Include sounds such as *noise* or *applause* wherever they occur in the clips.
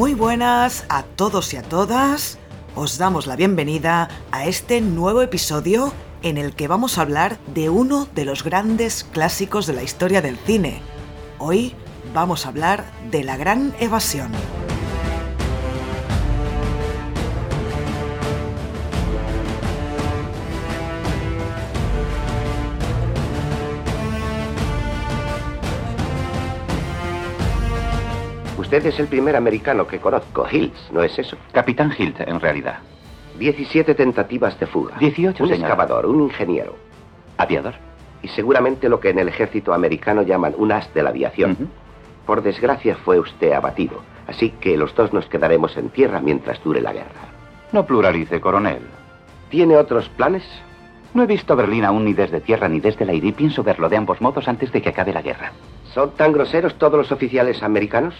Muy buenas a todos y a todas. Os damos la bienvenida a este nuevo episodio en el que vamos a hablar de uno de los grandes clásicos de la historia del cine. Hoy vamos a hablar de La Gran Evasión. Usted es el primer americano que conozco, Hills, ¿no es eso? Capitán Hilt, en realidad. 17 tentativas de fuga. 18, Un señora. excavador, un ingeniero. Aviador. Y seguramente lo que en el ejército americano llaman un as de la aviación. Por desgracia fue usted abatido. Así que los dos nos quedaremos en tierra mientras dure la guerra. No pluralice, coronel. ¿Tiene otros planes? No he visto Berlín aún ni desde tierra ni desde el aire y pienso verlo de ambos modos antes de que acabe la guerra. ¿Son tan groseros todos los oficiales americanos?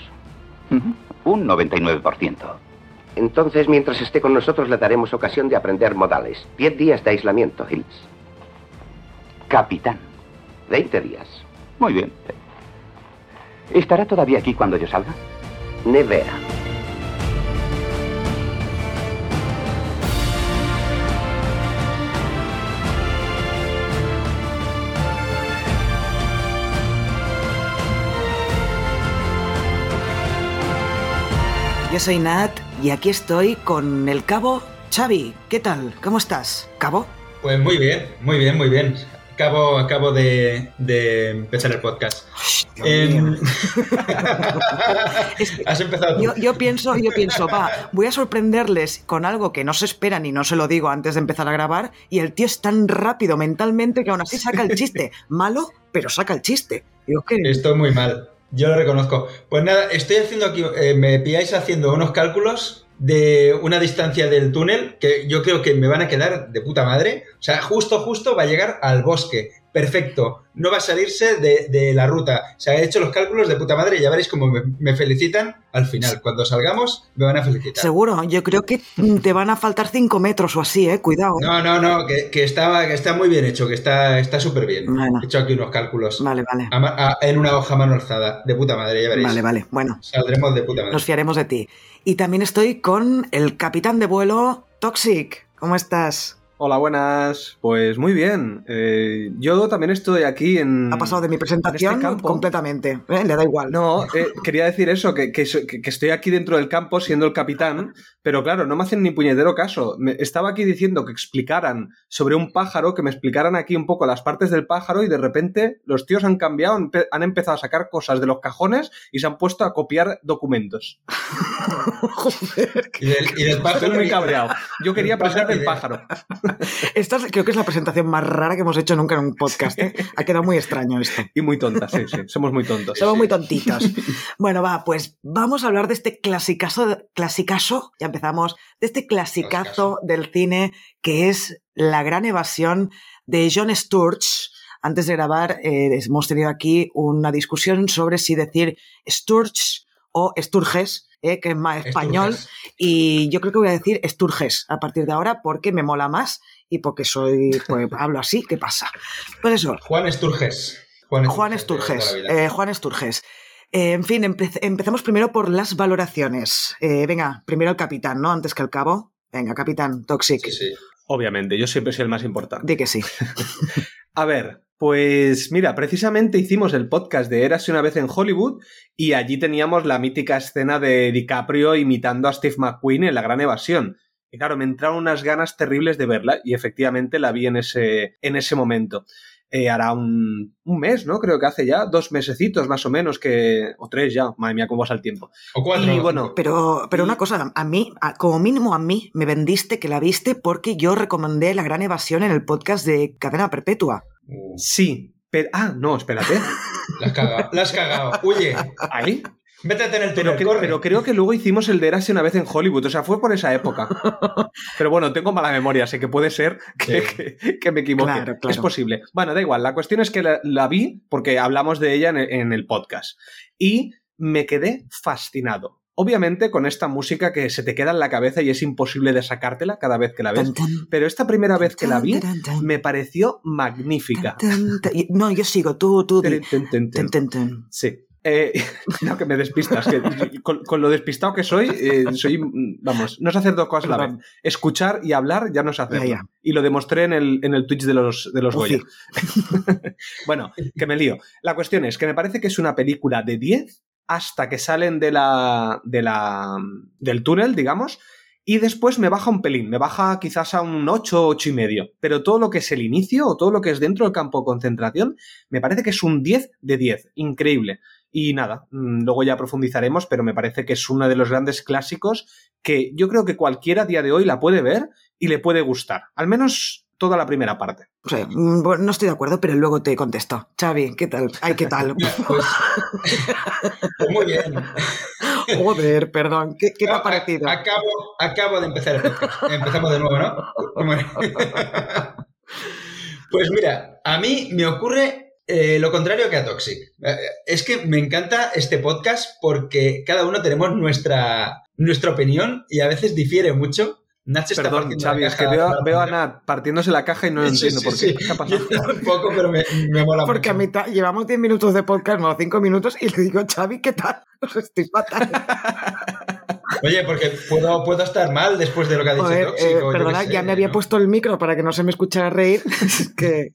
Un 99%. Entonces, mientras esté con nosotros, le daremos ocasión de aprender modales. Diez días de aislamiento, Hills. Capitán. Veinte días. Muy bien. ¿Estará todavía aquí cuando yo salga? Nevera. Yo soy Nat y aquí estoy con el cabo Xavi. ¿Qué tal? ¿Cómo estás? ¿Cabo? Pues muy bien, muy bien, muy bien. Acabo, acabo de, de empezar el podcast. Em, mío. *laughs* Es que Has empezado tú. yo, yo pienso, yo pienso, va, voy a sorprenderles con algo que no se esperan y no se lo digo antes de empezar a grabar. Y el tío es tan rápido mentalmente que aún así saca el chiste. Malo, pero saca el chiste. Digo Estoy muy mal. Yo lo reconozco. Pues nada, estoy haciendo aquí, eh, me pilláis haciendo unos cálculos de una distancia del túnel que yo creo que me van a quedar de puta madre. O sea, justo, justo va a llegar al bosque. Perfecto. No va a salirse de, de la ruta. O sea, he hecho los cálculos de puta madre y ya veréis cómo me, me felicitan al final. Cuando salgamos, me van a felicitar. seguro, yo creo que te van a faltar 5 metros o así, eh. Cuidado. eh. No, no, no, que, que está, que está muy bien hecho, que está está súper bien. Bueno. He hecho aquí unos cálculos Vale, vale. a ma- a- en una hoja mano alzada. De puta madre, ya veréis. Vale, vale. Bueno, Saldremos de puta madre. nos fiaremos de ti. Y también estoy con el capitán de vuelo Toxic. ¿Cómo estás? Hola, buenas. Pues muy bien. Eh, yo también estoy aquí en. Ha pasado de mi presentación este campo. completamente. ¿eh? Le da igual. No, eh, quería decir eso, que, que que- estoy aquí dentro del campo siendo el capitán, pero claro, no me hacen ni puñetero caso. Me- estaba aquí diciendo que explicaran sobre un pájaro, que me explicaran aquí un poco las partes del pájaro y de repente los tíos han cambiado, han, empe- han empezado a sacar cosas de los cajones y se han puesto a copiar documentos. *laughs* Joder. Y del, y del pájaro. Estoy muy cabreado. Yo quería *laughs* aprender del pájaro. Esta es- creo que es la presentación más rara que hemos hecho nunca en un podcast. ¿eh? Ha quedado muy extraño esto. Y muy tonta, sí, sí. Somos muy tontos. Somos muy tontitos. Bueno, va, pues vamos a hablar de este clasicazo, clasicazo, ya empezamos, de este clasicazo Clasicazo. del cine que es La Gran Evasión de John Sturge. Antes de grabar eh, hemos tenido aquí una discusión sobre si decir Sturge o Sturges, eh, que es más español, Esturges. y yo creo que voy a decir Sturges a partir de ahora porque me mola más y porque soy, pues *laughs* hablo así, ¿qué pasa? Pues eso, Juan Esturges. Juan Juan de Esturges. la vida. eh, Juan Esturges. Eh, en fin, empe- empecemos primero por las valoraciones. Venga, primero el capitán, ¿no? Antes que el cabo. Venga, capitán, Toxic. Sí, sí. Obviamente, yo siempre soy el más importante. Di que sí. *laughs* A ver, pues mira, precisamente hicimos el podcast de Érase una vez en Hollywood y allí teníamos la mítica escena de DiCaprio imitando a Steve McQueen en La Gran Evasión. Y claro, me entraron unas ganas terribles de verla y efectivamente la vi en ese, en ese momento. Eh, hará un, un mes, ¿no? Creo que hace ya dos mesecitos más o menos que... o tres ya, madre mía, cómo pasa el tiempo. O cuatro. Y bueno. Pero, pero Y- una cosa, a mí, a- como mínimo a mí, me vendiste que la viste porque yo recomendé La Gran Evasión en el podcast de Cadena Perpetua. Uh, Sí, pero... Ah, no, espérate. la has cagado. La has cagado. Huye. ¿Ahí? Métete en el Pero, túnel, cre- corre. pero creo que luego hicimos el de Érase una vez en Hollywood, o sea, fue por esa época. *laughs* Pero bueno, tengo mala memoria, así que puede ser que, Sí. que- que me equivoque. Claro, claro. Es posible. Bueno, da igual, la cuestión es que la, la vi porque hablamos de ella en el, en el podcast y me quedé fascinado. Obviamente con esta música que se te queda en la cabeza y es imposible de sacártela cada vez que la ves. Tan, tan, Pero esta primera vez que la vi tan, me pareció magnífica. No, yo sigo, tú, tú. Sí. Eh, *laughs* no, que me despistas. que con, con lo despistado que soy, eh, soy, vamos, no sé hacer dos cosas a la vez. Escuchar y hablar ya no sé hacerlo. Ya, ya. Y lo demostré en el, en el Twitch de los, de los. Goya. *laughs* bueno, que me lío. La cuestión es que me parece que es una película de 10 hasta que salen de la, de la, del túnel, digamos, y después me baja un pelín, me baja quizás a un 8, 8 y medio. Pero todo lo que es el inicio o todo lo que es dentro del campo de concentración, me parece que es un 10 de 10. Increíble. Y nada, mm, luego ya profundizaremos, pero me parece que es uno de los grandes clásicos que yo creo que cualquiera a día de hoy la puede ver y le puede gustar. Al menos toda la primera parte. O sea, mm, no estoy de acuerdo, pero luego te contesto. Xavi, ¿qué tal? Ay, ¿qué tal? Pues, pues muy bien. Joder, perdón. ¿Qué, qué te ha parecido? Acabo, acabo de empezar el podcast. Empezamos de nuevo, ¿no? Bueno. *laughs* Pues mira, a mí me ocurre eh, lo contrario que a Toxic. Eh, Es que me encanta este podcast porque cada uno tenemos nuestra, nuestra opinión y a veces difiere mucho. Nacho está Perdón, Xavi, es que veo, veo a. Nat partiéndose la caja y no lo Sí, entiendo sí, por qué. sí. ¿Qué ha pasado? Yo un poco, pero me, me mola Porque a mucho. mitad llevamos 10 minutos de podcast, no 5 minutos, y le digo, Xavi, ¿qué tal? Os estoy fatal. *laughs* Oye, porque puedo, puedo estar mal después de lo que ha dicho Joder, Toxic. eh, perdona, sé, ya me había ¿no? puesto el micro para que no se me escuchara reír. *laughs* Es que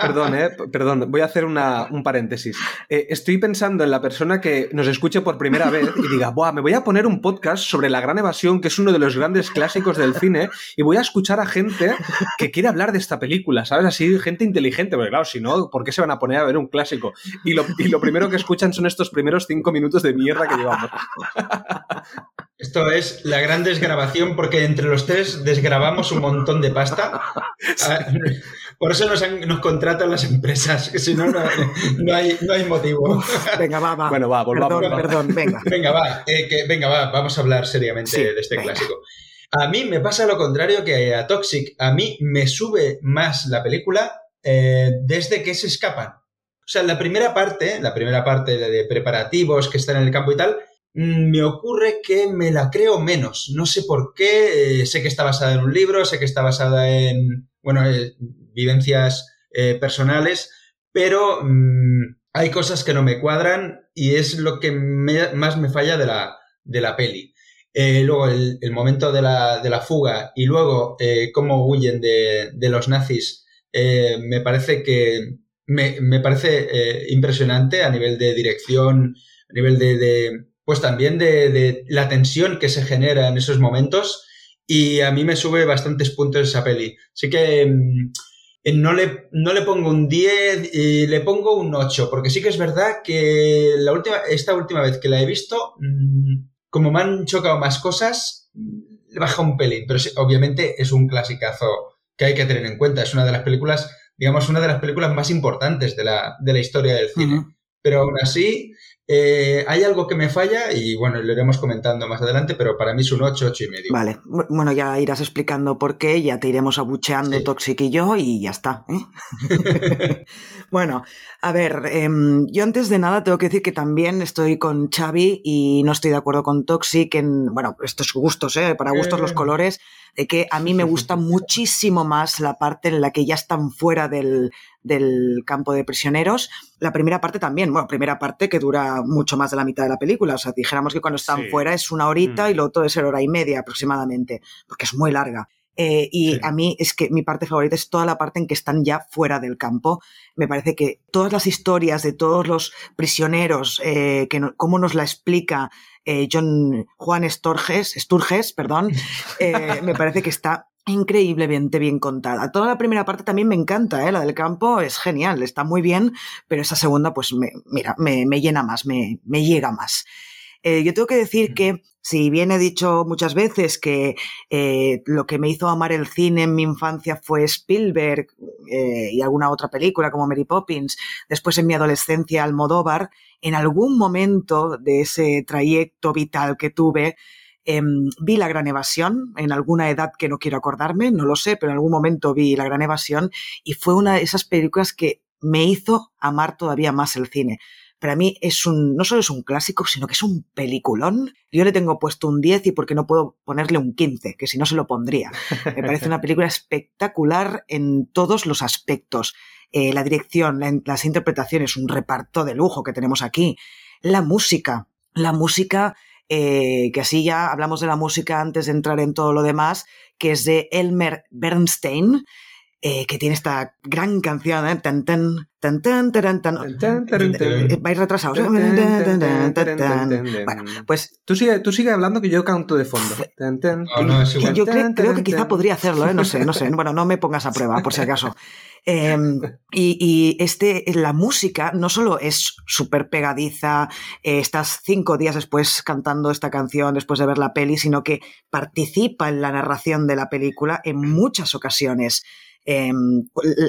Perdón, eh, perdón, voy a hacer una- un paréntesis. Eh, estoy pensando en la persona que nos escuche por primera vez y diga, Buah, me voy a poner un podcast sobre La Gran Evasión, que es uno de los grandes clásicos del cine, y voy a escuchar a gente que quiere hablar de esta película, ¿sabes? Así, gente inteligente, porque claro, si no, ¿por qué se van a poner a ver un clásico? Y lo, y lo primero que escuchan son estos primeros cinco minutos de mierda que llevamos. Esto es la gran desgrabación porque entre los tres desgrabamos un montón de pasta. *laughs* Ah, Por eso nos, han- nos contratan las empresas, que si no, no, no hay, no hay motivo. venga, va, va. Bueno, va, volvamos. Perdón, va. perdón, venga. Venga, va, eh, que, venga, va, vamos a hablar seriamente Sí, de este venga. clásico. A mí me pasa lo contrario que a Toxic. A mí me sube más la película eh, desde que se escapan. O sea, la primera parte, la primera parte de, preparativos que están en el campo y tal, me ocurre que me la creo menos. No sé por qué. eh, sé que está basada en un libro, sé que está basada en, bueno, eh, vivencias eh, personales, pero mm, hay cosas que no me cuadran y es lo que más me falla de la, de la peli. Luego el, momento de la, de la fuga y luego cómo huyen de, de los nazis me parece que me, me parece impresionante a nivel de dirección, a nivel de- pues también de, de la tensión que se genera en esos momentos y a mí me sube bastantes puntos esa peli. Así que mm, eh, no le, no le pongo un 10 y le pongo un 8, porque sí que es verdad que la última, esta última vez que la he visto, mm, como me han chocado más cosas, mm, le baja un pelín, pero sí, obviamente es un clasicazo que hay que tener en cuenta. Es una de las películas, digamos, una de las películas más importantes de la, de la historia del cine. Pero aún así, eh, hay algo que me falla y bueno, lo iremos comentando más adelante, pero para mí es un 8, 8 y medio. Vale, Bu- bueno, ya irás explicando por qué, ya te iremos abucheando Sí. Toxic y yo y ya está. ¿eh? *laughs* *laughs* bueno, a ver, em, yo antes de nada tengo que decir que también estoy con Xavi y no estoy de acuerdo con Toxic en, bueno, estos gustos, ¿eh? para gustos los Eh. colores, de que a mí me gusta muchísimo más la parte en la que ya están fuera del, del campo de prisioneros. La primera parte también, bueno, primera parte que dura mucho más de la mitad de la película, o sea, dijéramos que cuando están Sí. fuera es una horita Mm. y lo otro es hora y media aproximadamente, porque es muy larga. Eh, y Sí. a mí es que mi parte favorita es toda la parte en que están ya fuera del campo. Me parece que todas las historias de todos los prisioneros, eh, que no- cómo nos la explica eh, John Juan Sturges, Sturges perdón, *laughs* eh, me parece que está increíblemente bien contada. Toda la primera parte también me encanta, ¿eh? la del campo es genial, está muy bien, pero esa segunda, pues me, mira, me, me llena más, me, me llega más. Eh, yo tengo que decir que, si bien he dicho muchas veces que eh, lo que me hizo amar el cine en mi infancia fue Spielberg, eh, y alguna otra película como Mary Poppins, después en mi adolescencia Almodóvar, en algún momento de ese trayecto vital que tuve, em, vi La Gran Evasión, en alguna edad que no quiero acordarme, no lo sé, pero en algún momento vi La Gran Evasión y fue una de esas películas que me hizo amar todavía más el cine para mí es un, no solo es un clásico, sino que es un peliculón. Yo le tengo puesto un 10 y porque no puedo ponerle un 15, que si no se lo pondría. Me parece una película espectacular en todos los aspectos. Eh, la dirección, las interpretaciones, un reparto de lujo que tenemos aquí. La música, la música eh, que así ya hablamos de la música antes de entrar en todo lo demás, que es de Elmer Bernstein, eh, que tiene esta gran canción, ¿eh? Tan, tan, tan, tan, tan, tan, Vais retrasados. Bueno, pues. Tú sigue, tú sigue hablando que yo canto de fondo. No, no, es igual. Yo creo, creo que quizá podría hacerlo, ¿eh? No sé, no sé. *laughs* Bueno, no me pongas a prueba, por si acaso. Eh, y, y, este, la música no solo es súper pegadiza, eh, estás cinco días después cantando esta canción después de ver la peli, sino que participa en la narración de la película en muchas ocasiones. Eh,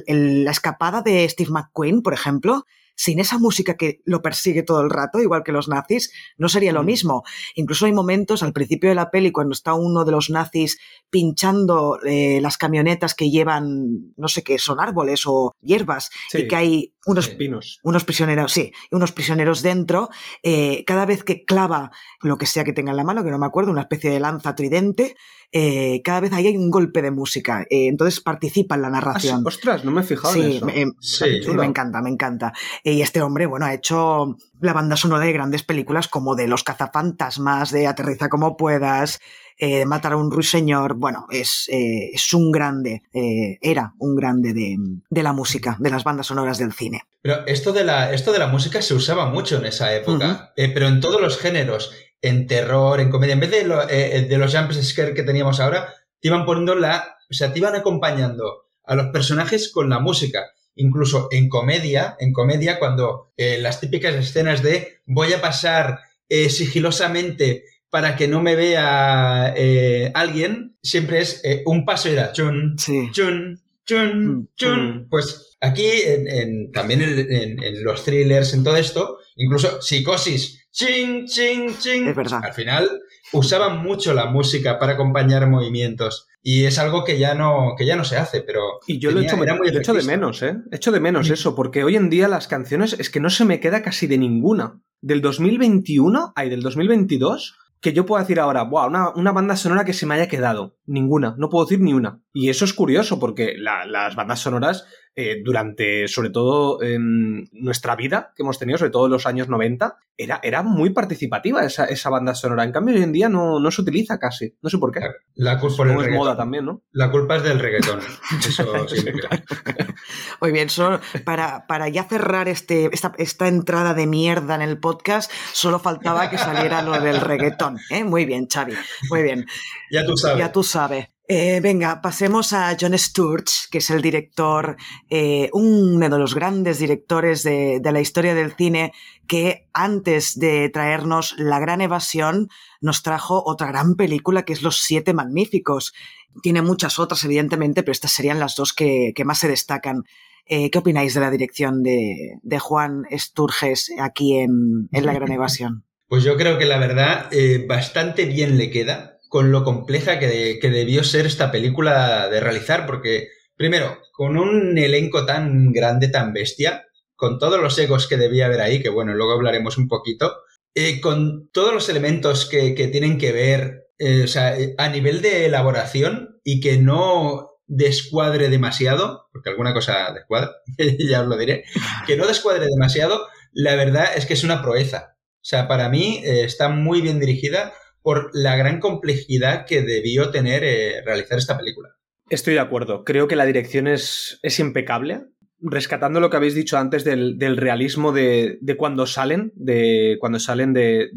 la escapada de Steve McQueen, por ejemplo, sin esa música que lo persigue todo el rato, igual que los nazis, no sería lo mismo. Incluso hay momentos al principio de la peli cuando está uno de los nazis pinchando eh, las camionetas que llevan, no sé qué, son árboles o hierbas, sí, y que hay unos pinos. Unos prisioneros, sí, unos prisioneros dentro. Eh, cada vez que clava lo que sea que tenga en la mano, que no me acuerdo, una especie de lanza tridente, eh, cada vez ahí hay un golpe de música. Eh, entonces participa en la narración. Ah, sí, ostras, no me he fijado sí, en eso. Me, sí, me encanta, me encanta. Y este hombre, bueno, ha hecho la banda sonora de grandes películas como de Los cazafantasmas, de Aterriza como puedas, eh, Matar a un ruiseñor. Bueno, es, eh, es un grande, eh, era un grande de, de, la música, de las bandas sonoras del cine. Pero esto de la, esto de la música se usaba mucho en esa época, uh -huh. pero en todos los géneros, en terror, en comedia, en vez de, lo, de los jump scare que teníamos ahora, te iban poniendo la, o sea, te iban acompañando a los personajes con la música incluso en comedia, en comedia, cuando eh, las típicas escenas de voy a pasar eh, sigilosamente para que no me vea eh, alguien, siempre es un paso y era chun, sí. chun, chun, chun. Pues aquí en, en, también en, en, los thrillers, en todo esto, incluso psicosis, ching, ching, ching. Es verdad. Al final usaban mucho la música para acompañar movimientos. Y es algo que ya no, que ya no se hace, pero. Y yo tenía, lo, he hecho, lo echo de menos, ¿eh? Echo de menos eso, porque hoy en día las canciones es que no se me queda casi de ninguna. Del 2021, hay del 2022, que yo puedo decir ahora, wow, una, una, banda sonora que se me haya quedado. Ninguna, no puedo decir ni una. Y eso es curioso, porque la, las bandas sonoras, eh, durante, sobre todo, en nuestra vida que hemos tenido, sobre todo en los años 90, era, era muy participativa esa, esa banda sonora. En cambio, hoy en día no, no se utiliza casi. No sé por qué. La culpa es moda también, ¿no? La culpa es del reggaetón. *laughs* Eso creo. *laughs* Muy bien, solo para, para ya cerrar este, esta, esta entrada de mierda en el podcast, solo faltaba que saliera lo del reggaetón. ¿eh? Muy bien, Xavi. Muy bien. Ya tú sabes. Ya tú sabes. Eh, venga, pasemos a John Sturge, que es el director, eh, uno de los grandes directores de, de, la historia del cine, que antes de traernos La Gran Evasión, nos trajo otra gran película que es Los Siete Magníficos. Tiene muchas otras, evidentemente, pero estas serían las dos que, que más se destacan. Eh, ¿Qué opináis de la dirección de, de Juan Sturges aquí en, en La Gran *laughs* Evasión? Pues yo creo que la verdad, bastante bien le queda con lo compleja que, que, debió ser esta película de realizar, porque primero, con un elenco tan grande, tan bestia, con todos los egos que debía haber ahí, que bueno, luego hablaremos un poquito, eh, con todos los elementos que, que tienen que ver, eh, o sea, a nivel de elaboración y que no descuadre demasiado, porque alguna cosa descuadra, *laughs* ya os lo diré, que no descuadre demasiado, la verdad es que es una proeza. O sea, para mí eh, está muy bien dirigida por la gran complejidad que debió tener eh, realizar esta película. Estoy de acuerdo. Creo que la dirección es, impecable. Rescatando lo que habéis dicho antes del, realismo de, cuando salen, de cuando salen de,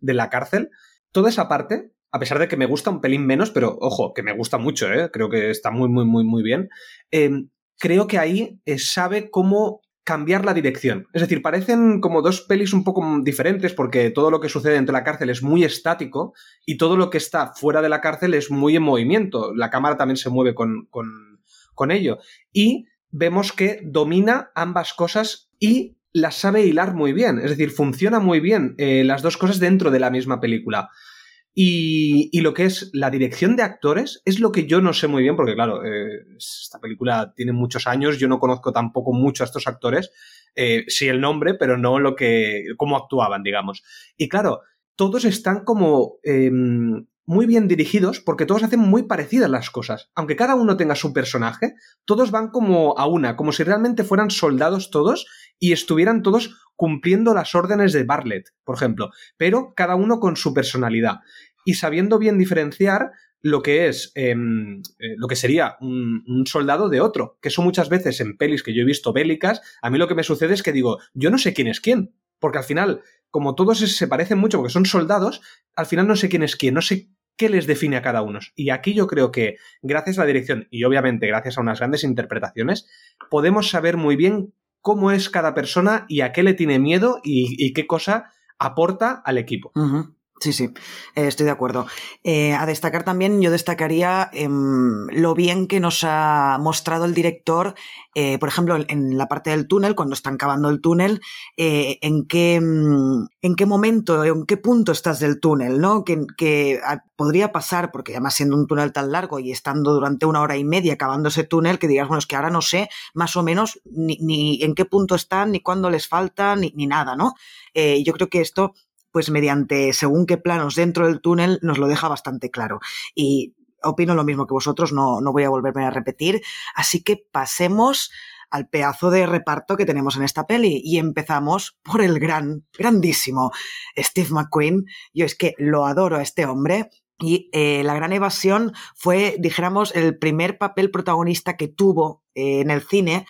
la cárcel, toda esa parte, a pesar de que me gusta un pelín menos, pero ojo, que me gusta mucho, ¿eh? creo que está muy, muy, muy, muy bien. Eh, creo que ahí sabe cómo cambiar la dirección. Es decir, parecen como dos pelis un poco diferentes porque todo lo que sucede dentro de la cárcel es muy estático y todo lo que está fuera de la cárcel es muy en movimiento. La cámara también se mueve con, con, con ello. Y vemos que domina ambas cosas y las sabe hilar muy bien. Es decir, funciona muy bien eh, las dos cosas dentro de la misma película. Y, lo que es la dirección de actores es lo que yo no sé muy bien, porque claro, eh, esta película tiene muchos años, yo no conozco tampoco mucho a estos actores, eh, sí el nombre, pero no lo que, cómo actuaban, digamos. Y claro, todos están como em, muy bien dirigidos porque todos hacen muy parecidas las cosas. Aunque cada uno tenga su personaje, todos van como a una, como si realmente fueran soldados todos y estuvieran todos cumpliendo las órdenes de Bartlett, por ejemplo, pero cada uno con su personalidad y sabiendo bien diferenciar lo que es em, eh, lo que sería un, soldado de otro. Que eso muchas veces en pelis que yo he visto bélicas, a mí lo que me sucede es que digo, yo no sé quién es quién. Porque al final, como todos se parecen mucho porque son soldados, al final no sé quién es quién, no sé qué les define a cada uno. Y aquí yo creo que, gracias a la dirección y obviamente gracias a unas grandes interpretaciones, podemos saber muy bien cómo es cada persona y a qué le tiene miedo y, qué cosa aporta al equipo. Sí, sí, eh, estoy de acuerdo. Eh, a destacar también, yo destacaría em, lo bien que nos ha mostrado el director, eh, por ejemplo, en la parte del túnel, cuando están cavando el túnel, en, qué, mm, en qué momento, en qué punto estás del túnel, ¿no? Que, que podría pasar, porque además siendo un túnel tan largo y estando durante una hora y media cavando ese túnel, que digas, bueno, es que ahora no sé más o menos ni, ni en qué punto están, ni cuándo les falta, ni, ni nada, ¿no? yo creo que esto pues mediante según qué planos dentro del túnel nos lo deja bastante claro. Y opino lo mismo que vosotros, no, no voy a volverme a repetir. Así que pasemos al pedazo de reparto que tenemos en esta peli y empezamos por el gran, grandísimo Steve McQueen. Yo es que lo adoro a este hombre. Y eh, La Gran Evasión fue, dijéramos, el primer papel protagonista que tuvo eh, en el cine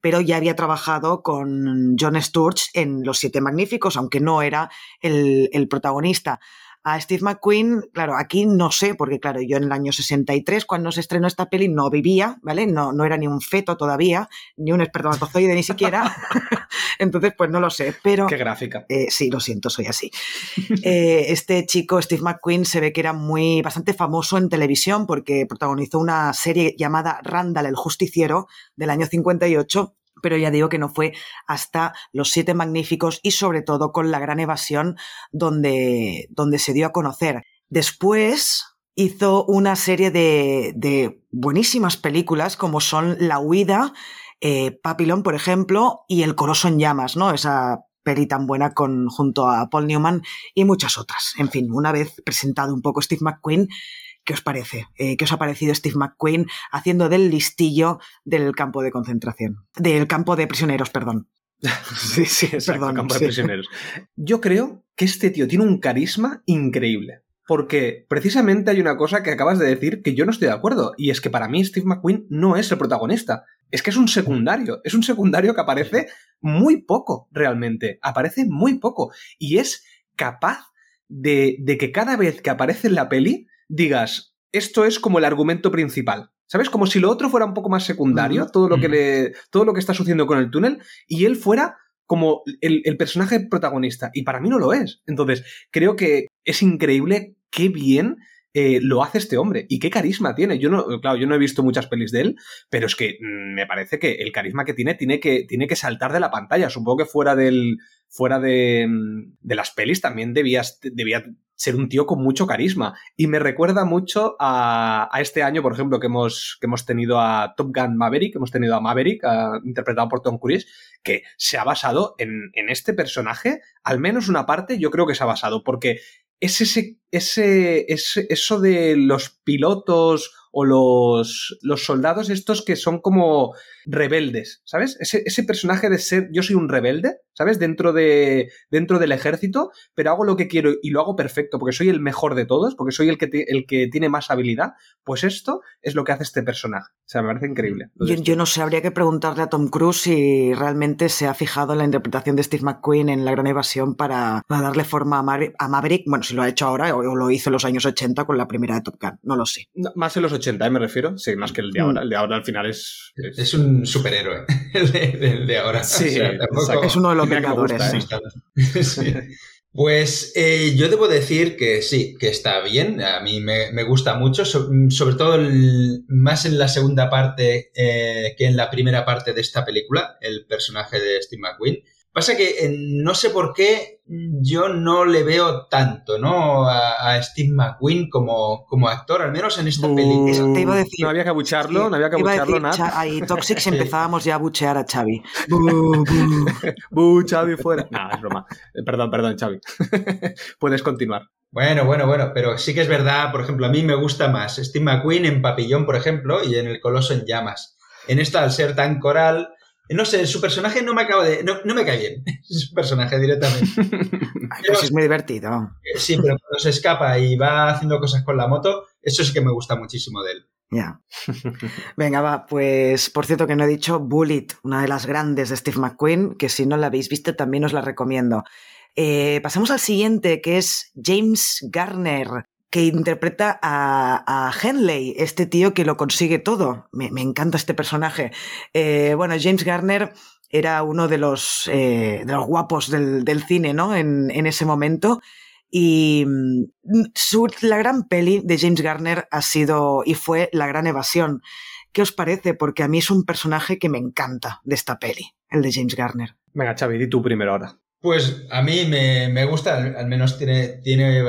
pero ya había trabajado con John Sturge en Los Siete Magníficos, aunque no era el, el protagonista a Steve McQueen, claro, aquí no sé, porque claro, yo en el año 63, cuando se estrenó esta peli, no vivía, ¿vale? No, no era ni un feto todavía, ni un espermatozoide ni siquiera. *laughs* Entonces, pues no lo sé, pero... Qué gráfica. Eh, sí, lo siento, soy así. Eh, este chico, Steve McQueen, se ve que era muy, bastante famoso en televisión porque protagonizó una serie llamada Randall el Justiciero del año 58 pero ya digo que no fue hasta Los Siete Magníficos y sobre todo con La Gran Evasión donde, donde se dio a conocer. Después hizo una serie de, de buenísimas películas como son La Huida, eh, Papilón, por ejemplo, y El Coloso en Llamas, ¿no? Esa peli tan buena con, junto a Paul Newman y muchas otras. En fin, una vez presentado un poco Steve McQueen, ¿Qué os parece? Eh, ¿Qué os ha parecido Steve McQueen haciendo del listillo del campo de concentración? Del campo de prisioneros, perdón. *laughs* sí, sí, perdón. Campo de prisioneros. Yo creo que este tío tiene un carisma increíble. Porque precisamente hay una cosa que acabas de decir que yo no estoy de acuerdo. Y es que para mí Steve McQueen no es el protagonista. Es que es un secundario. Es un secundario que aparece muy poco, realmente. Aparece muy poco. Y es capaz de, de que cada vez que aparece en la peli digas, esto es como el argumento principal. ¿Sabes? Como si lo otro fuera un poco más secundario, todo, lo que le, todo lo que está sucediendo con el túnel, y él fuera como el, el, personaje protagonista. Y para mí no lo es. Entonces, creo que es increíble qué bien eh, lo hace este hombre y qué carisma tiene. Yo no, claro, yo no he visto muchas pelis de él, pero es que mm, me parece que el carisma que tiene tiene que, tiene que saltar de la pantalla. Supongo que fuera del, fuera de, mm, de las pelis también debía, debía ser un tío con mucho carisma. Y me recuerda mucho a, a, este año, por ejemplo, que hemos, que hemos tenido a Top Gun Maverick, hemos tenido a Maverick, interpretado por Tom Cruise, que se ha basado en, en este personaje, al menos una parte yo creo que se ha basado, porque es ese, ese, ese, eso de los pilotos o los, los soldados estos que son como rebeldes, ¿sabes? Ese, ese, personaje de ser yo soy un rebelde, ¿sabes? Dentro, de, dentro del ejército, pero hago lo que quiero y lo hago perfecto porque soy el mejor de todos, porque soy el que, el que tiene más habilidad, pues esto es lo que hace este personaje. O sea, me parece increíble. Yo, yo, no sé, habría que preguntarle a Tom Cruise si realmente se ha fijado en la interpretación de Steve McQueen en La Gran Evasión para, para darle forma a, Maverick. Bueno, si lo ha hecho ahora o, lo hizo en los años 80 con la primera de Top Gun, no lo sé. más en los 80, ¿eh? me refiero. Sí, más que el de ahora. El de ahora al final es. Es, un superhéroe, *laughs* el de, ahora. Sí, es uno de los *laughs* Vengadores. *laughs* sí. Pues eh, yo debo decir que sí, que está bien, a mí me, me gusta mucho, so- sobre todo el- más en la segunda parte eh, que en la primera parte de esta película, el personaje de Steve McQueen. Pasa que eh, no sé por qué yo no le veo tanto, ¿no? A, a Steve McQueen como, como actor, al menos en esta Bu- película. Eso te iba a decir. No había que abucharlo, Sí, no había que abucharlo nada. Ahí, Toxics *laughs* empezábamos ya a buchear a Xavi. *laughs* Bu, Xavi, fuera. No, es broma. Eh, Perdón, perdón, Xavi. *laughs* Puedes continuar. Bueno, bueno, bueno, pero sí que es verdad, por ejemplo, a mí me gusta más Steve McQueen en Papillón, por ejemplo, y en El Coloso en Llamas. En esta, al ser tan coral, no sé, su personaje no me acaba de... no, no me cae bien, *laughs* su personaje directamente. Ay, pues es muy divertido. Eh, Sí, pero cuando se escapa y va haciendo cosas con la moto, eso sí que me gusta muchísimo de él. Ya. Venga, va, pues por cierto que no he dicho Bullet, una de las grandes de Steve McQueen, que si no la habéis visto también os la recomiendo. Eh, pasamos al siguiente, que es James Garner, que interpreta a, Henley, este tío que lo consigue todo. Me, encanta este personaje. Eh, bueno, James Garner era uno de los, eh, de los guapos del, cine, ¿no? En, en ese momento. Y mm, su- la gran peli de James Garner ha sido y fue La Gran Evasión. ¿Qué os parece? Porque a mí es un personaje que me encanta de esta peli, el de James Garner. Venga, Xavi, di tú primero ahora. Pues a mí me, me gusta, al, al menos tiene, tiene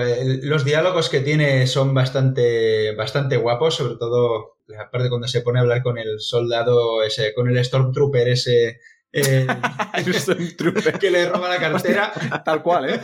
los diálogos que tiene son bastante, bastante guapos, sobre todo la parte cuando se pone a hablar con el soldado ese, con el Stormtrooper ese eh, *laughs* que le roba la cartera. Tal cual, ¿eh?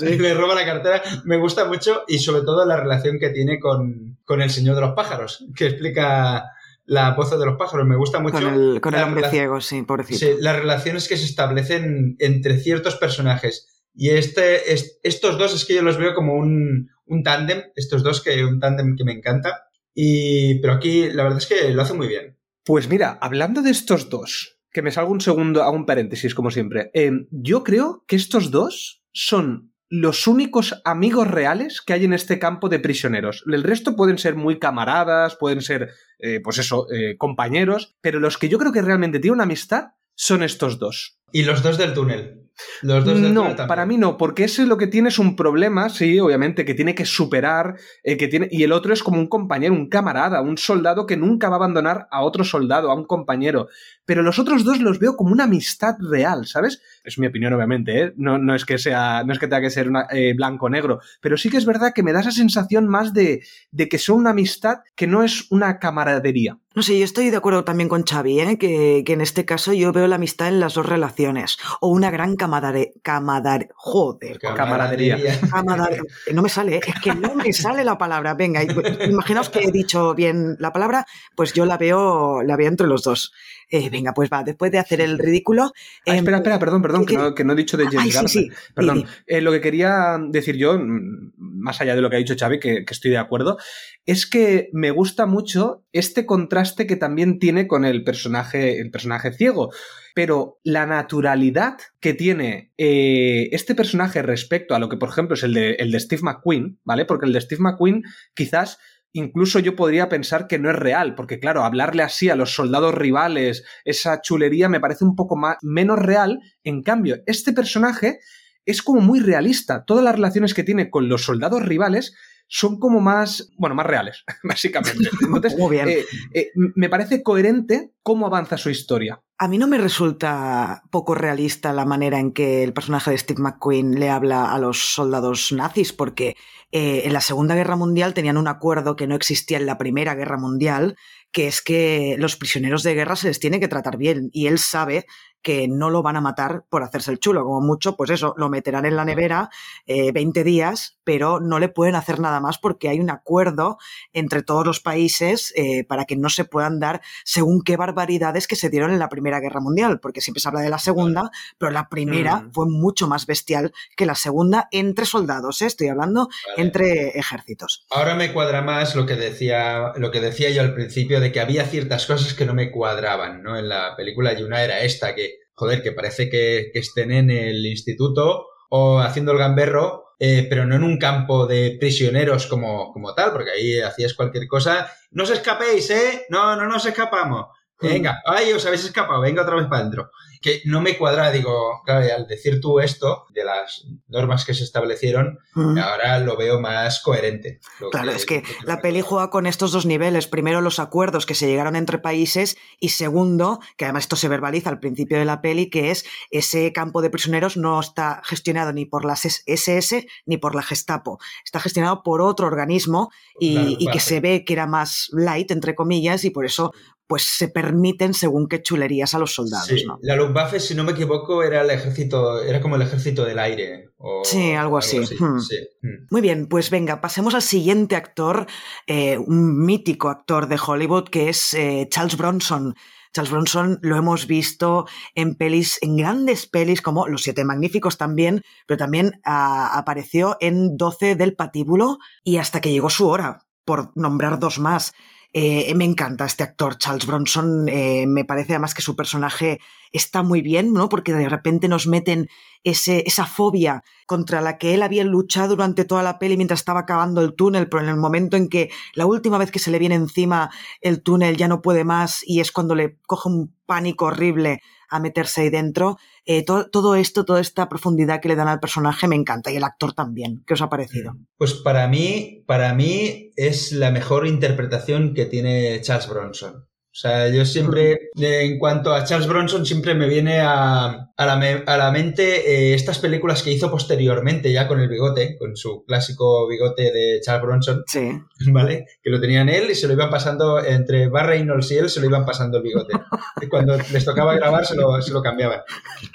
*laughs* le roba la cartera, me gusta mucho y sobre todo la relación que tiene con, con el señor de los pájaros, que explica la voz de los pájaros, me gusta mucho. Con el, con el la hombre ciego, sí, pobrecito. Sí, las relaciones que se establecen entre ciertos personajes. Y este, es- estos dos es que yo los veo como un, un tándem, estos dos que un tándem que me encanta. Y, pero aquí la verdad es que lo hace muy bien. Pues mira, hablando de estos dos, que me salgo un segundo, hago un paréntesis como siempre. eh, yo creo que estos dos son los únicos amigos reales que hay en este campo de prisioneros. El resto pueden ser muy camaradas, pueden ser, eh, pues eso, eh, compañeros, pero los que yo creo que realmente tienen una amistad son estos dos. Y los dos del túnel. Los dos del No, para mí no, porque ese lo que tiene es un problema, sí, obviamente, que tiene que superar, eh, que tiene, y el otro es como un compañero, un camarada, un soldado que nunca va a abandonar a otro soldado, a un compañero. Pero los otros dos los veo como una amistad real, ¿sabes? Es mi opinión, obviamente, ¿eh? No, no es que sea, no es que tenga que ser eh, blanco o negro, pero sí que es verdad que me da esa sensación más de, de que son una amistad que no es una camaradería. No sé, yo estoy de acuerdo también con Xavi, ¿eh? que, que en este caso yo veo la amistad en las dos relaciones. O una gran camadare... camadare... Joder. Camaradería. *laughs* Camadare... No me sale, ¿eh? es que no me *laughs* sale la palabra. Venga, imaginaos que he dicho bien la palabra, pues yo la veo, la veo entre los dos. Eh, venga, pues va, después de hacer el ridículo... Ah, em, espera, espera, perdón, perdón, que ¿qué- no, que no he dicho de Ay, sí, Garner. sí. Perdón. Di, di. Eh, lo que quería decir yo, mm, más allá de lo que ha dicho Xavi, que, que estoy de acuerdo, es que me gusta mucho este contraste que también tiene con el personaje, el personaje ciego. Pero la naturalidad que tiene eh, este personaje respecto a lo que, por ejemplo, es el de, el de Steve McQueen, ¿vale? Porque el de Steve McQueen quizás incluso yo podría pensar que no es real, porque claro, hablarle así a los soldados rivales, esa chulería me parece un poco más, menos real. En cambio, este personaje es como muy realista. Todas las relaciones que tiene con los soldados rivales son como más, bueno, más reales, *laughs* básicamente. *laughs* Entonces, Muy bien. eh, eh, me parece coherente cómo avanza su historia. A mí no me resulta poco realista la manera en que el personaje de Steve McQueen le habla a los soldados nazis, porque eh, en la Segunda Guerra Mundial tenían un acuerdo que no existía en la Primera Guerra Mundial, que es que los prisioneros de guerra se les tiene que tratar bien, y él sabe que no lo van a matar por hacerse el chulo, como mucho, pues eso, lo meterán en la nevera eh, 20 días, pero no le pueden hacer nada más porque hay un acuerdo entre todos los países eh, para que no se puedan dar según qué barbaridades que se dieron en la Primera Guerra Mundial, porque siempre se habla de la Segunda, pero la Primera Mm. fue mucho más bestial que la Segunda entre soldados, ¿eh? estoy hablando Vale. entre ejércitos. Ahora me cuadra más lo que decía lo que decía yo al principio de que había ciertas cosas que no me cuadraban, ¿no? En la película y una era esta que joder, que parece que, que estén en el instituto o haciendo el gamberro, eh, pero no en un campo de prisioneros como, como tal, porque ahí hacías cualquier cosa. No os escapéis, ¿eh? No, no nos escapamos. Venga, ay, os habéis escapado, venga otra vez para adentro. Que no me cuadra, digo, claro, al decir tú esto, de las normas que se establecieron, ahora lo veo más coherente. Claro, es que la peli juega con estos dos niveles. Primero, los acuerdos que se llegaron entre países y segundo, que además esto se verbaliza al principio de la peli, que es ese campo de prisioneros no está gestionado ni por las SS ni por la Gestapo. Está gestionado por otro organismo y, Claro, y que se ve que era más light, entre comillas, y por eso pues se permiten según qué chulerías a los soldados, Sí, ¿no? la Luftwaffe, si no me equivoco, era el ejército, era como el ejército del aire. o Sí, algo así. Hmm. sí. Mm. Muy bien, pues venga, pasemos al siguiente actor, eh, un mítico actor de Hollywood que es eh, Charles Bronson. Charles Bronson lo hemos visto en pelis, en grandes pelis como Los Siete Magníficos también, pero también ah, apareció en 12 del Patíbulo y hasta que llegó su hora, por nombrar dos más. Eh, me encanta este actor, Charles Bronson. eh, me parece además que su personaje está muy bien, ¿no? Porque de repente nos meten ese, esa fobia contra la que él había luchado durante toda la peli mientras estaba acabando el túnel, pero en el momento en que la última vez que se le viene encima el túnel ya no puede más y es cuando le coge un pánico horrible a meterse ahí dentro. Eh, to- todo esto, toda esta profundidad que le dan al personaje me encanta y el actor también. ¿Qué os ha parecido? Pues para mí, para mí es la mejor interpretación que tiene Charles Bronson. O sea, yo siempre, eh, en cuanto a Charles Bronson, siempre me viene a, a la, me- a la mente eh, estas películas que hizo posteriormente, ya con el bigote, con su clásico bigote de Charles Bronson, Sí. *laughs* ¿vale? Que lo tenían él y se lo iban pasando entre Barry Reynolds y él, se lo iban pasando el bigote. Y cuando les tocaba grabar, se lo, se lo cambiaban.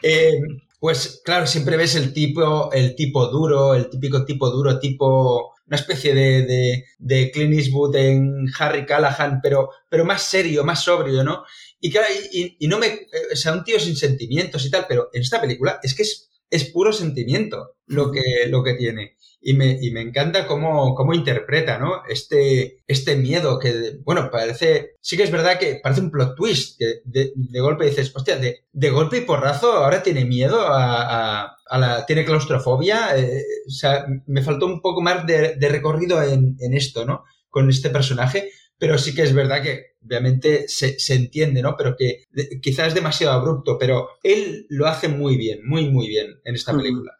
Eh, pues claro, siempre ves el tipo, el tipo duro, el típico tipo duro, tipo una especie de, de, de Clint Eastwood en Harry Callahan, pero, pero más serio, más sobrio, ¿no? Y claro, y, y- no me, eh, o sea, un tío sin sentimientos y tal, pero en esta película es que es, es puro sentimiento lo que, lo que tiene. Y me, y me encanta cómo, cómo interpreta, ¿no? Este, este miedo que, bueno, parece, sí que es verdad que parece un plot twist, que de, de golpe dices, hostia, de, de golpe y porrazo ahora tiene miedo a, a- a la, tiene claustrofobia, eh, o sea, me faltó un poco más de, de recorrido en, en esto, ¿no? Con este personaje, pero sí que es verdad que obviamente se, se entiende, ¿no? Pero que de- quizás es demasiado abrupto, pero él lo hace muy bien, muy, muy bien en esta Mm. película.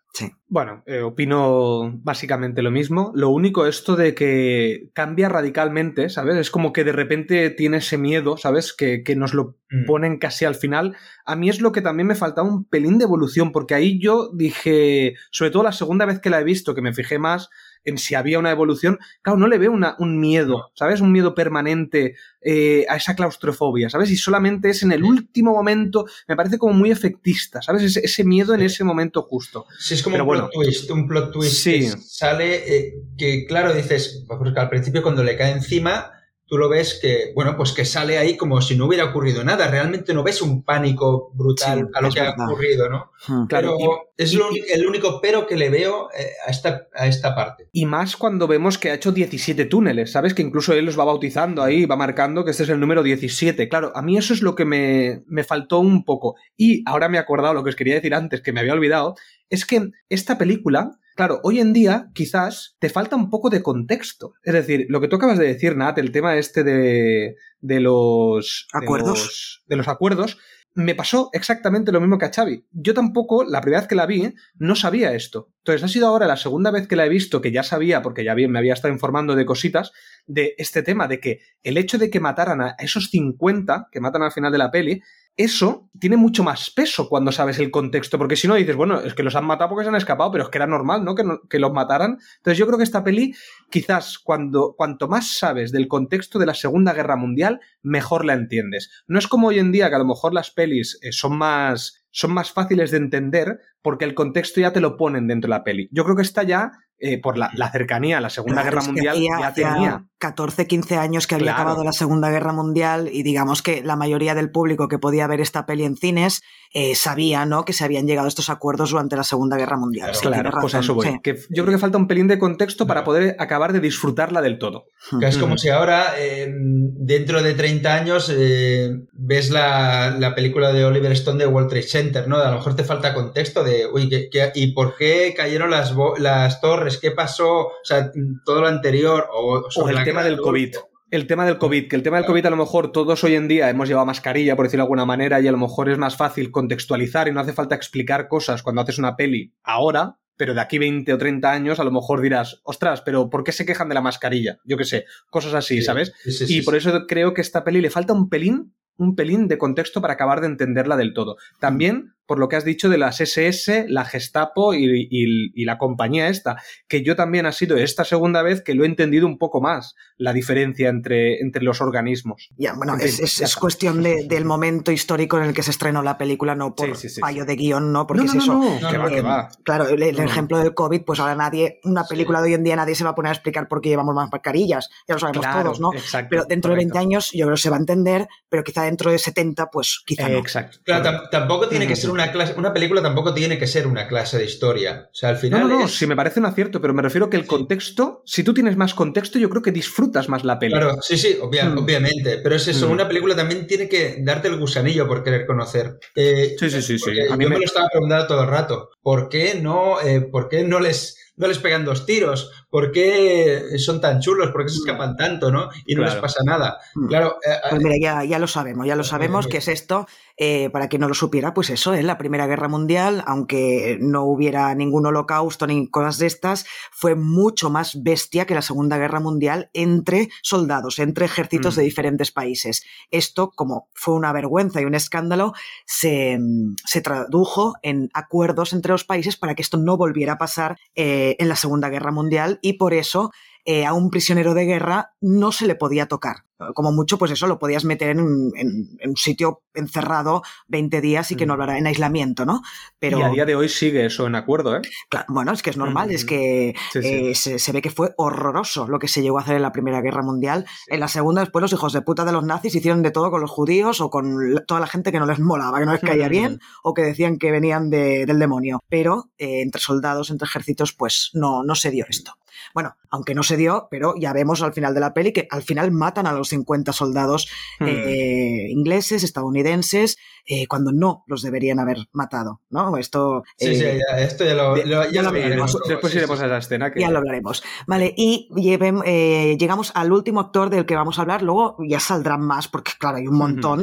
Bueno, eh, opino básicamente lo mismo. Lo único esto de que cambia radicalmente, ¿sabes? Es como que de repente tiene ese miedo, ¿sabes? Que, que nos lo Mm. ponen casi al final. A mí es lo que también me faltaba un pelín de evolución, porque ahí yo dije, sobre todo la segunda vez que la he visto, que me fijé más en si había una evolución, claro, no le veo una- un miedo, ¿sabes? Un miedo permanente eh, a esa claustrofobia, ¿sabes? Y solamente es en el último momento, me parece como muy efectista, ¿sabes? Ese, ese miedo en ese momento justo. Sí, es como Pero un bueno. plot twist, un plot twist Sí. que sale, eh, que claro, dices, porque al principio cuando le cae encima, tú lo ves que, bueno, pues que sale ahí como si no hubiera ocurrido nada, realmente no ves un pánico brutal Sí, a lo que ha ocurrido, ¿no? Claro, Pero es lo el único pero que le veo eh, a, esta, a esta parte. Y más cuando vemos que ha hecho 17 túneles, ¿sabes? Que incluso él los va bautizando ahí, va marcando que este es el número 17. Claro, a mí eso es lo que me, me faltó un poco. Y ahora me he acordado lo que os quería decir antes, que me había olvidado, es que esta película, claro, hoy en día quizás te falta un poco de contexto. Es decir, lo que tú acabas de decir, Nat, el tema este de, de los... de ¿Acuerdos? los- de los acuerdos, me pasó exactamente lo mismo que a Xavi. Yo tampoco, la primera vez que la vi, no sabía esto. Entonces ha sido ahora la segunda vez que la he visto, que ya sabía, porque ya bien me había estado informando de cositas, de este tema, de que el hecho de que mataran a esos 50 que matan al final de la peli, eso tiene mucho más peso cuando sabes el contexto, porque si no dices, bueno, es que los han matado porque se han escapado, pero es que era normal, ¿no? Que, que los mataran. Entonces yo creo que esta peli, quizás cuando, cuanto más sabes del contexto de la Segunda Guerra Mundial, mejor la entiendes. No es como hoy en día que a lo mejor las pelis eh, son más son más fáciles de entender porque el contexto ya te lo ponen dentro de la peli. Yo creo que esta ya, eh, por la, la cercanía a la Segunda Claro, Guerra es que Mundial, hacía- ya hacía tenía. 14, 15 años que había Claro. acabado la Segunda Guerra Mundial y digamos que la mayoría del público que podía ver esta peli en cines eh, sabía ¿no? que se habían llegado a estos acuerdos durante la Segunda Guerra Mundial. Claro, Claro, pues a eso voy. sí. Que yo creo que falta un pelín de contexto para Claro. poder acabar de disfrutarla del todo. Que es como si ahora, eh, dentro de 30 años, eh, ves la, la película de Oliver Stone de World Trade Center, ¿no? A lo mejor te falta contexto de, uy, ¿qué, qué- y por qué cayeron las, bo- las torres? ¿Qué pasó? O sea, todo lo anterior. O, el tema del COVID. El tema del COVID, que el tema del COVID a lo mejor todos hoy en día hemos llevado mascarilla, por decirlo de alguna manera, y a lo mejor es más fácil contextualizar y no hace falta explicar cosas cuando haces una peli ahora, pero de aquí 20 o 30 años a lo mejor dirás, ostras, pero ¿por qué se quejan de la mascarilla? Yo qué sé, cosas así, ¿sabes? Sí, sí, sí, y por eso creo que esta peli le falta un pelín, un pelín de contexto para acabar de entenderla del todo. También por lo que has dicho de las SS, la Gestapo y, y- y la compañía esta, que yo también ha sido esta segunda vez que lo he entendido un poco más, la diferencia entre, entre los organismos. Ya, bueno, es, es- es cuestión de- del momento histórico en el que se estrenó la película, no por Sí, sí, sí, fallo de guion, no, porque no, es no, eso. no, No, que va, eh, que va. Claro, el, el ejemplo del COVID, pues ahora nadie, una película de hoy en día nadie se va a poner a explicar por qué llevamos más mascarillas, ya lo sabemos Claro, todos, ¿no? exacto, Pero dentro de correcto. 20 años yo creo que se va a entender, pero quizá dentro de 70, pues quizá Eh, no. exacto. Claro, tampoco tiene que ser una clase, una película tampoco tiene que ser una clase de historia. O sea, al No, final no, no, es- sí me parece un acierto, pero me refiero que el contexto, si tú tienes más contexto, yo creo que disfrutas más la peli. Claro, sí, sí, obvia- Mm. obviamente. Pero es eso, Mm. una película también tiene que darte el gusanillo por querer conocer. Eh, Sí, sí, sí, sí. porque A mí yo me... me- lo estaba preguntando todo el rato. ¿Por qué no, eh, por qué no les no les pegan dos tiros? ¿Por qué son tan chulos? ¿Por qué se escapan tanto, no? Y no Claro. les pasa nada. Mm. Claro, eh, Pues mira, ya, ya lo sabemos, ya lo Muy sabemos que es esto. eh, para quien no lo supiera, pues eso, en la Primera Guerra Mundial, aunque no hubiera ningún holocausto ni cosas de estas, fue mucho más bestia que la Segunda Guerra Mundial entre soldados, entre ejércitos Mm. de diferentes países. Esto, como fue una vergüenza y un escándalo, se, mm, se tradujo en acuerdos entre los países para que esto no volviera a pasar eh, en la Segunda Guerra Mundial y por eso eh, a un prisionero de guerra no se le podía tocar. Como mucho, pues eso lo podías meter en, un- en- en un sitio encerrado 20 días y que no hablara en aislamiento, ¿no? Pero Y a día de hoy sigue eso en acuerdo, ¿eh? claro, bueno, es que es normal, Mm. es que Sí, sí. eh, se, se ve que fue horroroso lo que se llegó a hacer en la Primera Guerra Mundial. En la Segunda, después los hijos de puta de los nazis hicieron de todo con los judíos o con toda la gente que no les molaba, que no les caía bien o que decían que venían de- del demonio. Pero eh, entre soldados, entre ejércitos, pues no, no se dio esto. Bueno, aunque no se dio, pero ya vemos al final de la peli que al final matan a los 50 soldados Mm. eh, ingleses, estadounidenses, eh, cuando no los deberían haber matado, ¿no? Esto... sí, eh, sí, ya, esto ya lo, de- ya ya lo veremos. Después, iremos sí, a esa escena que... ya lo hablaremos. Vale, y lleven- eh, llegamos al último actor del que vamos a hablar, luego ya saldrán más, porque claro, hay un montón,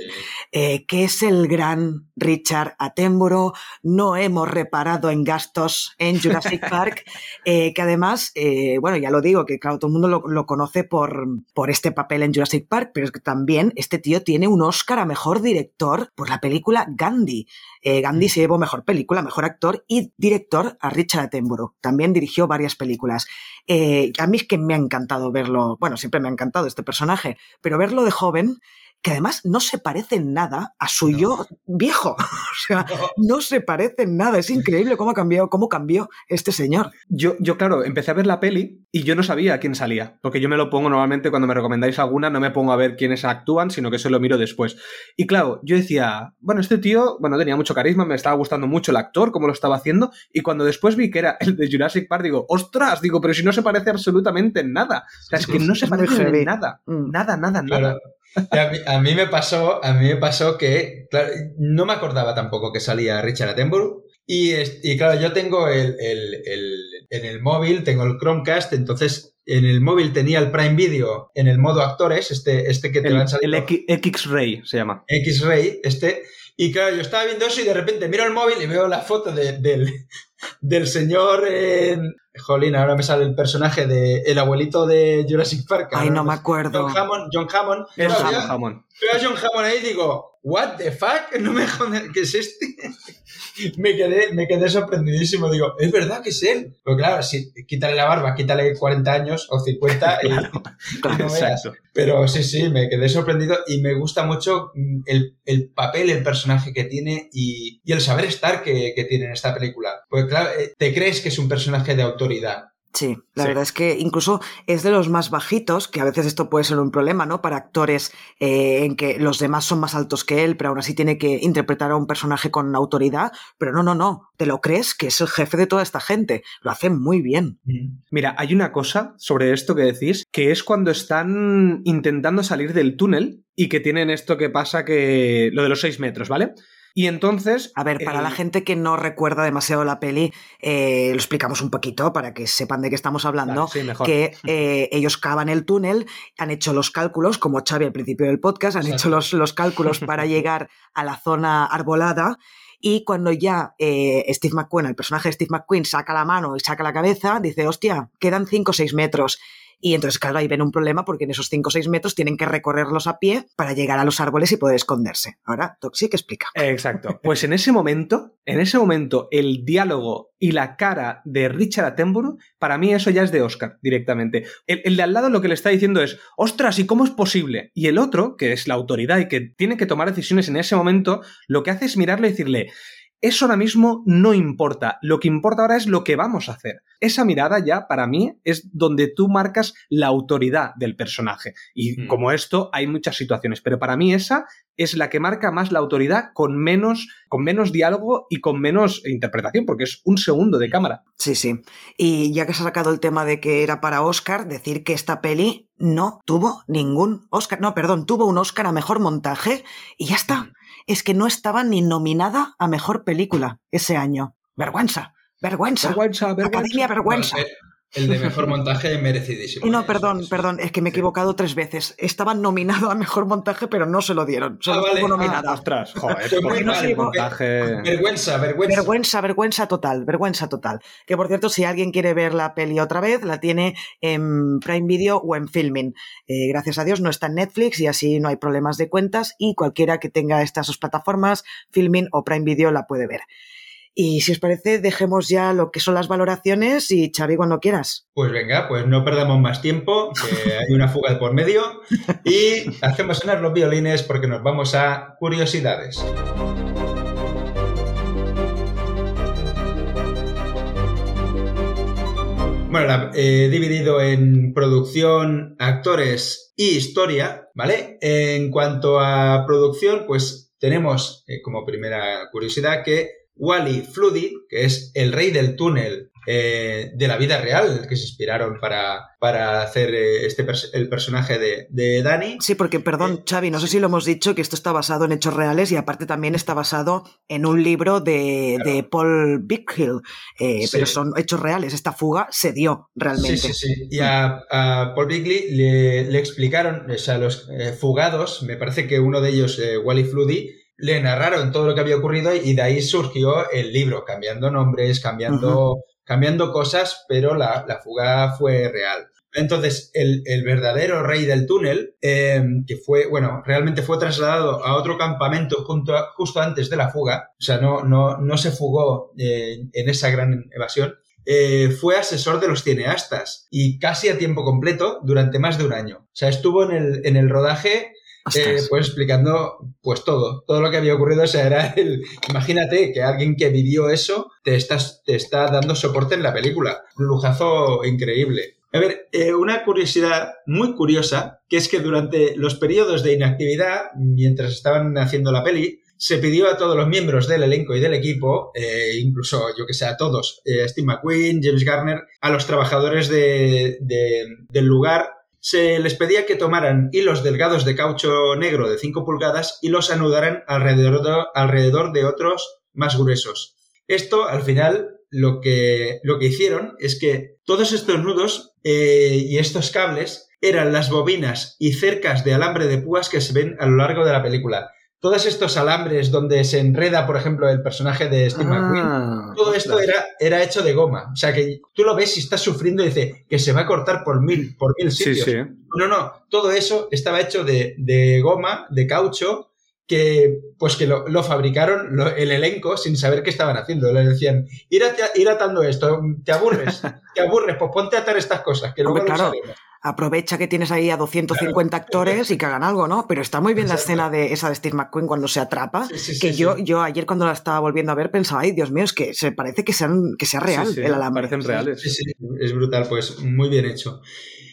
eh, que es el gran Richard Attenborough. No hemos reparado en gastos en Jurassic Park, *laughs* eh, que además, eh, bueno, ya lo digo, que claro, todo el mundo lo, lo conoce por, por este papel en Jurassic Park, pero es que también este tío tiene un Oscar a Mejor Director por la película Gandhi. Eh, Gandhi se llevó Mejor Película, Mejor Actor y Director a Richard Attenborough. También dirigió varias películas. Eh, a mí es que me ha encantado verlo, bueno, siempre me ha encantado este personaje, pero verlo de joven, que además no se parece en nada a su No. yo viejo. *laughs* O sea, no se parece en nada. Es increíble cómo ha cambiado, cómo cambió este señor. Yo, yo, claro, empecé a ver la peli y yo no sabía quién salía. Porque yo me lo pongo normalmente cuando me recomendáis alguna, no me pongo a ver quiénes actúan, sino que se lo miro después. Y claro, yo decía, bueno, este tío, bueno, tenía mucho carisma, me estaba gustando mucho el actor, cómo lo estaba haciendo. Y cuando después vi que era el de Jurassic Park, digo, ostras, digo, pero si no se parece absolutamente en nada. O sea, es que no se parece en nada. Mm. Nada, nada, Claro. A mí, a mí me pasó, a mí me pasó que, claro, no me acordaba tampoco que salía Richard Attenborough. Y, y claro, yo tengo el, el- el- en el móvil, tengo el Chromecast, entonces en el móvil tenía el Prime Video en el modo actores, este, este que te El, van el saliendo X- X-Ray se llama. X-Ray, este. Y claro, yo estaba viendo eso y de repente miro el móvil y veo la foto de- del, del señor. eh, jolín, ahora me sale el personaje de el abuelito de Jurassic Park. Ay, no me acuerdo. John Hammond. John Hammond. Eso, Claro, veo- a John Hammond ahí y digo, ¿What the fuck? *laughs* No me jodas, ¿qué es este? *laughs* me, quedé, me quedé sorprendidísimo. Digo, es verdad que es él. Pero claro, si quítale la barba, quítale 40 años o 50 y- *laughs* y, no. Exacto. Pero sí, sí, me quedé sorprendido y me gusta mucho mm, el, el papel, el personaje que tiene y, y el saber estar que, que tiene en esta película. Porque claro, eh, te crees que es un personaje de autoridad. Sí, la Sí. verdad es que incluso es de los más bajitos, que a veces esto puede ser un problema, ¿no? Para actores eh, en que los demás son más altos que él, pero aún así tiene que interpretar a un personaje con autoridad. Pero no, no, no. Te lo crees que es el jefe de toda esta gente. Lo hace muy bien. Mira, hay una cosa sobre esto que decís, que es cuando están intentando salir del túnel y que tienen esto que pasa que... lo de los seis metros, ¿vale? Y entonces... A ver, para eh, la gente que no recuerda demasiado la peli, eh, lo explicamos un poquito para que sepan de qué estamos hablando, Vale, sí, mejor. que eh, ellos cavan el túnel, han hecho los cálculos, como Xavi al principio del podcast, han Exacto. hecho los, los cálculos para *laughs* llegar a la zona arbolada. Y cuando ya eh, Steve McQueen, el personaje de Steve McQueen, saca la mano y saca la cabeza, dice, hostia, quedan 5 o 6 metros. Y entonces, claro, ahí ven un problema porque en esos 5 o 6 metros tienen que recorrerlos a pie para llegar a los árboles y poder esconderse. Ahora, Toxic explica. Exacto. Pues en ese momento, en ese momento, el diálogo y la cara de Richard Attenborough, para mí eso ya es de Oscar directamente. El, el de al lado lo que le está diciendo es, ostras, ¿y cómo es posible? Y el otro, que es la autoridad y que tiene que tomar decisiones en ese momento, lo que hace es mirarle y decirle, eso ahora mismo no importa. Lo que importa ahora es lo que vamos a hacer. Esa mirada ya, para mí, es donde tú marcas la autoridad del personaje. Y Mm. como esto, hay muchas situaciones. Pero para mí esa es la que marca más la autoridad con menos, con menos diálogo y con menos interpretación, porque es un segundo de cámara. Sí, sí. Y ya que se ha sacado el tema de que era para Oscar, decir que esta peli no tuvo ningún Oscar. No, perdón, tuvo un Oscar a mejor montaje y ya está. Es que no estaba ni nominada a mejor película ese año. Vergüenza, vergüenza. Vergüenza, vergüenza. Academia, vergüenza. Eh, el de mejor *laughs* montaje merecidísimo. Y no, perdón, eso- eso- perdón, es que me he sí. equivocado tres veces. Estaba nominado a mejor montaje, pero no se lo dieron. Solo Ah, vale. Ah, nominada. Ostras, joder, *laughs* porque no montaje... Vergüenza, vergüenza. Vergüenza, vergüenza total, vergüenza total. Que por cierto, si alguien quiere ver la peli otra vez, la tiene en Prime Video o en Filming. Eh, gracias a Dios no está en Netflix y así no hay problemas de cuentas y cualquiera que tenga estas dos plataformas, Filming o Prime Video, la puede ver. Y si os parece, dejemos ya lo que son las valoraciones y Xavi cuando quieras. Pues venga, pues no perdamos más tiempo, hay una fuga de por medio y hacemos sonar los violines porque nos vamos a curiosidades. Bueno, he dividido en producción, actores y historia, ¿vale? En cuanto a producción, pues tenemos eh, como primera curiosidad que Wally Floody, que es el rey del túnel eh, de la vida real, que se inspiraron para, para hacer eh, este el personaje de, de Danny. Sí, porque, perdón, Xavi, no sé si lo hemos dicho, que esto está basado en hechos reales y aparte también está basado en un libro de, Claro. de Paul Bighill, eh, Sí. pero son hechos reales. Esta fuga se dio realmente. Sí, sí, sí. Y a, a Paul Bigley le, le explicaron, o sea, los eh, fugados, me parece que uno de ellos, eh, Wally Floody, le narraron todo lo que había ocurrido y de ahí surgió el libro, cambiando nombres, cambiando, cambiando cosas, pero la, la fuga fue real. Entonces, el, el verdadero rey del túnel, eh, que fue, bueno, realmente fue trasladado a otro campamento junto a- justo antes de la fuga, o sea, no, no, no se fugó eh, en esa gran evasión, eh, fue asesor de los cineastas y casi a tiempo completo durante más de un año. O sea, estuvo en el, en el rodaje. Eh, pues explicando pues todo, todo lo que había ocurrido. O sea, era el. Imagínate que alguien que vivió eso te, estás, te está dando soporte en la película. Un lujazo increíble. A ver, eh, una curiosidad muy curiosa, que es que durante los periodos de inactividad, mientras estaban haciendo la peli, se pidió a todos los miembros del elenco y del equipo, eh, incluso yo que sé, a todos, eh, Steve McQueen, James Garner, a los trabajadores de- de- del lugar, se les pedía que tomaran hilos delgados de caucho negro de 5 pulgadas y los anudaran alrededor de, otros más gruesos. Esto, al final, lo que, lo que hicieron es que todos estos nudos eh, y estos cables eran las bobinas y cercas de alambre de púas que se ven a lo largo de la película. Todos estos alambres donde se enreda, por ejemplo, el personaje de Steve McQueen, Ah, todo esto era, era hecho de goma. O sea, que tú lo ves y estás sufriendo y dice que se va a cortar por mil, por mil Sí, sitios. sí. No, no, todo eso estaba hecho de, de goma, de caucho, que pues que lo, lo fabricaron lo- el elenco sin saber qué estaban haciendo. Le decían, ir, ir atando esto, te aburres, *laughs* te aburres, pues ponte a atar estas cosas, que luego Hombre, lo claro. usaremos". Aprovecha que tienes ahí a 250 actores y que hagan algo, ¿no? Pero está muy bien la escena de esa de Steve McQueen cuando se atrapa. Sí, sí, sí, que sí. yo, yo ayer cuando la estaba volviendo a ver pensaba, ay, Dios mío, es que se parece que, sean, que sea real el alambre. Parecen reales. Sí, sí, es brutal, pues muy bien hecho.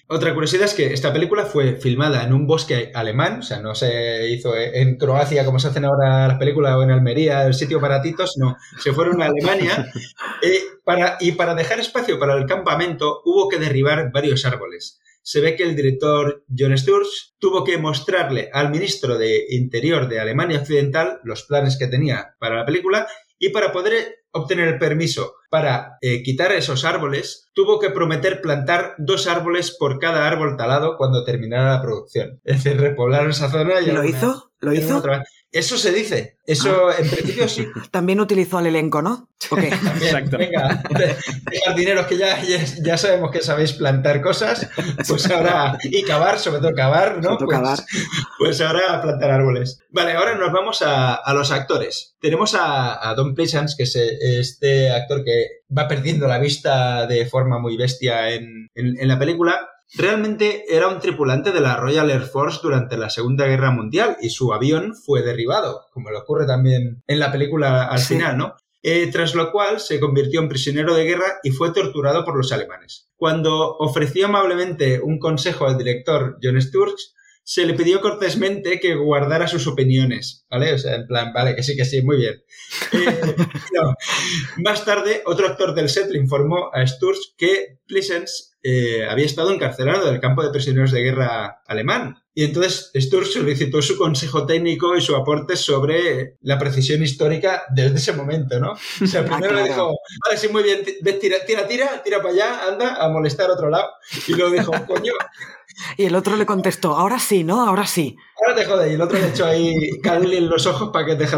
Otra curiosidad es que esta película fue filmada en un bosque alemán, o sea, no se hizo en Croacia como se hacen ahora las películas o en Almería, el sitio baratitos, no, se fueron a Alemania *laughs* eh, para, y para dejar espacio para el campamento hubo que derribar varios árboles. Se ve que el director John Sturz tuvo que mostrarle al ministro de Interior de Alemania Occidental los planes que tenía para la película y para poder obtener el permiso para eh, quitar esos árboles, tuvo que prometer plantar dos árboles por cada árbol talado cuando terminara la producción. Es decir, repoblaron esa zona y... ¿Lo hizo? ¿Lo hizo? otra vez. Eso se dice. Eso en principio sí. *laughs* También utilizó al elenco, ¿no? *laughs* También, Exacto. Venga, jardineros que ya, ya, sabemos que sabéis plantar cosas, pues ahora, y cavar, sobre todo cavar, ¿no? Pues, cavar. pues ahora plantar árboles. Vale, ahora nos vamos a, a los actores. Tenemos a, a Don Pleasance, que es este actor que va perdiendo la vista de forma muy bestia en, en- en la película. Realmente era un tripulante de la Royal Air Force durante la Segunda Guerra Mundial y su avión fue derribado, como le ocurre también en la película al Sí. final, ¿no? Eh, tras lo cual se convirtió en prisionero de guerra y fue torturado por los alemanes. Cuando ofreció amablemente un consejo al director John Sturges, se le pidió cortésmente que guardara sus opiniones, ¿vale? O sea, en plan, vale, que sí, que sí, muy bien. Eh, *laughs* no. Más tarde, otro actor del set le informó a Sturges que Pleasence eh, había estado encarcelado del campo de prisioneros de guerra alemán. Y entonces Sturges solicitó su consejo técnico y su aporte sobre la precisión histórica desde ese momento, ¿no? O sea, *laughs* primero le claro. dijo, vale, sí, muy bien, tira, tira, tira, tira para allá, anda a molestar a otro lado. Y luego dijo, *laughs* coño, Y el otro le contestó, ahora sí, ¿no? Ahora sí. ahora te jode. Y el otro le echó ahí cal en los ojos para que te deje.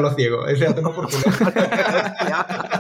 Dice, "A tomar por culo". *laughs*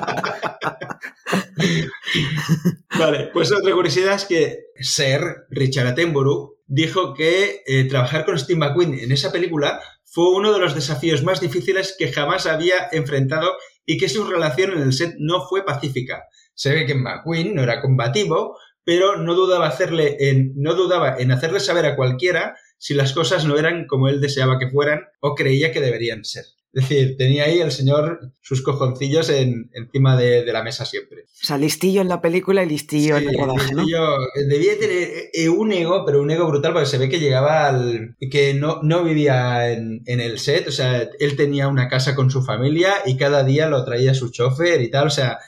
Vale, pues otra curiosidad es que Sir Richard Attenborough dijo que eh, trabajar con Steve McQueen en esa película fue uno de los desafíos más difíciles que jamás había enfrentado y que su relación en el set no fue pacífica. Se ve que McQueen no era combativo, pero no dudaba, en, no dudaba en hacerle saber a cualquiera si las cosas no eran como él deseaba que fueran o creía que deberían ser. Es decir, tenía ahí el señor sus cojoncillos en, encima de, de la mesa siempre. O sea, listillo en la película y listillo en el rodaje, ¿no? Listillo, debía tener eh, un ego, pero un ego brutal, porque se ve que llegaba al. que no, no vivía en, en el set, o sea, él tenía una casa con su familia y cada día lo traía su chofer y tal, o sea,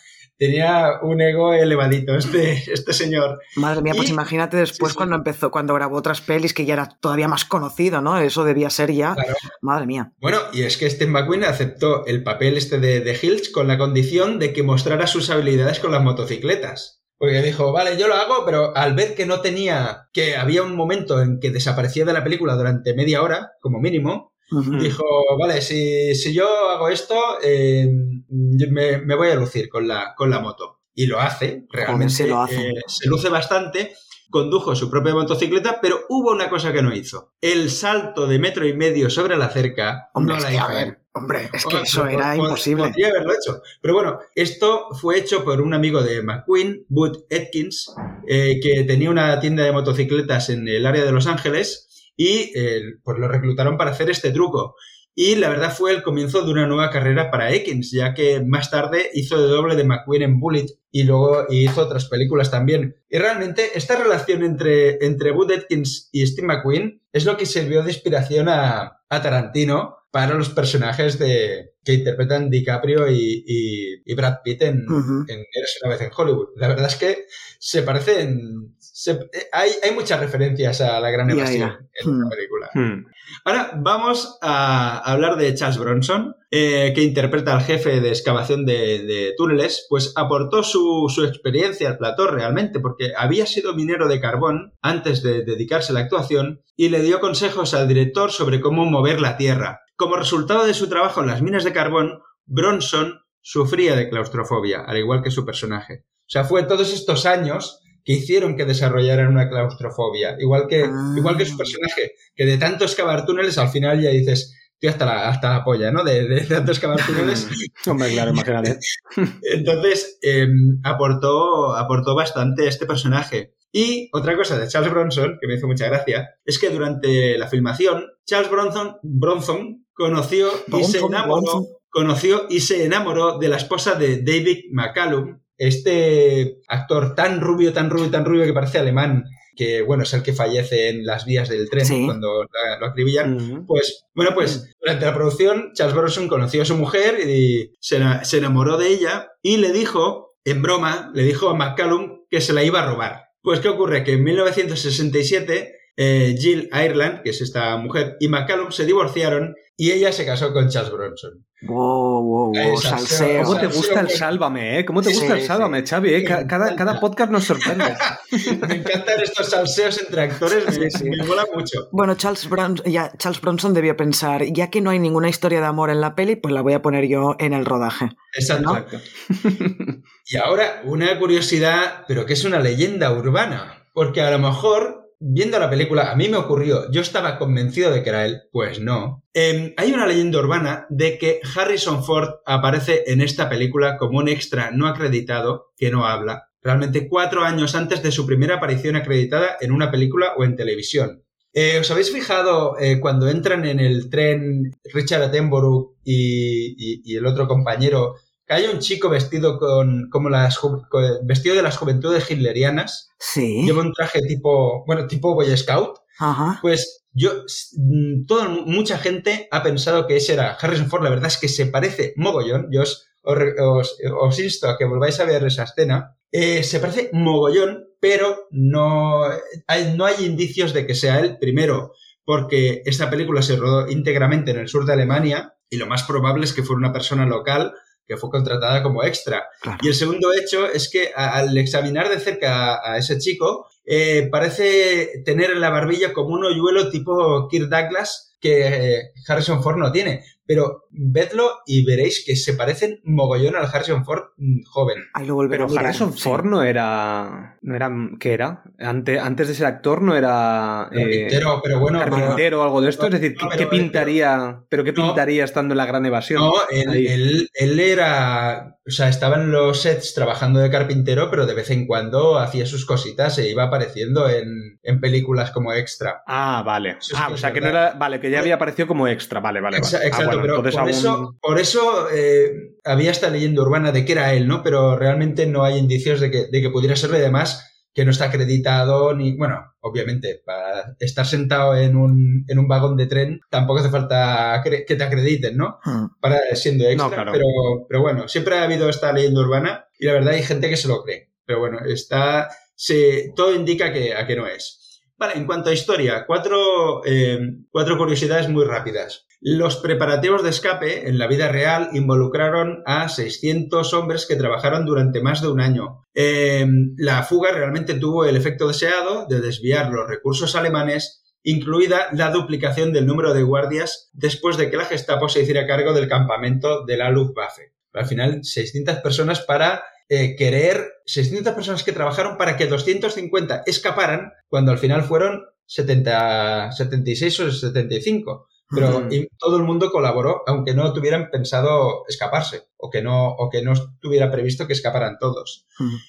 tenía un ego elevadito este, *laughs* este señor. Madre mía, pues imagínate después sí, sí. cuando empezó, cuando grabó otras pelis que ya era todavía más conocido, ¿no? Eso debía ser ya. Claro. Madre mía. Bueno, y es que Steve McQueen aceptó el papel este de, de Hills con la condición de que mostrara sus habilidades con las motocicletas. Porque dijo, vale, yo lo hago, pero al ver que no tenía, que había un momento en que desaparecía de la película durante media hora, como mínimo, Dijo, vale, si, si yo hago esto, eh, me, me voy a lucir con la, con la moto. Y lo hace, realmente. sí lo hace. eh, se luce bastante, condujo su propia motocicleta, pero hubo una cosa que no hizo. El salto de metro y medio sobre la cerca Hombre, no es que, a ver, hombre, es que eso era pod- imposible. Podría haberlo hecho. Pero bueno, esto fue hecho por un amigo de McQueen, Bud Atkins, eh, que tenía una tienda de motocicletas en el área de Los Ángeles y eh, pues lo reclutaron para hacer este truco. Y la verdad fue el comienzo de una nueva carrera para Atkins, ya que más tarde hizo de doble de McQueen en Bullet y luego hizo otras películas también. Y realmente esta relación entre, entre Bud Atkins y Steve McQueen es lo que sirvió de inspiración a Tarantino para los personajes de, que interpretan DiCaprio y, y- y Brad Pitt en, en Eres una vez en Hollywood. La verdad es que se parecen... se- hay, hay muchas referencias a la gran evasión en la Hmm. película. Hmm. Ahora vamos a hablar de Charles Bronson, eh, que interpreta al jefe de excavación de, de túneles, pues aportó su, su experiencia al plató realmente, porque había sido minero de carbón antes de dedicarse a la actuación y le dio consejos al director sobre cómo mover la tierra. Como resultado de su trabajo en las minas de carbón, Bronson sufría de claustrofobia, al igual que su personaje. O sea, fue todos estos años que hicieron que desarrollaran una claustrofobia, igual que, Ah. igual que su personaje, que de tanto excavar túneles al final ya dices, tío, hasta la, hasta la polla, ¿no? De, de tanto excavar *laughs* túneles. Hombre, claro, imagínate. *laughs* Entonces, eh, aportó, aportó bastante este personaje. Y otra cosa de Charles Bronson, que me hizo mucha gracia, es que durante la filmación, Charles Bronson, Bronson conoció y se enamoró, Bronson. conoció y se enamoró de la esposa de David McCallum, este actor tan rubio, tan rubio, tan rubio que parece alemán, que bueno, es el que fallece en las vías del tren Sí. cuando la- lo acribillan. Pues, bueno, pues durante la producción, Charles Bronson conoció a su mujer y se, se enamoró de ella y le dijo, en broma, le dijo a McCallum que se la iba a robar. Pues, ¿qué ocurre? Que en 1967 eh, Jill Ireland, que es esta mujer, y McCallum se divorciaron y ella se casó con Charles Bronson. Wow, wow, wow, salseo, salseo. ¿Cómo te salseo gusta el sálvame, eh? ¿Cómo te gusta Sí, el sálvame, Xavi? eh? Ca- Cada, cada podcast nos sorprende. *laughs* Me encantan estos salseos entre actores, me, Sí, sí. me mola mucho. Bueno, Charles, Bron- ya, Charles Bronson debió pensar, ya que no hay ninguna historia de amor en la peli, pues la voy a poner yo en el rodaje. Exacto. Exacto. *laughs* Y ahora, una curiosidad, pero que es una leyenda urbana. Porque a lo mejor, viendo la película, a mí me ocurrió, yo estaba convencido de que era él, pues no. Em, hay una leyenda urbana de que Harrison Ford aparece en esta película como un extra no acreditado que no habla. Realmente cuatro años antes de su primera aparición acreditada en una película o en televisión. Eh, ¿Os habéis fijado eh, cuando entran en el tren Richard Attenborough y, y- y el otro compañero que hay un chico vestido con como las con- vestido de las juventudes hitlerianas, Sí. lleva un traje tipo, bueno, tipo Boy Scout, Ajá. pues yo mm, todo mucha gente ha pensado que ese era Harrison Ford, la verdad es que se parece mogollón, yo os, os- os insto a que volváis a ver esa escena, Eh, se parece mogollón, pero no hay, no hay indicios de que sea él, primero porque esta película se rodó íntegramente en el sur de Alemania y lo más probable es que fuera una persona local que fue contratada como extra. Claro. Y el segundo hecho es que a- al examinar de cerca a, a ese chico, eh, parece tener en la barbilla como un hoyuelo tipo Kirk Douglas que eh, Harrison Ford no tiene. Pero vedlo y veréis que se parecen mogollón al Harrison Ford mm, joven. Ahí lo Pero a Harrison sí. Ford no era. no era ¿Qué era? Ante- antes de ser actor no era. eh, Carpintero, pero bueno, carpintero o algo de esto. Es decir, No, ¿qué, pero- qué pintaría? ¿Pero qué No. pintaría estando en la gran evasión? No, él, él- él era. O sea, estaba en los sets trabajando de carpintero, pero de vez en cuando hacía sus cositas e iba apareciendo en, en películas como extra. Ah, vale. Eso Ah, o sea que no era. Vale, que ya había aparecido como extra. Vale, vale. vale. Ah, Exacto, bueno, pero por aún- eso, por eso eh, había esta leyenda urbana de que era él, ¿no? Pero realmente no hay indicios de que, de que pudiera serlo y además que no está acreditado ni. Bueno, obviamente, para estar sentado en un, en un vagón de tren tampoco hace falta que te acrediten, ¿no? Mm. para siendo extra, No, claro. pero, pero bueno, siempre ha habido esta leyenda urbana y la verdad hay gente que se lo cree. Pero bueno, está, se, todo indica que, a que no es. Vale, en cuanto a historia, cuatro, eh, cuatro curiosidades muy rápidas. Los preparativos de escape en la vida real involucraron a 600 hombres que trabajaron durante más de un año. Eh, la fuga realmente tuvo el efecto deseado de desviar los recursos alemanes incluida la duplicación del número de guardias después de que la Gestapo se hiciera cargo del campamento de la Luftwaffe. Al final, 600 personas para eh, querer, 600 personas que trabajaron para que 250 escaparan, cuando al final fueron 70, 76 o 75. Pero todo el mundo colaboró, aunque no tuvieran pensado escaparse, o que no, o que no estuviera previsto que escaparan todos.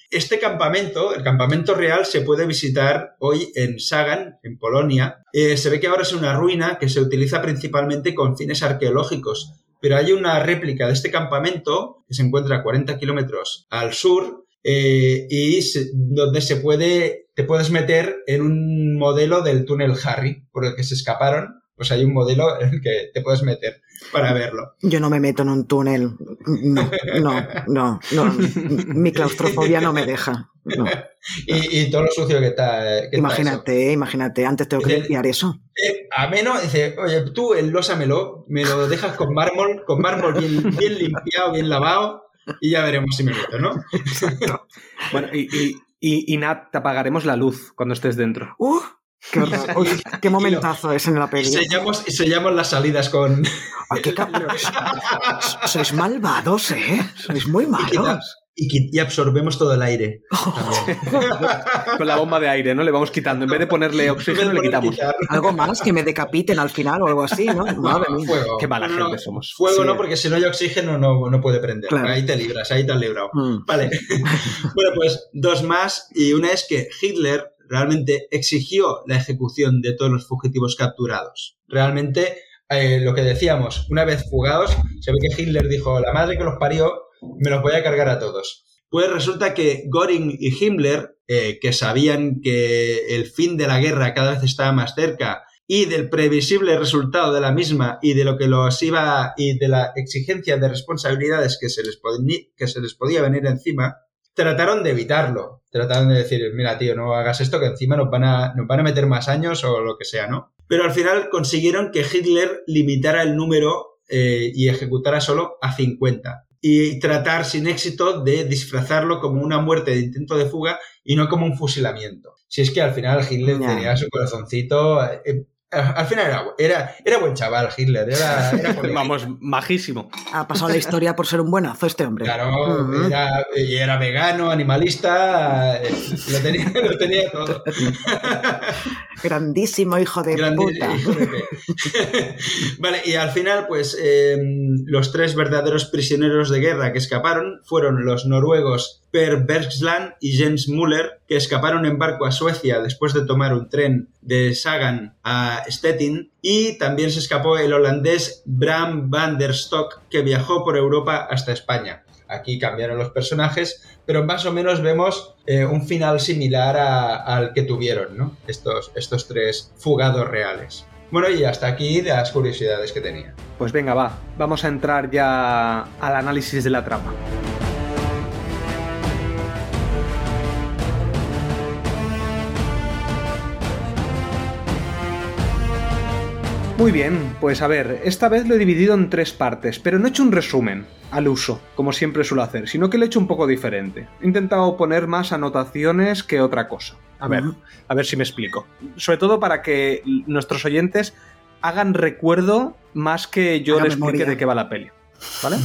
Este campamento, el campamento real, se puede visitar hoy en Sagan, en Polonia. Eh, se ve que ahora es una ruina que se utiliza principalmente con fines arqueológicos, pero hay una réplica de este campamento que se encuentra a 40 kilómetros al sur eh, y donde se puede, te puedes meter en un modelo del túnel Harry por el que se escaparon. Pues hay un modelo en el que te puedes meter para verlo. Yo no me meto en un túnel. No, no, no, no. Mi claustrofobia no me deja. No. Y, y todo lo sucio que está. que está eso. Imagínate, imagínate, antes tengo que limpiar eso. Eh, ameno, dice, oye, tú enlósamelo, me lo dejas con mármol, con mármol bien, bien limpiado, bien lavado, y ya veremos si me meto, ¿no? Bueno, y, y, y, y Nat, te apagaremos la luz cuando estés dentro. ¡Uh! ¡Qué! *laughs* Uy, qué momentazo es en la Y peli! sellamos, y sellamos las salidas con... *laughs* Ay, qué Sois malvados, ¿eh? Sois muy malos. Y, absorbemos todo el aire. *laughs* Con la bomba de aire, ¿no? Le vamos quitando. En vez de ponerle oxígeno, le quitamos. Quitar. Algo más, que me decapiten al final o algo así, ¿no? Madre mía. Fuego. Qué mala No, no, gente somos. Fuego Sí. no, porque si no hay oxígeno no, no puede prender. Claro. Ahí te libras, ahí te has librado. Mm. Vale. bueno, pues dos más. Y una es que Hitler realmente exigió la ejecución de todos los fugitivos capturados. Realmente, eh, lo que decíamos, una vez fugados, se ve que Hitler dijo, la madre que los parió, me los voy a cargar a todos. Pues resulta que Göring y Himmler, eh, que sabían que el fin de la guerra cada vez estaba más cerca y del previsible resultado de la misma y de lo que los iba y de la exigencia de responsabilidades que se les, que se les podía venir encima, trataron de evitarlo. Trataron de decir, mira, tío, no hagas esto, que encima nos van a, nos van a meter más años o lo que sea, ¿no? Pero al final consiguieron que Hitler limitara el número eh, y ejecutara solo a 50 y tratar sin éxito de disfrazarlo como una muerte de intento de fuga y no como un fusilamiento. Si es que al final Hitler tenía su corazoncito. eh, al final era, era, era buen chaval Hitler, era, era *laughs* colega. Vamos, majísimo. Ha pasado la historia por ser un buenazo este hombre. Claro, Ujú. era, y era vegano, animalista, eh, lo tenía, *laughs* lo tenía todo. *laughs* Grandísimo hijo de puta. hijo de pe- vale, y al final, pues eh, los tres verdaderos prisioneros de guerra que escaparon fueron los noruegos Per Bergsland y Jens Müller, que escaparon en barco a Suecia después de tomar un tren de Sagan a Stettin, y también se escapó el holandés Bram van der Stok, que viajó por Europa hasta España. Aquí cambiaron los personajes, pero más o menos vemos eh, un final similar al que tuvieron, ¿no? Estos, estos tres fugados reales. Bueno, y hasta aquí las curiosidades que tenía. Pues venga, va. Vamos a entrar ya al análisis de la trama. Muy bien, pues a ver, esta vez lo he dividido en tres partes, pero no he hecho un resumen al uso, como siempre suelo hacer, sino que lo he hecho un poco diferente. He intentado poner más anotaciones que otra cosa. A ver, a ver si me explico. Sobre todo para que nuestros oyentes hagan recuerdo más que yo Hagan les explique memoria. de qué va la peli. ¿Vale?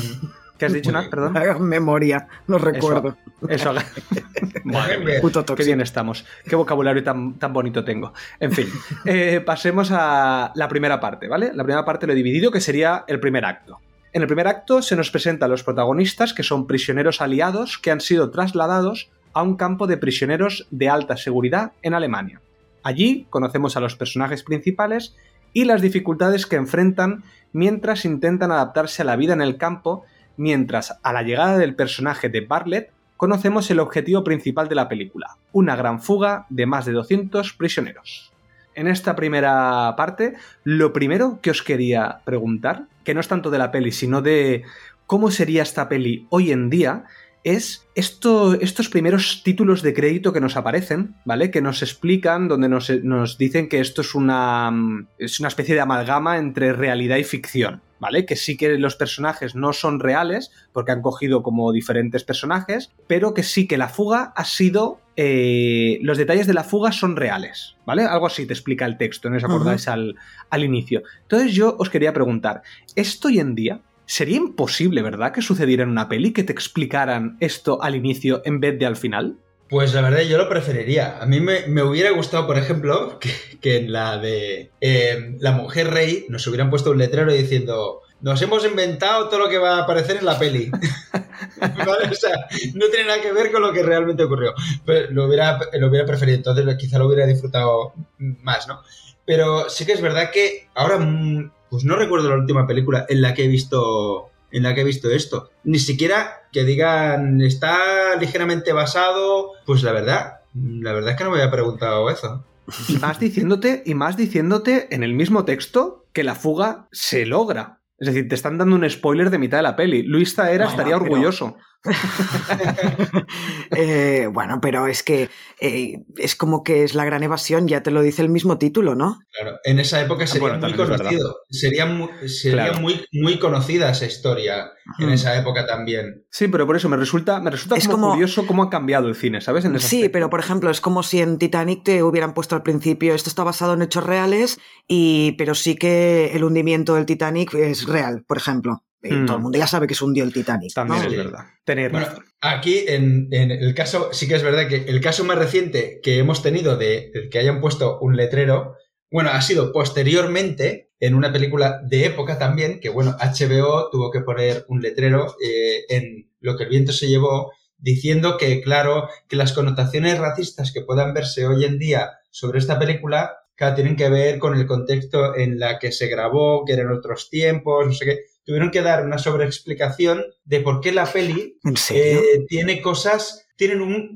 ¿Qué has dicho, Nat? Perdón. *laughs* Hagan memoria, no recuerdo. Eso. *laughs* Madre mía. Puto Qué bien estamos. Qué vocabulario tan, tan bonito tengo. En fin, *laughs* eh, pasemos a la primera parte, ¿vale? La primera parte lo he dividido, que sería el primer acto. En el primer acto se nos presentan a los protagonistas, que son prisioneros aliados que han sido trasladados a un campo de prisioneros de alta seguridad en Alemania. Allí conocemos a los personajes principales y las dificultades que enfrentan mientras intentan adaptarse a la vida en el campo, mientras a la llegada del personaje de Bartlett conocemos el objetivo principal de la película, una gran fuga de más de 200 prisioneros. En esta primera parte, lo primero que os quería preguntar, que no es tanto de la peli, sino de cómo sería esta peli hoy en día, es esto, estos primeros títulos de crédito que nos aparecen, ¿vale? Que nos explican, donde nos, nos dicen que esto es una, mm, es una especie de amalgama entre realidad y ficción, ¿vale? Que sí que los personajes no son reales, porque han cogido como diferentes personajes, pero que sí que la fuga ha sido... eh, los detalles de la fuga son reales, ¿vale? Algo así te explica el texto, ¿no os acordáis al, al inicio? Entonces yo os quería preguntar, ¿esto hoy en día sería imposible, verdad, que sucediera en una peli que te explicaran esto al inicio en vez de al final? Pues la verdad yo lo preferiría. A mí me, me hubiera gustado, por ejemplo, que, en la de eh, La Mujer Rey nos hubieran puesto un letrero diciendo nos hemos inventado todo lo que va a aparecer en la peli. *laughs* ¿Vale? O sea, no tiene nada que ver con lo que realmente ocurrió. Pero lo hubiera, lo hubiera preferido, entonces quizá lo hubiera disfrutado más, ¿no? Pero sí que es verdad que ahora, mm, pues no recuerdo la última película en la que he visto en la que he visto esto. Ni siquiera que digan está ligeramente basado, pues la verdad, la verdad es que no me había preguntado eso. Y más diciéndote, y más diciéndote en el mismo texto que la fuga se logra. Es decir, te están dando un spoiler de mitad de la peli. Luis Taera Bueno, estaría pero- orgulloso. *laughs* Eh, bueno, pero es que eh, es como que es la gran evasión, ya te lo dice el mismo título, ¿no? Claro, en esa época sería Bueno, muy conocido. Sería, mu- sería Claro. muy, muy conocida esa historia en esa época también. Sí, pero por eso me resulta, me resulta Es como, como- curioso cómo ha cambiado el cine, ¿sabes? En ese Sí, aspecto. pero por ejemplo, es como si en Titanic te hubieran puesto al principio, esto está basado en hechos reales, y, pero sí que el hundimiento del Titanic es real, por ejemplo. Mm. Todo el mundo ya sabe que se hundió el Titanic. ¿no? También es Sí. verdad. Tenéis Bueno, razón. aquí en, en el caso, sí que es verdad que el caso más reciente que hemos tenido de que hayan puesto un letrero, bueno, ha sido posteriormente en una película de época también, que bueno, HBO tuvo que poner un letrero eh, en Lo que el viento se llevó, diciendo que, claro, que las connotaciones racistas que puedan verse hoy en día sobre esta película, claro, tienen que ver con el contexto en la que se grabó, que eran otros tiempos, no sé qué. Tuvieron que dar una sobreexplicación de por qué la peli eh, tiene cosas, tienen un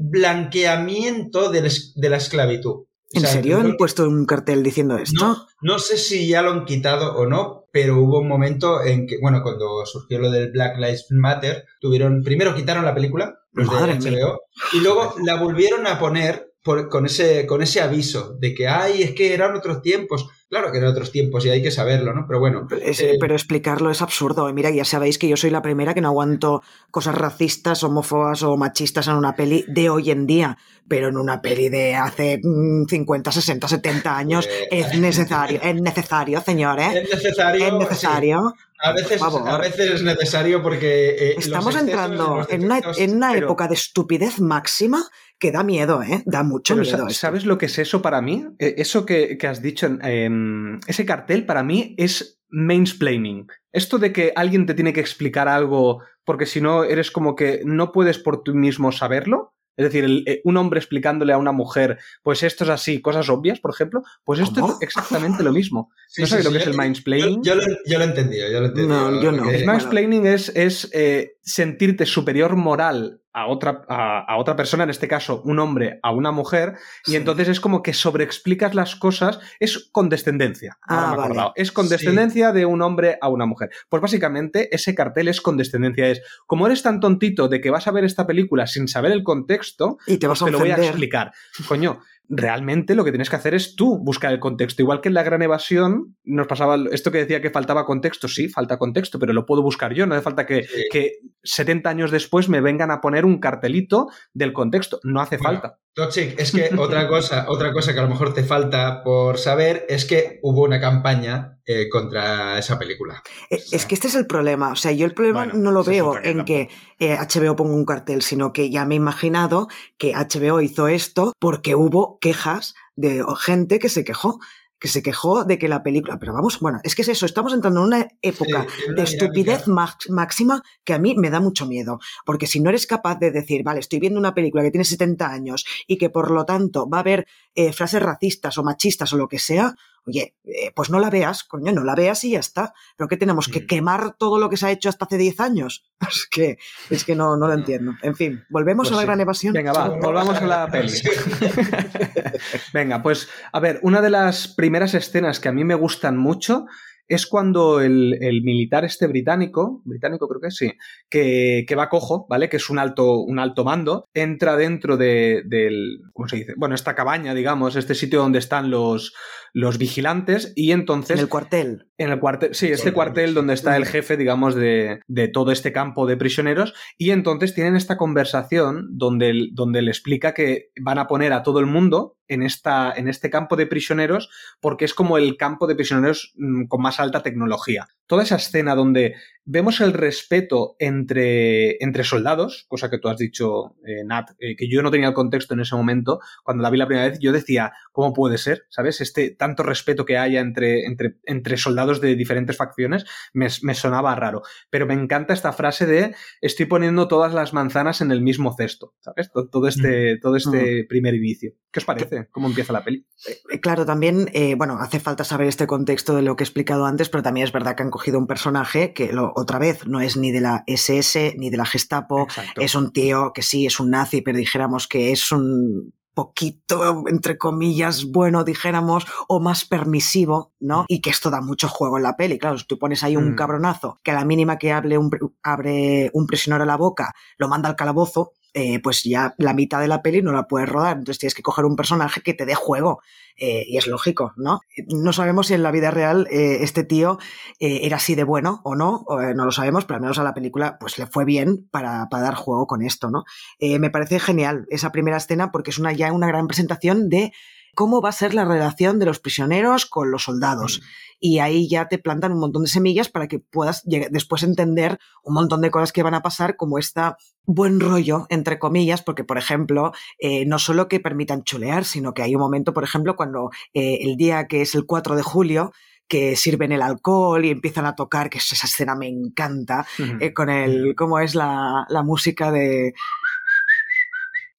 blanqueamiento de de la esclavitud. O ¿En serio no- han puesto un cartel diciendo esto? No, no sé si ya lo han quitado o no, pero hubo un momento en que, bueno, cuando surgió lo del Black Lives Matter, tuvieron, primero quitaron la película, los Madre de. HBO, y luego la volvieron a poner por- con, ese, con ese aviso de que, ay, es que eran otros tiempos. Claro que eran otros tiempos y hay que saberlo, ¿no? Pero bueno. Es- eh, pero explicarlo es absurdo. Y mira, ya sabéis que yo soy la primera que no aguanto cosas racistas, homófobas o machistas en una peli de hoy en día. Pero en una peli de hace mm, 50, 60, 70 años Eh. es necesario, es necesario, señores. es necesario. Es necesario. sí. A veces, a veces es necesario porque. eh, Estamos entrando en una, en una pero- época de estupidez máxima que da miedo, ¿eh? Da mucho Pero, miedo. sa- esto. ¿Sabes lo que es eso para mí? Eh, Eso que, que has dicho, em, ese cartel para mí es mansplaining. Esto de que alguien te tiene que explicar algo porque si no eres como que no puedes por ti mismo saberlo. Es decir, el- eh, un hombre explicándole a una mujer, pues esto es así, cosas obvias, por ejemplo, pues esto ¿Cómo? es exactamente lo mismo. *laughs* Sí, ¿No sí, sabes lo sí, que es el mansplaining? Yo, yo lo, yo lo he entendido, yo lo he entendido. No, yo no. porque- Es Mansplaining es, es eh, sentirte superior moral a otra, a, a otra persona, en este caso un hombre a una mujer, y entonces es como que sobreexplicas las cosas, es condescendencia. Ah, me vale. acordado. Es condescendencia de un hombre a una mujer. Pues básicamente ese cartel es condescendencia, es como eres tan tontito de que vas a ver esta película sin saber el contexto, Y te vas a te lo voy a explicar. Coño, realmente lo que tienes que hacer es tú buscar el contexto. Igual que en la gran evasión nos pasaba esto que decía que faltaba contexto. Sí, falta contexto, pero lo puedo buscar yo. No hace falta que, Sí. que 70 años después me vengan a poner un cartelito del contexto. No hace Bueno, falta. Toxic, es que otra *laughs* cosa, otra cosa que a lo mejor te falta por saber es que hubo una campaña eh, contra esa película. Eh, Es que este es el problema. O sea, yo el problema Bueno, no lo veo en que eh, HBO ponga un cartel, sino que ya me he imaginado que HBO hizo esto porque hubo quejas de gente que se quejó que se quejó de que la película, pero vamos, bueno, es que es eso, estamos entrando en una época Sí, en una de estupidez máxima que a mí me da mucho miedo, porque si no eres capaz de decir, vale, estoy viendo una película que tiene 70 años y que por lo tanto va a haber eh, frases racistas o machistas o lo que sea, oye, eh, pues no la veas, coño, no la veas y ya está. Pero que tenemos que Mm. quemar todo lo que se ha hecho hasta hace 10 años. *laughs* Es que, es que no, no lo entiendo. En fin, volvemos Pues a la sí. gran evasión. Venga, va, volvamos a la *laughs* peli. *laughs* Venga, pues a ver, una de las primeras escenas que a mí me gustan mucho es cuando el, el militar este británico, británico creo que sí, que, que va cojo, ¿vale? Que es un alto, un alto mando, entra dentro de, del, ¿cómo se dice? Bueno, esta cabaña, digamos, este sitio donde están los, los vigilantes y entonces... En el cuartel. En el cuartel, sí, este cuartel donde está el jefe, digamos, de, de todo este campo de prisioneros, y entonces tienen esta conversación donde, donde le explica que van a poner a todo el mundo en, esta, en este campo de prisioneros porque es como el campo de prisioneros mm, con más alta tecnología. Toda esa escena donde vemos el respeto entre, entre soldados, cosa que tú has dicho, eh, Nat, eh, que yo no tenía el contexto en ese momento, cuando la vi la primera vez, yo decía, ¿cómo puede ser? ¿Sabes? Este tanto respeto que haya entre, entre, entre soldados de diferentes facciones me, me sonaba raro. Pero me encanta esta frase de estoy poniendo todas las manzanas en el mismo cesto, ¿sabes? Todo, todo este, todo este primer inicio. ¿Qué os parece? ¿Cómo empieza la peli? Eh, Claro, también, eh, bueno, hace falta saber este contexto de lo que he explicado antes, pero también es verdad que han cogido un personaje que, lo, otra vez, no es ni de la SS ni de la Gestapo, Exacto. es un tío que sí es un nazi, pero dijéramos que es un poquito, entre comillas, bueno, dijéramos, o más permisivo, ¿no? Y que esto da mucho juego en la peli. Claro, si tú pones ahí un Mm. cabronazo que a la mínima que hable un, abre un prisionero a la boca, lo manda al calabozo, eh, pues ya la mitad de la peli no la puedes rodar. Entonces tienes que coger un personaje que te dé juego. Eh, y es lógico, ¿no? No sabemos si en la vida real eh, este tío eh, era así de bueno o no, no lo sabemos, pero al menos a la película pues le fue bien para, para dar juego con esto, ¿no? Me parece genial esa primera escena porque es una, ya una gran presentación de cómo va a ser la relación de los prisioneros con los soldados. Y ahí ya te plantan un montón de semillas para que puedas después entender un montón de cosas que van a pasar, como esta buen rollo, entre comillas, porque, por ejemplo, eh, no solo que permitan chulear, sino que hay un momento, por ejemplo, cuando eh, el día que es el 4 de julio, que sirven el alcohol y empiezan a tocar, que esa escena me encanta, eh, con el, cómo es la, la música de...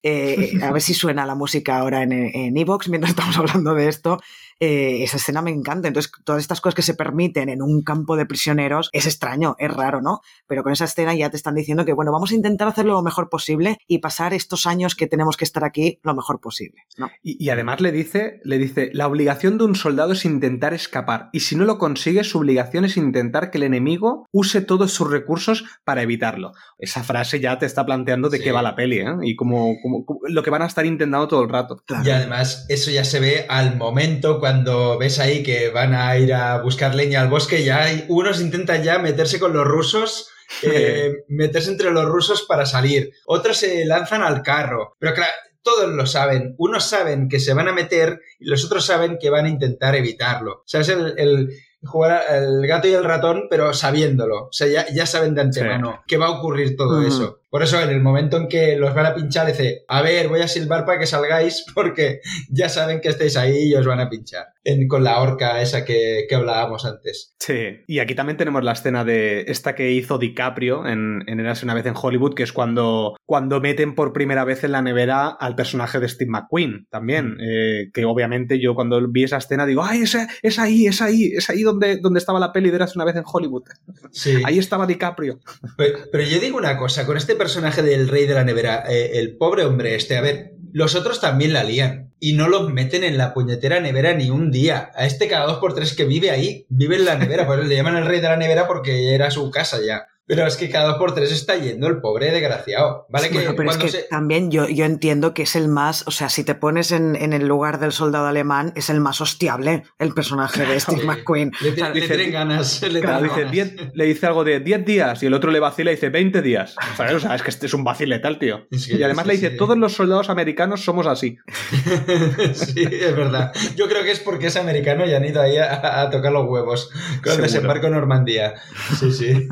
Eh, a ver si suena la música ahora en en Evox mientras estamos *laughs* hablando de esto. Eh, esa escena me encanta. Entonces, todas estas cosas que se permiten en un campo de prisioneros es extraño, es raro, ¿no? Pero con esa escena ya te están diciendo que, bueno, vamos a intentar hacerlo lo mejor posible y pasar estos años que tenemos que estar aquí lo mejor posible, ¿no? Y, y además le dice, le dice, la obligación de un soldado es intentar escapar y si no lo consigue, su obligación es intentar que el enemigo use todos sus recursos para evitarlo. Esa frase ya te está planteando de Sí. qué va la peli, ¿eh? Y como, como- como- lo que van a estar intentando todo el rato. Claro. Y además, eso ya se ve al momento cuando ves ahí que van a ir a buscar leña al bosque. Ya hay, unos intentan ya meterse con los rusos, *laughs* eh, meterse entre los rusos para salir. Otros se lanzan al carro. Pero claro, todos lo saben. Unos saben que se van a meter y los otros saben que van a intentar evitarlo. O sea, es el, el jugar el gato y el ratón, pero sabiéndolo. O sea, ya, ya saben de antemano que va a ocurrir todo eso. Por eso, en el momento en que los van a pinchar, dice, a ver, voy a silbar para que salgáis *laughs* porque ya saben que estáis ahí y os van a pinchar. En- con la horca esa que, que hablábamos antes. Sí, y aquí también tenemos la escena de esta que hizo DiCaprio en, en una vez en Hollywood, que es cuando, cuando meten por primera vez en la nevera al personaje de Steve McQueen también, eh, que obviamente yo cuando vi esa escena digo, ay, es, es ahí, es ahí, es ahí donde, donde estaba la peli de Érase una vez en Hollywood. Sí. Ahí estaba DiCaprio. Pero, pero yo digo una cosa, con este personaje del rey de la nevera, eh, el pobre hombre este, a ver, los otros también la lían y no lo meten en la puñetera nevera ni un día. A este cada dos por tres que vive ahí, vive en la nevera, pues le llaman el rey de la nevera porque era su casa ya. Pero es que cada dos por tres está yendo el pobre desgraciado. Vale que pero es que se... también yo, yo entiendo que es el más, o sea, si te pones en, en el lugar del soldado alemán, es el más hostiable el personaje de Steve Sí. McQueen. Le, O sea, le dice- tienen ganas. *laughs* Le Claro, dice ganas. 10 le dice algo de 10 días y el otro le vacila y dice 20 días. O sea, es que este es un vacileta el tío. *laughs* Es que- Y además sí, le dice, sí. todos los soldados americanos somos así. *laughs* sí, es verdad. Yo creo que es porque es americano y han ido ahí a, a tocar los huevos con el desembarco en Normandía. Sí, sí.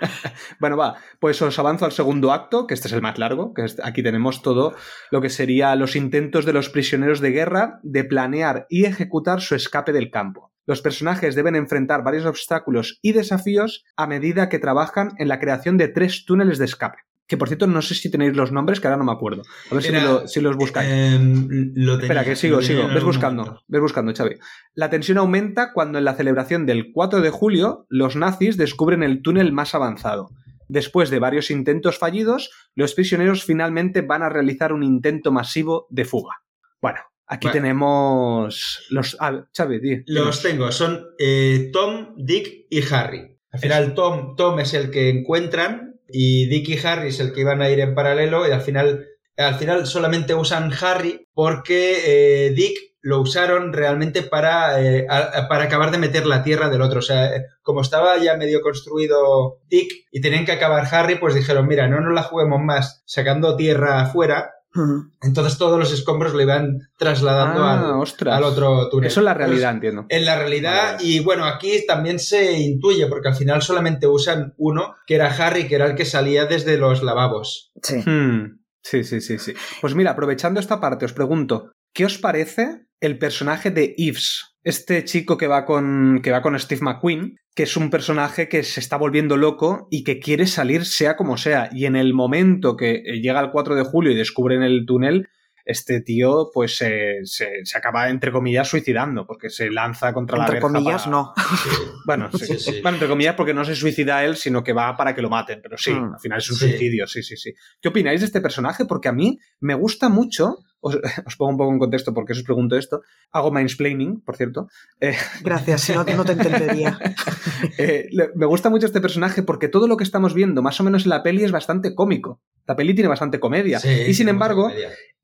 *laughs* Bueno, va, pues os avanzo al segundo acto, que este es el más largo, que aquí tenemos todo lo que sería los intentos de los prisioneros de guerra de planear y ejecutar su escape del campo. Los personajes deben enfrentar varios obstáculos y desafíos a medida que trabajan en la creación de tres túneles de escape. Que por cierto, no sé si tenéis los nombres, que ahora no me acuerdo. A ver si, me Era- lo- si los buscáis. Em, lo Espera, que sigo, lo sigo. Ves buscando, momento. ves buscando, Xavi. La tensión aumenta cuando en la celebración del 4 de julio los nazis descubren el túnel más avanzado. Después de varios intentos fallidos, los prisioneros finalmente van a realizar un intento masivo de fuga. Bueno, aquí Bueno. tenemos los... Ah, Xavi, di. Los tengo, son eh, Tom, Dick y Harry. Al final Tom, Tom es el que encuentran y Dick y Harry es el que iban a ir en paralelo y al final, al final solamente usan Harry porque eh, Dick lo usaron realmente para, eh, para acabar de meter la tierra del otro. O sea, eh, como estaba ya medio construido Dick y tenían que acabar Harry, pues dijeron, mira, no nos la juguemos más sacando tierra afuera. Entonces todos los escombros le iban trasladando Ah, al, otro túnel. Eso es la Pues, realidad, entiendo. en la realidad, Vale. y bueno, aquí también se intuye, porque al final solamente usan uno, que era Harry, que era el que salía desde los lavabos. Sí. Hmm, Sí, sí, sí, sí. Pues mira, aprovechando esta parte, os pregunto, ¿qué os parece el personaje de Yves? Este chico que va con, que va con Steve McQueen, que es un personaje que se está volviendo loco y que quiere salir sea como sea. Y en el momento que eh, llega el 4 de julio y descubren el túnel, este tío pues se, se- se acaba, entre comillas, suicidando, porque se lanza contra la Entre verja comillas, para- no. *laughs* Bueno, sí. Sí, sí. Bueno, entre comillas, porque no se suicida él, sino que va para que lo maten. Pero sí, Mm. al final es un Sí. suicidio, sí, sí, sí. ¿Qué opináis de este personaje? Porque a mí me gusta mucho. Os, *laughs* os pongo un poco en contexto porque os pregunto esto. Hago mansplaining, por cierto. Eh, Gracias, si no, no te entendería. *laughs* eh, le- me gusta mucho este personaje porque todo lo que estamos viendo, más o menos en la peli, es bastante cómico. La peli tiene bastante comedia. Sí, y sin embargo.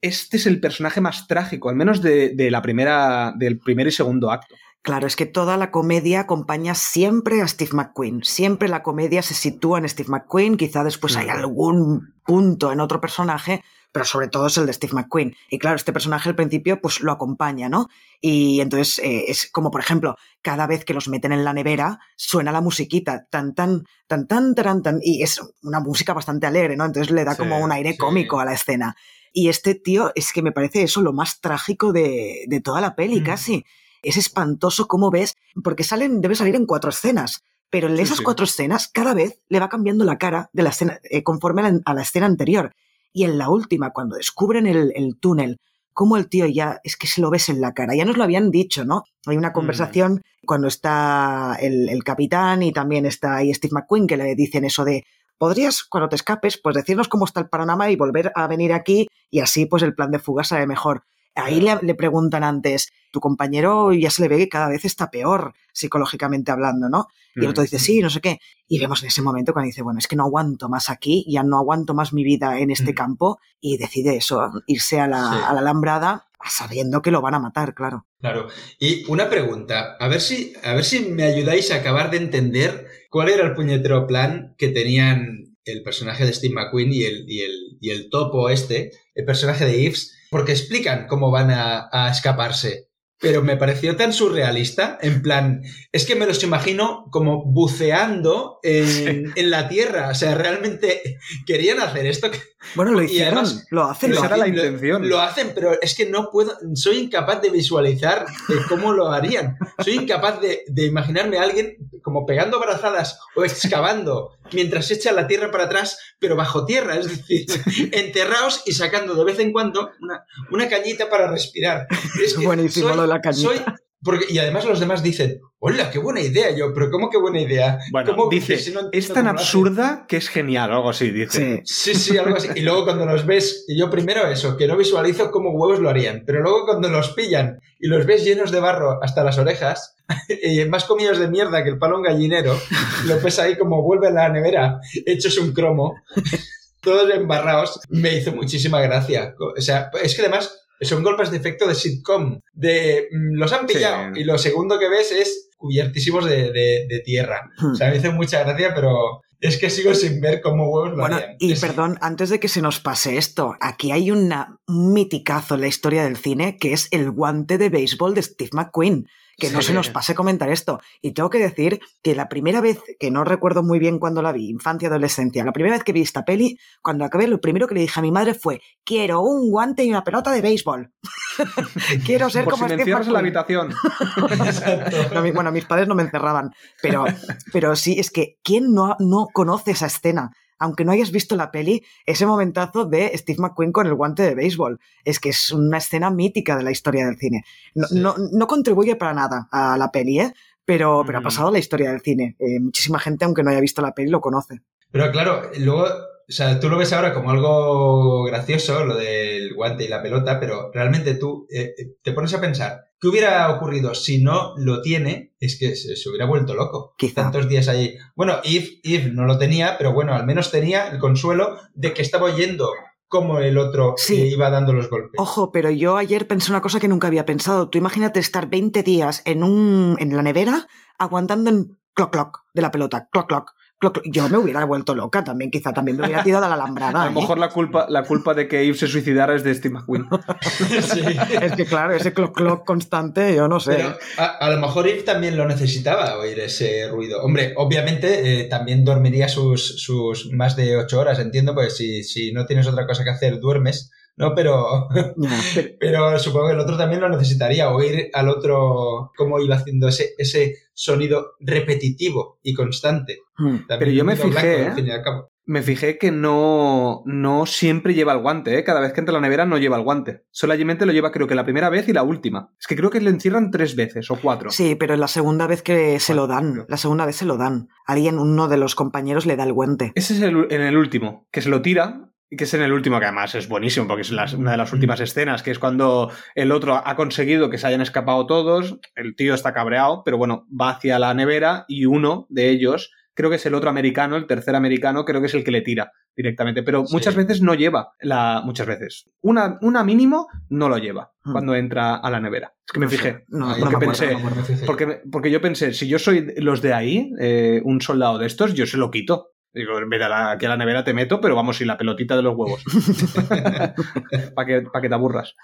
Este es el personaje más trágico, al menos de, de la primera, del primer y segundo acto. Claro, es que toda la comedia acompaña siempre a Steve McQueen. Siempre la comedia se sitúa en Steve McQueen. Quizá después hay algún punto en otro personaje, pero sobre todo es el de Steve McQueen. Y claro, este personaje al principio pues lo acompaña, ¿no? Y entonces eh, es como, por ejemplo, cada vez que los meten en la nevera, suena la musiquita, tan, tan, tan, tan, tan, tan, y es una música bastante alegre, ¿no? Entonces le da Sí, como un aire sí. cómico a la escena. Y este tío es que me parece eso lo más trágico de, de toda la peli, Mm. casi. Es espantoso cómo ves, porque salen, debe salir en cuatro escenas. Pero en Sí, esas sí. cuatro escenas, cada vez le va cambiando la cara de la escena, eh, conforme a la, a la escena anterior. Y en la última, cuando descubren el, el túnel, cómo el tío ya, es que se lo ves en la cara, ya nos lo habían dicho, ¿no? Hay una conversación cuando está el, el capitán y también está ahí Steve McQueen que le dicen eso de, podrías, cuando te escapes, pues decirnos cómo está el panorama y volver a venir aquí y así pues el plan de fuga sale mejor. Ahí le, le preguntan antes, tu compañero ya se le ve que cada vez está peor psicológicamente hablando, ¿no? Y el otro dice, sí, no sé qué. Y vemos en ese momento cuando dice, bueno, es que no aguanto más aquí, ya no aguanto más mi vida en este Mm. campo y decide eso, irse a la, Sí. a la alambrada sabiendo que lo van a matar, claro. Claro. Y una pregunta, a ver si, a ver si me ayudáis a acabar de entender cuál era el puñetero plan que tenían el personaje de Steve McQueen y el, y el, y el topo este, el personaje de Yves, porque explican cómo van a, a escaparse. Pero me pareció tan surrealista, en plan, es que me los imagino como buceando en, en la tierra. O sea, realmente querían hacer esto. Bueno, lo hicieron, además- lo hacen, Esa lo era la hacen. intención. Lo hacen, pero es que no puedo, soy incapaz de visualizar eh, cómo lo harían. Soy incapaz de, de imaginarme a alguien como pegando brazadas o excavando mientras echa la tierra para atrás, pero bajo tierra, es decir, *laughs* enterrados y sacando de vez en cuando una, una cañita para respirar. Es que Buenísimo lo de la cañita. soy- porque, y además los demás dicen, hola, qué buena idea. Yo, pero ¿cómo qué buena idea? Bueno, ¿Cómo- dice, si no entiendo es tan cómo lo hacen?". absurda que es genial, o algo así, dice. Sí. Sí, sí, algo así. Y luego cuando los ves, y yo primero eso, que no visualizo cómo huevos lo harían, pero luego cuando los pillan y los ves llenos de barro hasta las orejas, *laughs* y más comidos de mierda que el palo en gallinero, lo ves ahí como vuelve a la nevera, hechos un cromo, *laughs* todos embarrados, me hizo muchísima gracia. O sea, es que además son golpes de efecto de sitcom, de mm, los han pillado, Sí. y lo segundo que ves es cubiertísimos de, de- de tierra. O sea, me hizo mucha gracia, pero es que sigo sin ver cómo huevos lo Bueno, harían. y Es- perdón, antes de que se nos pase esto, aquí hay una, un miticazo en la historia del cine que es el guante de béisbol de Steve McQueen. Que no se nos pase comentar esto. Y tengo que decir que la primera vez, que no recuerdo muy bien cuando la vi, infancia, adolescencia, la primera vez que vi esta peli, cuando acabé, lo primero que le dije a mi madre fue, quiero un guante y una pelota de béisbol. *laughs* quiero ser Por como si me Steve encierras en la McQueen". habitación. *laughs* No, bueno, mis padres no me encerraban, pero, pero sí, es que ¿quién no, no conoce esa escena? Aunque no hayas visto la peli, ese momentazo de Steve McQueen con el guante de béisbol. Es que es una escena mítica de la historia del cine. No, Sí. no, no contribuye para nada a la peli, ¿eh? Pero, pero ha Mm. pasado la historia del cine. Eh, muchísima gente, aunque no haya visto la peli, lo conoce. Pero claro, luego, o sea, tú lo ves ahora como algo gracioso, lo del guante y la pelota, pero realmente tú eh, eh, te pones a pensar, ¿qué hubiera ocurrido si no lo tiene? Es que se, se hubiera vuelto loco. Quizá. Tantos días allí. Bueno, Eve, Eve no lo tenía, pero bueno, al menos tenía el consuelo de que estaba oyendo cómo el otro Sí. eh, iba dando los golpes. Ojo, pero yo ayer pensé una cosa que nunca había pensado. Tú imagínate estar 20 días en, un, en la nevera aguantando en cloc cloc de la pelota. Cloc cloc. Yo me hubiera vuelto loca también, quizá también me hubiera tirado a la alambrada. *laughs* A lo ¿eh? mejor la culpa, la culpa de que Eve se suicidara es de Steve McQueen. *laughs* Sí. Es que claro, ese cloc cloc constante, yo no sé. Pero a, a lo mejor Eve también lo necesitaba oír ese ruido. Hombre, obviamente eh, también dormiría sus, sus más de ocho horas, entiendo, pues si, si no tienes otra cosa que hacer, duermes, ¿no? *laughs* Pero, pero supongo que el otro también lo necesitaría, oír al otro cómo iba haciendo ese, ese sonido repetitivo y constante. Hmm. También Pero yo me fijé, blanco, al ¿eh? fin y al cabo. Me fijé que no, no siempre lleva el guante, ¿eh? Cada vez que entra a la nevera no lleva el guante. Solamente lo lleva creo que la primera vez y la última. Es que creo que le encierran tres veces o cuatro. Sí, pero es la segunda vez que se lo dan. La segunda vez se lo dan. Alguien, uno de los compañeros le da el guante. Ese es el, en el último, que se lo tira, que es en el último, que además es buenísimo, porque es las- una de las últimas escenas, que es cuando el otro ha conseguido que se hayan escapado todos, el tío está cabreado, pero bueno, va hacia la nevera y uno de ellos, creo que es el otro americano, el tercer americano, creo que es el que le tira directamente, pero Sí. muchas veces no lleva, la, muchas veces, una, una mínimo no lo lleva Hmm. cuando entra a la nevera. Es que me No fijé. No, Ahí no me acuerdo, no me acuerdo. Porque, porque yo pensé, si yo soy los de ahí, eh, un soldado de estos, yo se lo quito. Digo, en vez de la- aquí a la nevera te meto, pero vamos, y la pelotita de los huevos. *laughs* Para que, pa' que te aburras.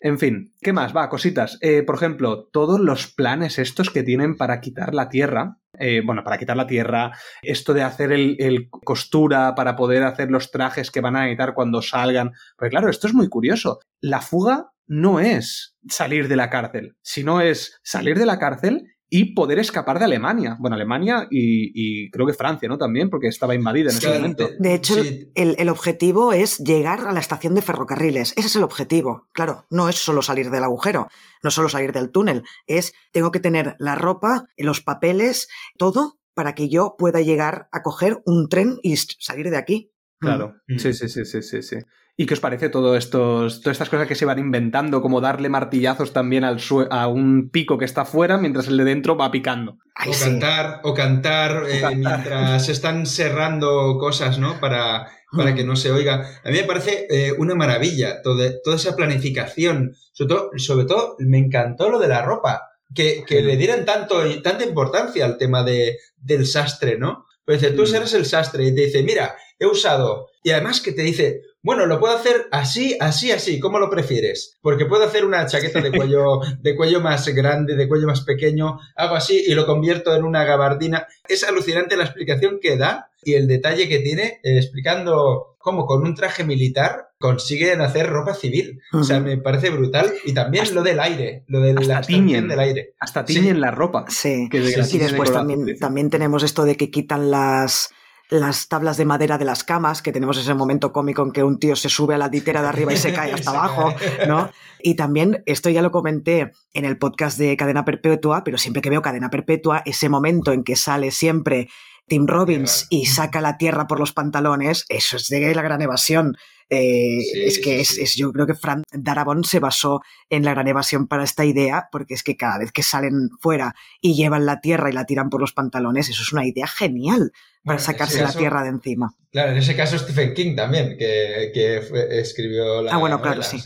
En fin, ¿qué más? Va, cositas. Eh, por ejemplo, todos los planes estos que tienen para quitar la tierra. eh, bueno, para quitar la tierra, esto de hacer el, el costura para poder hacer los trajes que van a necesitar cuando salgan. Porque claro, esto es muy curioso. La fuga no es salir de la cárcel, sino es salir de la cárcel y poder escapar de Alemania. Bueno, Alemania y, creo que Francia, ¿no? También, porque estaba invadida en ese momento. De hecho, el, objetivo es llegar a la estación de ferrocarriles. Ese es el objetivo. Claro, no es solo salir del agujero, no solo salir del túnel. Es, tengo que tener la ropa, los papeles, todo para que yo pueda llegar a coger un tren y salir de aquí. Claro, mm. sí, sí, sí, sí, sí, sí. ¿Y qué os parece todo estos, todas estas cosas que se van inventando, como darle martillazos también al a un pico que está fuera mientras el de dentro va picando? o, cantar, o, cantar, eh, mientras están cerrando cosas, ¿no? Para, para que no se oiga. A mí me parece eh, una maravilla toda, toda esa planificación. Sobre todo, sobre todo, me encantó lo de la ropa. Que, que le dieran tanto, tanta importancia al tema de, del sastre, ¿no? Pues dice, tú eres el sastre y te dice, mira, he usado. Y además que te dice, bueno, lo puedo hacer así, así, así, ¿cómo lo prefieres? Porque puedo hacer una chaqueta de cuello, *laughs* de cuello más grande, de cuello más pequeño, hago así y lo convierto en una gabardina. Es alucinante la explicación que da y el detalle que tiene eh, explicando cómo con un traje militar consiguen hacer ropa civil. O sea, me parece brutal. Y también lo del aire, lo de la tiñen del aire. Hasta tiñen la ropa. Sí, y después también, también tenemos esto de que quitan las las tablas de madera de las camas, que tenemos ese momento cómico en que un tío se sube a la litera de arriba y se cae *laughs* hasta abajo, ¿no? Y también, esto ya lo comenté en el podcast de Cadena Perpetua, pero siempre que veo Cadena Perpetua, ese momento en que sale siempre Tim Robbins y saca la tierra por los pantalones, eso es de la gran evasión. Eh, es que es, yo creo que Frank Darabont se basó en la gran evasión para esta idea, porque es que cada vez que salen fuera y llevan la tierra y la tiran por los pantalones, eso es una idea genial para sacarse la tierra de encima. Claro, en ese caso Stephen King también, que, escribió la. Ah, bueno, claro, sí.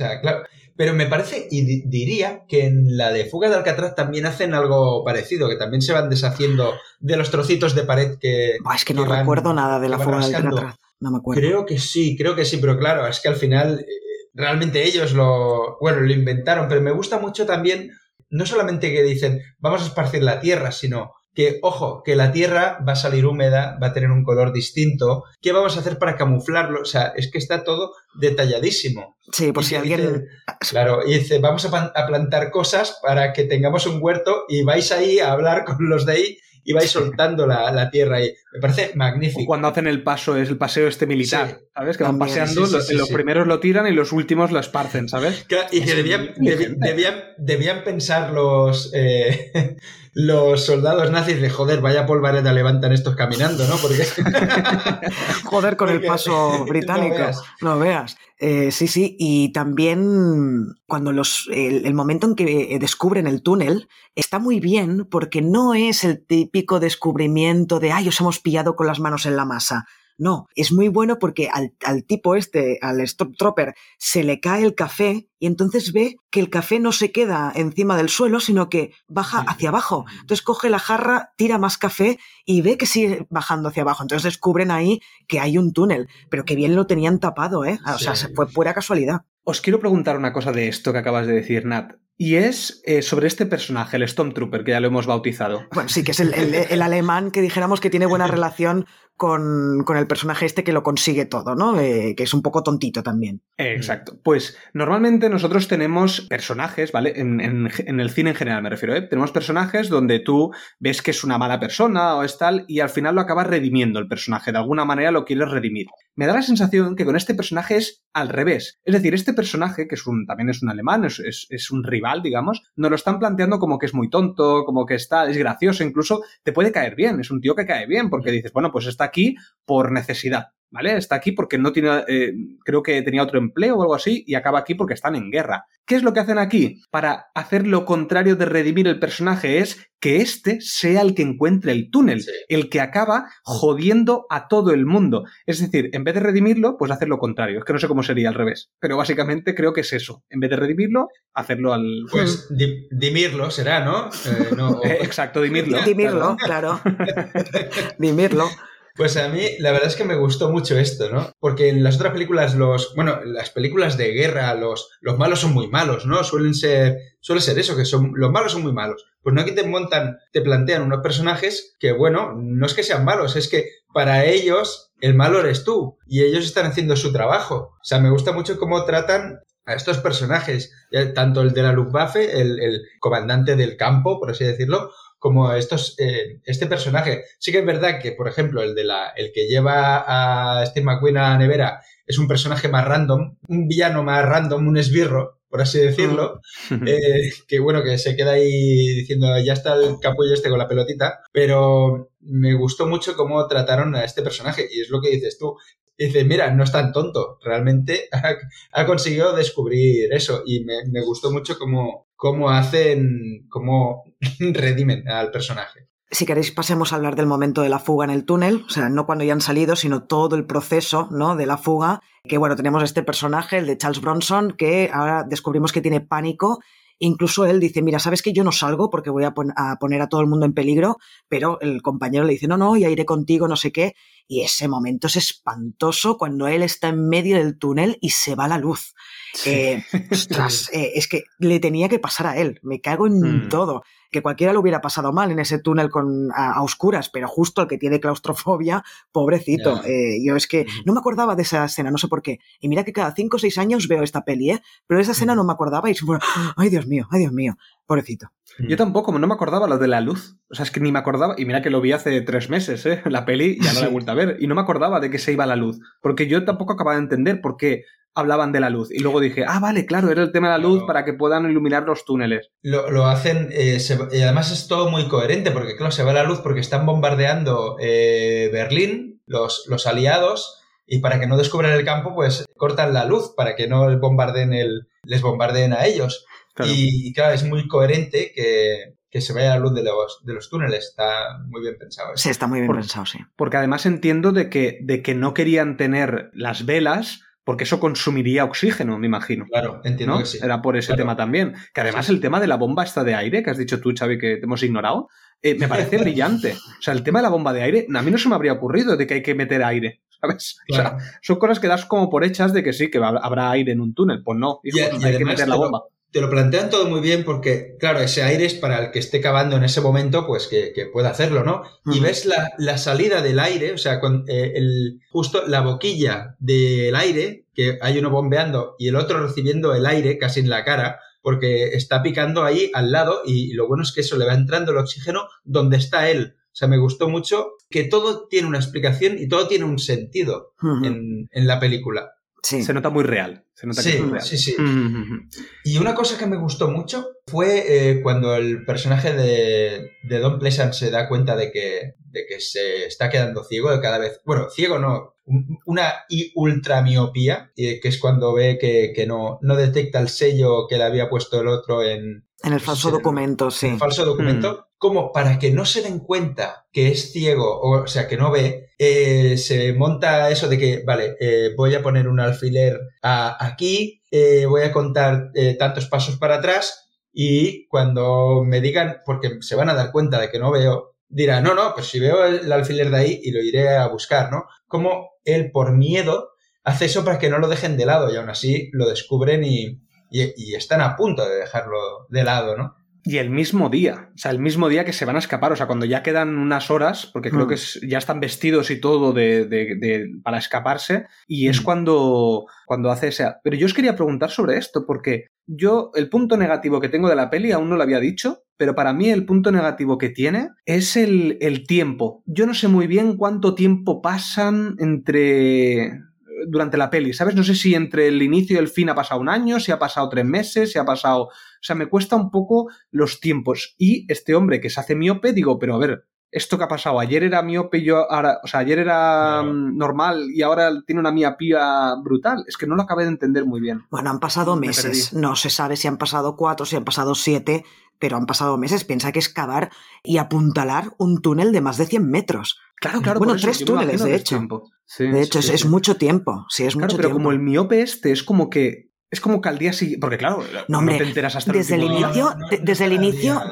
Pero me parece, y diría que en la de Fuga de Alcatraz también hacen algo parecido, que también se van deshaciendo de los trocitos de pared que. es que no recuerdo nada de la Fuga de Alcatraz. No me acuerdo. Creo que sí, creo que sí, pero claro, es que al final eh, realmente ellos lo. Bueno, lo inventaron, pero me gusta mucho también, no solamente que dicen vamos a esparcir la tierra, sino que, ojo, que la tierra va a salir húmeda, va a tener un color distinto. ¿Qué vamos a hacer para camuflarlo? O sea, es que está todo detalladísimo. Sí, por si alguien... claro, y dice, vamos a, plantar cosas para que tengamos un huerto y vais ahí a hablar *laughs* con los de ahí y vais soltando la, tierra ahí. Me parece magnífico. cuando hacen el paso, es el paseo este militar, ¿sabes? Que van paseando, los, primeros lo tiran y los últimos lo esparcen, ¿sabes? y que debían, debían, pensar los, eh, *laughs* los soldados nazis de joder, vaya polvareda levantan estos caminando, ¿no? Porque... *laughs* joder con el paso *laughs* británico, no veas. Eh, sí, sí, y también cuando los, el, momento en que descubren el túnel está muy bien porque no es el típico descubrimiento de, ay, os hemos pillado con las manos en la masa. No, es muy bueno porque al, tipo este, al Stormtrooper, se le cae el café y entonces ve que el café no se queda encima del suelo, sino que baja hacia abajo. Entonces coge la jarra, tira más café y ve que sigue bajando hacia abajo. Entonces descubren ahí que hay un túnel, pero que bien lo tenían tapado, ¿eh? O sea, fue pura casualidad. Os quiero preguntar una cosa de esto que acabas de decir, Nat. Y es eh, sobre este personaje, el Stormtrooper, que ya lo hemos bautizado. Bueno, sí, que es el, el, alemán que dijéramos que tiene buena relación con, el personaje este que lo consigue todo, ¿no? Eh, que es un poco tontito también. Exacto. Pues normalmente nosotros tenemos personajes, ¿vale? En, el cine en general me refiero, ¿eh? Tenemos personajes donde tú ves que es una mala persona o es tal y al final lo acabas redimiendo el personaje, de alguna manera lo quieres redimir. Me da la sensación que con este personaje es al revés. Es decir, este personaje, que es un, también es un alemán, es, es un rival, digamos, nos lo están planteando como que es muy tonto, como que está, es gracioso, incluso te puede caer bien, es un tío que cae bien, porque dices, bueno, pues está aquí por necesidad, ¿vale? Está aquí porque no tiene, eh, creo que tenía otro empleo o algo así y acaba aquí porque están en guerra. ¿Qué es lo que hacen aquí? Para hacer lo contrario de redimir el personaje es que éste sea el que encuentre el túnel, el que acaba jodiendo a todo el mundo. Es decir, en vez de redimirlo, pues hacer lo contrario. Es que no sé cómo sería al revés, pero básicamente creo que es eso. En vez de redimirlo, hacerlo al... Pues dimirlo será, ¿no? Eh, no *laughs* Exacto, dimirlo. Dimirlo, claro. *laughs* dimirlo. Pues a mí la verdad es que me gustó mucho esto, ¿no? Porque en las otras películas, los, bueno, las películas de guerra, los, los malos son muy malos, ¿no? Suelen ser, suele ser eso, que son, los malos son muy malos. Pues no aquí te montan, te plantean unos personajes que, bueno, no es que sean malos, es que para ellos el malo eres tú y ellos están haciendo su trabajo. O sea, me gusta mucho cómo tratan a estos personajes, tanto el de la Luftwaffe, el, el comandante del campo, por así decirlo, como estos, eh, este personaje. Sí que es verdad que, por ejemplo, el de la, el que lleva a Steve McQueen a la nevera es un personaje más random, un villano más random, un esbirro, por así decirlo, *laughs* eh, que bueno, que se queda ahí diciendo, ya está el capullo este con la pelotita, pero me gustó mucho cómo trataron a este personaje, y es lo que dices tú. Dice, mira, no es tan tonto, realmente *laughs* ha, conseguido descubrir eso, y me, me gustó mucho cómo, cómo hacen, cómo *laughs* redimen al personaje. Si queréis, pasemos a hablar del momento de la fuga en el túnel, o sea, no cuando ya han salido, sino todo el proceso ¿no? de la fuga. Que bueno, tenemos este personaje, el de Charles Bronson, que ahora descubrimos que tiene pánico. Incluso él dice, mira, sabes que yo no salgo porque voy a, a, poner a todo el mundo en peligro, pero el compañero le dice, no, no, ya iré contigo, no sé qué. Y ese momento es espantoso cuando él está en medio del túnel y se va la luz. Eh, ostras, *laughs* eh, es que le tenía que pasar a él, me cago en mm. todo que cualquiera lo hubiera pasado mal en ese túnel con, a, oscuras, pero justo el que tiene claustrofobia, pobrecito. Eh, yo es que no me acordaba de esa escena, no sé por qué. Y mira que cada cinco o seis años veo esta peli, ¿eh? Pero esa escena no me acordaba y fue, ay Dios mío, ay Dios mío, pobrecito. Yo tampoco, no me acordaba lo de la luz. O sea, es que ni me acordaba, y mira que lo vi hace tres meses, ¿eh? La peli ya no la he vuelto a ver, y no me acordaba de que se iba la luz, porque yo tampoco acababa de entender por qué hablaban de la luz. Y luego dije, ah, vale, claro, era el tema de la luz para que puedan iluminar los túneles. Lo, hacen, eh, y además es todo muy coherente, porque claro, se va la luz porque están bombardeando eh, Berlín, los, los aliados, y para que no descubran el campo, pues cortan la luz para que no bombarden el, les bombardeen a ellos. Y claro, es muy coherente que, que se vaya la luz de los, de los túneles. Está muy bien pensado. Sí, está muy bien pensado, sí. Porque además entiendo de que, de que no querían tener las velas porque eso consumiría oxígeno, me imagino. Claro, entiendo que sí. Era por ese tema también. Que además el tema de la bomba esta de aire, que has dicho tú, Xavi, que te hemos ignorado, eh, me parece *laughs* brillante. O sea, el tema de la bomba de aire, a mí no se me habría ocurrido de que hay que meter aire, *laughs* ¿sabes? O sea, son cosas que das como por hechas de que sí, que habrá aire en un túnel. Pues no, hay que meter la bomba te lo plantean todo muy bien porque, claro, ese aire es para el que esté cavando en ese momento, pues que, que pueda hacerlo, ¿no? Y ves la, la, salida del aire, o sea, con, eh, el, justo la boquilla del aire, que hay uno bombeando y el otro recibiendo el aire casi en la cara, porque está picando ahí al lado y, lo bueno es que eso le va entrando el oxígeno donde está él. O sea, me gustó mucho que todo tiene una explicación y todo tiene un sentido en, en la película. Se nota muy real. Se nota sí, que es real. sí, sí. Y una cosa que me gustó mucho fue eh, cuando el personaje de, de Don Pleasant se da cuenta de que, de que se está quedando ciego de cada vez. Bueno, ciego no, una ultramiopía, que es cuando ve que, que, no, no detecta el sello que le había puesto el otro en. En el falso documento, sí. En el falso documento. Mm. Como para que no se den cuenta que es ciego, o, sea, que no ve, eh, se monta eso de que, vale, eh, voy a poner un alfiler aquí, eh, voy a contar tantos pasos para atrás y cuando me digan, porque se van a dar cuenta de que no veo, dirá, no, no, pues si veo el alfiler de ahí y lo iré a buscar, ¿no? Como él, por miedo, hace eso para que no lo dejen de lado y aún así lo descubren y, y están a punto de dejarlo de lado, ¿no? Y el mismo día, o sea, el mismo día que se van a escapar, o sea, cuando ya quedan unas horas, porque creo mm. que ya están vestidos y todo de, de, para escaparse, y es mm. cuando, cuando hace ese... Pero yo os quería preguntar sobre esto, porque yo el punto negativo que tengo de la peli aún no lo había dicho, pero para mí el punto negativo que tiene es el, el tiempo. Yo no sé muy bien cuánto tiempo pasan entre durante la peli, ¿sabes? No sé si entre el inicio y el fin ha pasado un año, si ha pasado tres meses, si ha pasado... O sea, me cuesta un poco los tiempos. Y este hombre que se hace miope, digo, pero a ver, ¿esto qué ha pasado? Ayer era miope y yo ahora... O sea, ayer era mm, normal y ahora tiene una miopía brutal. Es que no lo acabé de entender muy bien. Bueno, han pasado meses. No se sabe si han pasado cuatro, si han pasado siete, pero han pasado meses. Piensa que es cavar y apuntalar un túnel de más de 100 metros. Claro, claro. Bueno, tres túneles, de hecho. de hecho, es, mucho tiempo. Sí, es mucho pero como el miope este es como que es como que al día siguiente, porque claro, no, te enteras hasta desde el, inicio, desde el inicio,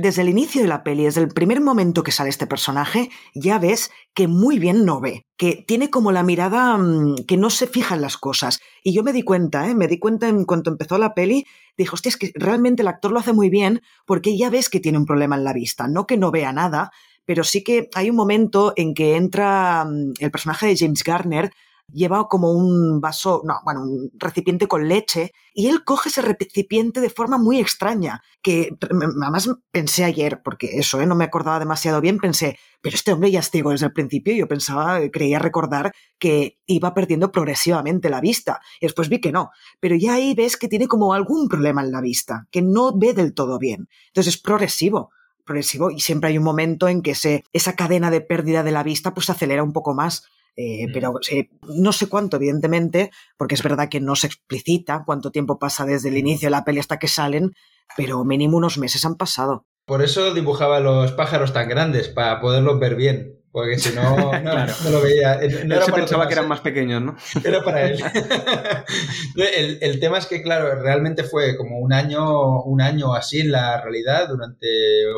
desde el inicio de la peli, desde el primer momento que sale este personaje, ya ves que muy bien no ve, que tiene como la mirada mm, que no se fija en las cosas. Y yo me di cuenta, ¿eh? me di cuenta en cuanto empezó la peli, dije, hostia, es que realmente el actor lo hace muy bien porque ya ves que tiene un problema en la vista, no que no vea nada, pero sí que hay un momento en que entra mm, el personaje de James Garner lleva como un vaso, no, bueno, un recipiente con leche, y él coge ese recipiente de forma muy extraña, que además pensé ayer, porque eso, ¿eh? no me acordaba demasiado bien, pensé, pero este hombre ya es ciego desde el principio, yo pensaba, creía recordar que iba perdiendo progresivamente la vista, y después vi que no, pero ya ahí ves que tiene como algún problema en la vista, que no ve del todo bien, entonces es progresivo progresivo y siempre hay un momento en que esa cadena de pérdida de la vista pues se acelera un poco más. Eh, pero no sé cuánto, evidentemente, porque es verdad que no se explicita cuánto tiempo pasa desde el inicio de la peli hasta que salen, pero mínimo unos meses han pasado. Por eso dibujaba los pájaros tan grandes, para poderlos ver bien. Porque si no, *laughs* no, lo veía. No se pensaba que eran más pequeños, ¿no? *laughs* Era para él. *laughs* el, el, tema es que, claro, realmente fue como un año, un año así en la realidad. Durante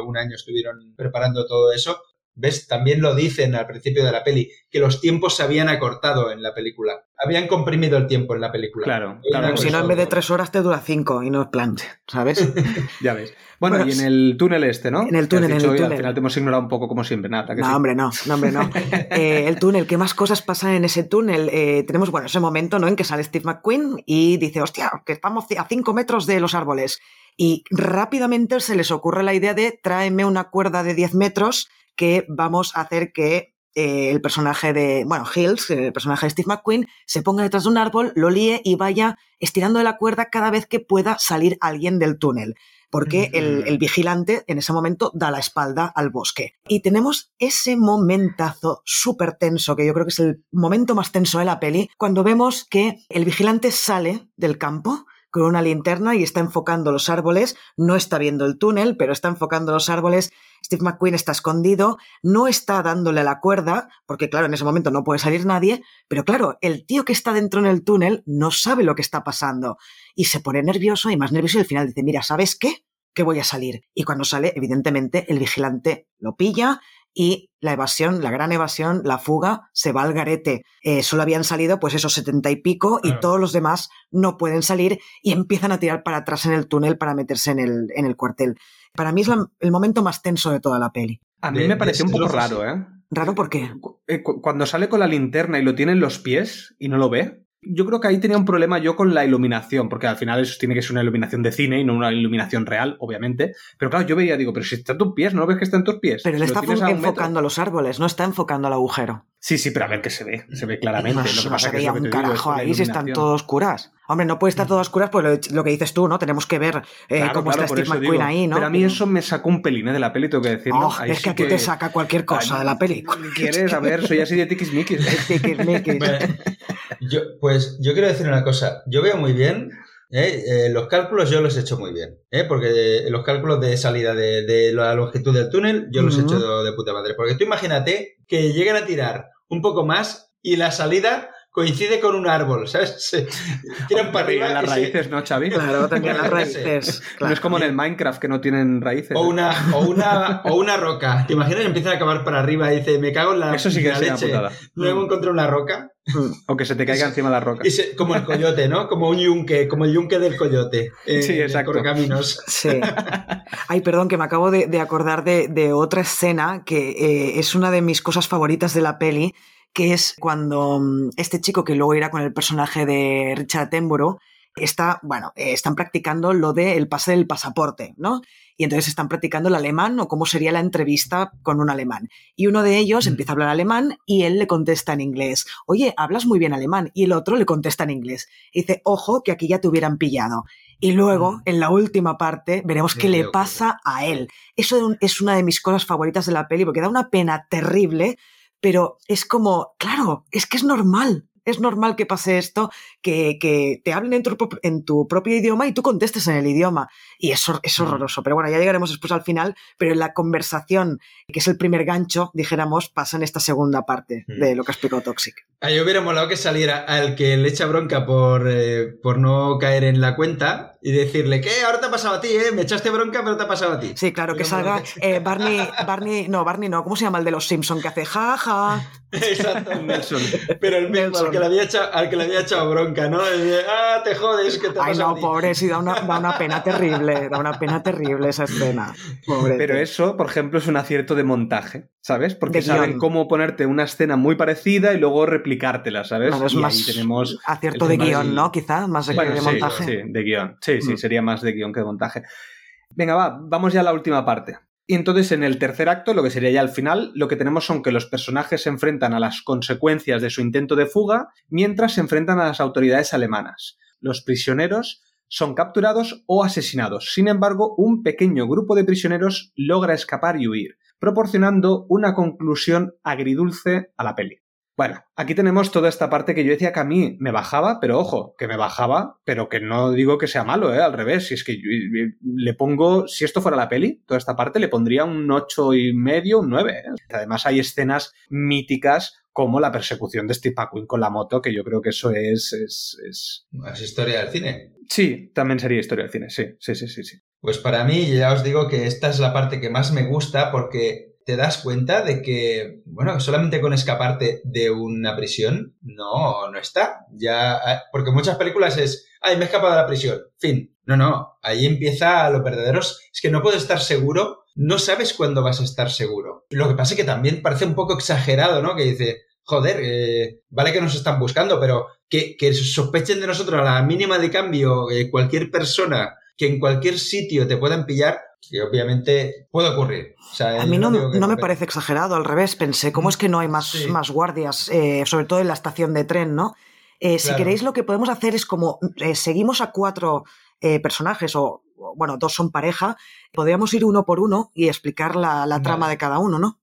un año estuvieron preparando todo eso. ¿Ves? También lo dicen al principio de la peli, que los tiempos se habían acortado en la película. Habían comprimido el tiempo en la película. Claro, claro. Si no, en vez de tres horas te dura cinco y no es plan, ¿sabes? *laughs* ya ves. Bueno, y en el túnel este, ¿no? En el túnel, en el túnel. Al final te hemos ignorado un poco como siempre, nada. no, hombre, no, no, hombre, no. *laughs* Eh, el túnel, ¿qué más cosas pasan en ese túnel? Eh, tenemos, bueno, ese momento, ¿no? En que sale Steve McQueen y dice, hostia, que estamos a cinco metros de los árboles. Y rápidamente se les ocurre la idea de tráeme una cuerda de 10 metros que vamos a hacer que eh, el personaje de, bueno, Hills, el personaje de Steve McQueen, se ponga detrás de un árbol, lo líe y vaya estirando de la cuerda cada vez que pueda salir alguien del túnel. Porque el, el, vigilante en ese momento da la espalda al bosque. Y tenemos ese momentazo súper tenso, que yo creo que es el momento más tenso de la peli, cuando vemos que el vigilante sale del campo, con una linterna y está enfocando los árboles, no está viendo el túnel, pero está enfocando los árboles. Steve McQueen está escondido, no está dándole la cuerda, porque claro, en ese momento no puede salir nadie, pero claro, el tío que está dentro en el túnel no sabe lo que está pasando y se pone nervioso y más nervioso y al final dice, mira, ¿sabes qué? Que voy a salir. Y cuando sale, evidentemente, el vigilante lo pilla y la evasión, la gran evasión, la fuga, se va al garete. Eh, solo habían salido pues esos setenta y pico y todos los demás no pueden salir y empiezan a tirar para atrás en el túnel para meterse en el, en el cuartel. Para mí es el momento más tenso de toda la peli. A mí me pareció un poco raro, ¿eh? ¿Raro por qué? Eh, cuando sale con la linterna y lo tiene en los pies y no lo ve, yo creo que ahí tenía un problema yo con la iluminación, porque al final eso tiene que ser una iluminación de cine y no una iluminación real, obviamente. Pero claro, yo veía, digo, pero si está en tus pies, ¿no ves que está en tus pies? Pero le está enfocando a los árboles, no está enfocando al agujero. Sí, sí, pero a ver que se ve, se ve claramente. No, lo que pasa se veía un carajo ahí si están todos oscuras. Hombre, no puede estar todo oscuras, pues lo, que dices tú, ¿no? Tenemos que ver eh, cómo está Steve McQueen ahí, ¿no? Pero a mí eso me sacó un pelín ¿eh? de la peli, tengo que decirlo. Oh, es que a ti te saca cualquier cosa de la peli. ¿Quieres? A ver, soy así de tiquismiquis. *laughs* yo, pues yo quiero decir una cosa. Yo veo muy bien ¿eh? Eh, los cálculos yo los he hecho muy bien, ¿eh? porque los cálculos de salida de, la longitud del túnel yo los he hecho de, puta madre. Porque tú imagínate que lleguen a tirar un poco más y la salida coincide con un árbol, ¿sabes? *laughs* Se tiran para arriba. las raíces, ¿no, Xavi? Claro, *laughs* también las raíces. No es como en el Minecraft que no tienen raíces. O una, o una, o una roca. ¿Te imaginas? Empiezan a acabar para arriba y dice, me cago en la, Eso sí que la leche. Luego encontré una roca. O que se te caiga encima la roca. como el coyote, ¿no? Como un yunque, como el yunque del coyote. sí, exacto. caminos. Sí. Ay, perdón, que me acabo de, acordar de, otra escena que eh, es una de mis cosas favoritas de la peli que es cuando mm, este chico que luego irá con el personaje de Richard Attenborough está, bueno, eh, están practicando lo del pase del pasaporte, ¿no? Y entonces están practicando el alemán o cómo sería la entrevista con un alemán. Y uno de ellos mm. empieza a hablar alemán y él le contesta en inglés, oye, hablas muy bien alemán. Y el otro le contesta en inglés. Y dice, ojo, que aquí ya te hubieran pillado. Y luego, mm. en la última parte, veremos qué le pasa a él. Eso es una de mis cosas favoritas de la peli, porque da una pena terrible pero es como, claro, es que es normal es normal que pase esto, que, que te hablen en tu, en tu, propio idioma y tú contestes en el idioma. Y eso es horroroso. Pero bueno, ya llegaremos después al final, pero en la conversación, que es el primer gancho, dijéramos, pasa en esta segunda parte de lo que explicó Toxic. A mí hubiera molado que saliera al que le echa bronca por, eh, por no caer en la cuenta y decirle, ¿qué? Ahora te ha pasado a ti, ¿eh? Me echaste bronca, pero te ha pasado a ti. Sí, claro, que salga eh, Barney, Barney, no, Barney no, ¿cómo se llama el de los Simpson que hace jaja? Exacto, *laughs* Nelson. Pero el mismo, al que, le había echado, al que le había echado bronca, ¿no? ah, te jodes, que te Ay, no, pobre, sí, da una, da una, pena terrible, da una pena terrible esa escena. Pero eso, por ejemplo, es un acierto de montaje, ¿sabes? Porque saben cómo ponerte una escena muy parecida y luego replicártela, ¿sabes? es y más tenemos acierto de guion, ¿no? Quizá, más de, de montaje. Sí, de guion. Sí, sí, mm. sería más de guion que de montaje. Venga, va, vamos ya a la última parte. Y entonces en el tercer acto, lo que sería ya el final, lo que tenemos son que los personajes se enfrentan a las consecuencias de su intento de fuga mientras se enfrentan a las autoridades alemanas. Los prisioneros son capturados o asesinados. Sin embargo, un pequeño grupo de prisioneros logra escapar y huir, proporcionando una conclusión agridulce a la peli. Bueno, aquí tenemos toda esta parte que yo decía que a mí me bajaba, pero ojo, que me bajaba, pero que no digo que sea malo, ¿eh? Al revés, si es que le pongo, si esto fuera la peli, toda esta parte le pondría un ocho y medio, un 9. ¿eh? Además hay escenas míticas como la persecución de Steve McQueen con la moto, que yo creo que eso es... Es, es... ¿Es historia del cine? Sí, también sería historia del cine, sí, sí, sí, sí, sí. Pues para mí, ya os digo que esta es la parte que más me gusta porque te das cuenta de que, bueno, solamente con escaparte de una prisión no, no está. Ya, ah, porque muchas películas es, ay, me he escapado de la prisión, fin. No, no, ahí empieza los verdaderos, es que no puedo estar seguro, no sabes cuándo vas a estar seguro. Lo que pasa es que también parece un poco exagerado, ¿no? Que dice, joder, eh, vale que nos están buscando, pero que, que, sospechen de nosotros a la mínima de cambio eh, cualquier persona que en cualquier sitio te puedan pillar, que obviamente puede ocurrir. a mí no, me parece exagerado, al revés, pensé, ¿cómo es que no hay más, más guardias, eh, sobre todo en la estación de tren, ¿no? Eh, si queréis, lo que podemos hacer es como eh, seguimos a cuatro personajes, o bueno, dos son pareja, podríamos ir uno por uno y explicar la, trama de cada uno, ¿no?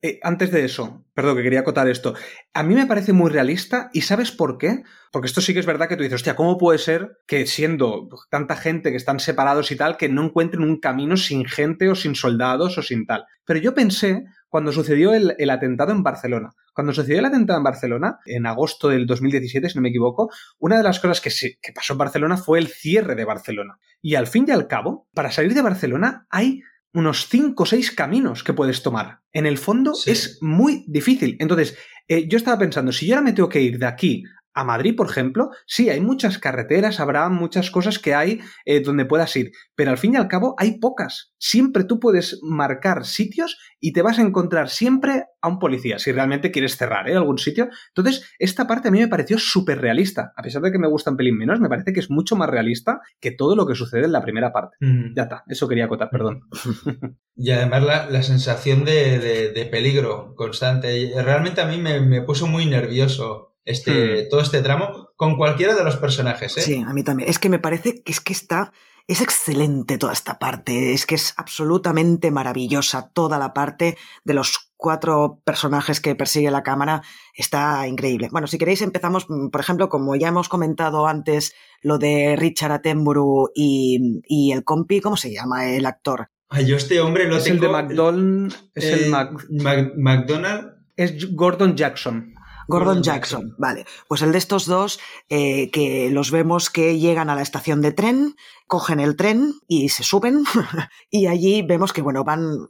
Eh, antes de eso, perdón, que quería acotar esto. A mí me parece muy realista y ¿sabes por qué? Porque esto sí que es verdad que tú dices, hostia, ¿cómo puede ser que siendo tanta gente que están separados y tal, que no encuentren un camino sin gente o sin soldados o sin tal? Pero yo pensé, cuando sucedió el, atentado en Barcelona, cuando sucedió el atentado en Barcelona, en agosto del 2017, si no me equivoco, una de las cosas que, que pasó en Barcelona fue el cierre de Barcelona. Y al fin y al cabo, para salir de Barcelona hay unos 5 o 6 caminos que puedes tomar. En el fondo es muy difícil. Entonces, eh, yo estaba pensando, si yo ahora me tengo que ir de aquí a Madrid, por ejemplo, sí, hay muchas carreteras, habrá muchas cosas que hay eh, donde puedas ir, pero al fin y al cabo hay pocas. Siempre tú puedes marcar sitios y te vas a encontrar siempre a un policía, si realmente quieres cerrar ¿eh? algún sitio. Entonces, esta parte a mí me pareció súper realista. A pesar de que me gusta un pelín menos, me parece que es mucho más realista que todo lo que sucede en la primera parte. Ya está, eso quería acotar, perdón. *laughs* Y además la, sensación de, peligro constante. Realmente a mí me puso muy nervioso este, hmm. todo este tramo con cualquiera de los personajes. ¿eh? Sí, a mí también. Es que me parece que es que está. Es excelente toda esta parte, es que es absolutamente maravillosa toda la parte de los cuatro personajes que persigue la cámara, está increíble. Bueno, si queréis empezamos, mm, por ejemplo, como ya hemos comentado antes, lo de Richard Attenborough y, y el compi, ¿cómo se llama el actor? Ay, yo este hombre lo es el de McDonald, es el eh, McDonald. Es Gordon Jackson. Gordon Jackson, vale. Pues el de estos dos, eh, que los vemos que llegan a la estación de tren, cogen el tren y se suben *laughs* y allí vemos que, bueno, van...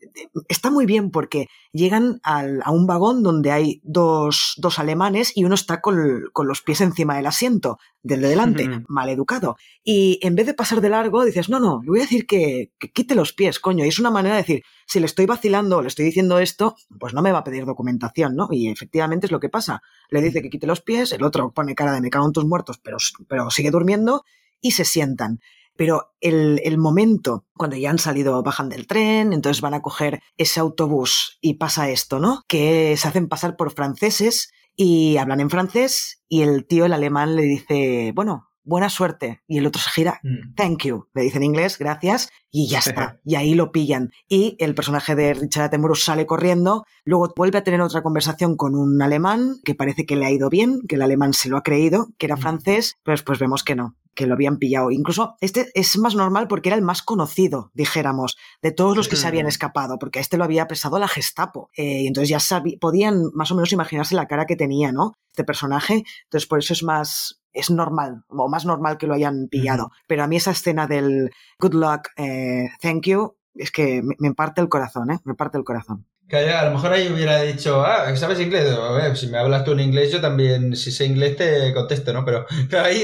Está muy bien porque llegan al, a un vagón donde hay dos, dos alemanes y uno está con, con, los pies encima del asiento, del de delante, mal educado. Y en vez de pasar de largo, dices, no, no, le voy a decir que, que quite los pies, coño. Y es una manera de decir, si le estoy vacilando, le estoy diciendo esto, pues no me va a pedir documentación, ¿no? Y efectivamente es lo que pasa. Le dice que quite los pies, el otro pone cara de me cago en tus muertos, pero, pero sigue durmiendo y se sientan pero el, el, momento, cuando ya han salido, bajan del tren, entonces van a coger ese autobús y pasa esto, ¿no? Que se hacen pasar por franceses y hablan en francés y el tío, el alemán, le dice, bueno, buena suerte. Y el otro se gira, mm. thank you, le dice en inglés, gracias, y ya está. *laughs* y ahí lo pillan. Y el personaje de Richard Attenborough sale corriendo, luego vuelve a tener otra conversación con un alemán que parece que le ha ido bien, que el alemán se lo ha creído, que era mm. francés, pero después vemos que no, que lo habían pillado. Incluso este es más normal porque era el más conocido, dijéramos, de todos los que se habían escapado, porque a este lo había apresado la Gestapo. Eh, y entonces ya podían más o menos imaginarse la cara que tenía, ¿no? Este personaje. Entonces por eso es más, es normal, o más normal que lo hayan pillado. Pero a mí esa escena del good luck, eh, thank you, es que me, parte el corazón, ¿eh? Me parte el corazón. Que a lo mejor ahí hubiera dicho, ah, ¿sabes inglés? A ver, si me hablas tú en inglés, yo también, si sé inglés, te contesto, ¿no? Pero, *laughs* pero ahí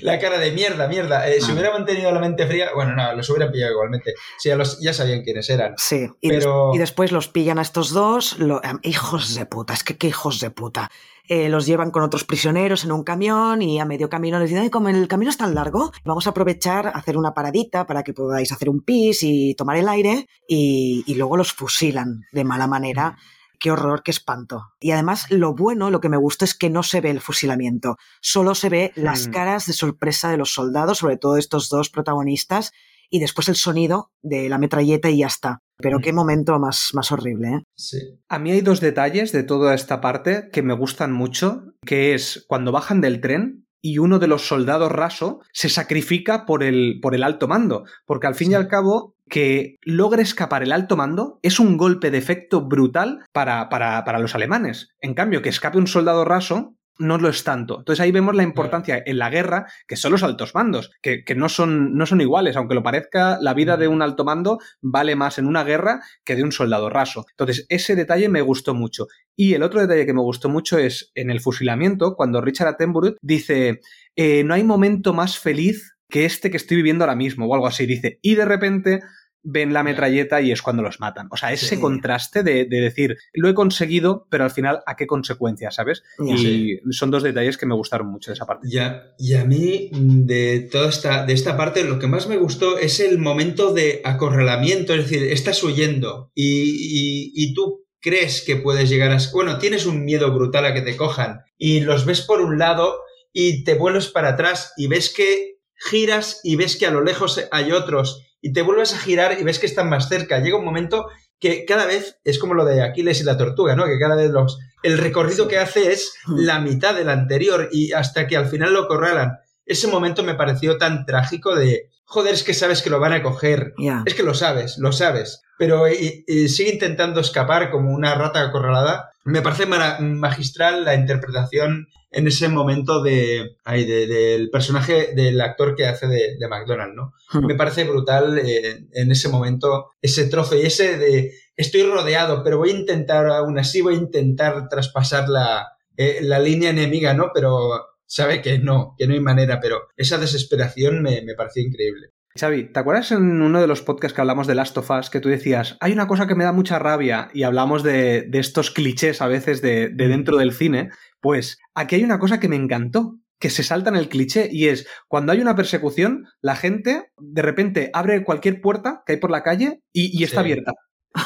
la cara de mierda, mierda. Eh, si hubiera mantenido la mente fría, bueno, no, los hubieran pillado igualmente. Sí, ya, los, ya sabían quiénes eran. Sí, y, des- Pero- y después los pillan a estos dos, lo- em, hijos de puta, es que qué hijos de puta. Eh, los llevan con otros prisioneros en un camión y a medio camino les dicen, "Ay, como el camino es tan largo, vamos a aprovechar, hacer una paradita para que podáis hacer un pis y tomar el aire y, y luego los fusilan de mala manera. Qué horror, qué espanto. Y además, lo bueno, lo que me gusta es que no se ve el fusilamiento, solo se ve las Mm. caras de sorpresa de los soldados, sobre todo estos dos protagonistas, y después el sonido de la metralleta y ya está. Pero Mm. qué momento más, más horrible, ¿eh? Sí. A mí hay dos detalles de toda esta parte que me gustan mucho, que es cuando bajan del tren y uno de los soldados raso se sacrifica por el, por el alto mando, porque al fin y al cabo que logre escapar el alto mando es un golpe de efecto brutal para, para, para los alemanes. En cambio, que escape un soldado raso no lo es tanto. Entonces ahí vemos la importancia en la guerra, que son los altos mandos, que, que no, son, no son iguales, aunque lo parezca, la vida de un alto mando vale más en una guerra que de un soldado raso. Entonces ese detalle me gustó mucho. Y el otro detalle que me gustó mucho es en el fusilamiento, cuando Richard Attenborough dice, eh, no hay momento más feliz que este que estoy viviendo ahora mismo, o algo así, dice, y de repente ven la metralleta y es cuando los matan. O sea, ese Sí. contraste de, de decir, lo he conseguido, pero al final, ¿a qué consecuencias, sabes? Y son dos detalles que me gustaron mucho de esa parte. Ya, y a mí mm, de toda esta, de esta parte lo que más me gustó es el momento de acorralamiento, es decir, estás huyendo y, y- y tú crees que puedes llegar a... Bueno, tienes un miedo brutal a que te cojan y los ves por un lado y te vuelves para atrás y ves que giras y ves que a lo lejos hay otros y te vuelves a girar y ves que están más cerca. Llega un momento que cada vez es como lo de Aquiles y la tortuga, ¿no? Que cada vez los, el recorrido que hace es la mitad del anterior y hasta que al final lo corralan. Ese momento me pareció tan trágico de, joder, es que sabes que lo van a coger. Ya. Es que lo sabes, lo sabes. Pero y- y sigue intentando escapar como una rata acorralada. Me parece magistral la interpretación en ese momento de, ay, de- del personaje del actor que hace de, de McDonald, ¿no? Hmm. Me parece brutal eh, en ese momento ese trozo y ese de estoy rodeado, pero voy a intentar, aún así voy a intentar traspasar la, eh, la línea enemiga, ¿no? Pero sabe que no, que no hay manera, pero esa desesperación me, me pareció increíble. Xavi, ¿te acuerdas en uno de los podcasts que hablamos de Last of Us que tú decías, hay una cosa que me da mucha rabia y hablamos de, de estos clichés a veces de, de dentro del cine? Pues aquí hay una cosa que me encantó, que se salta en el cliché y es cuando hay una persecución, la gente de repente abre cualquier puerta que hay por la calle y, y está Sí. abierta.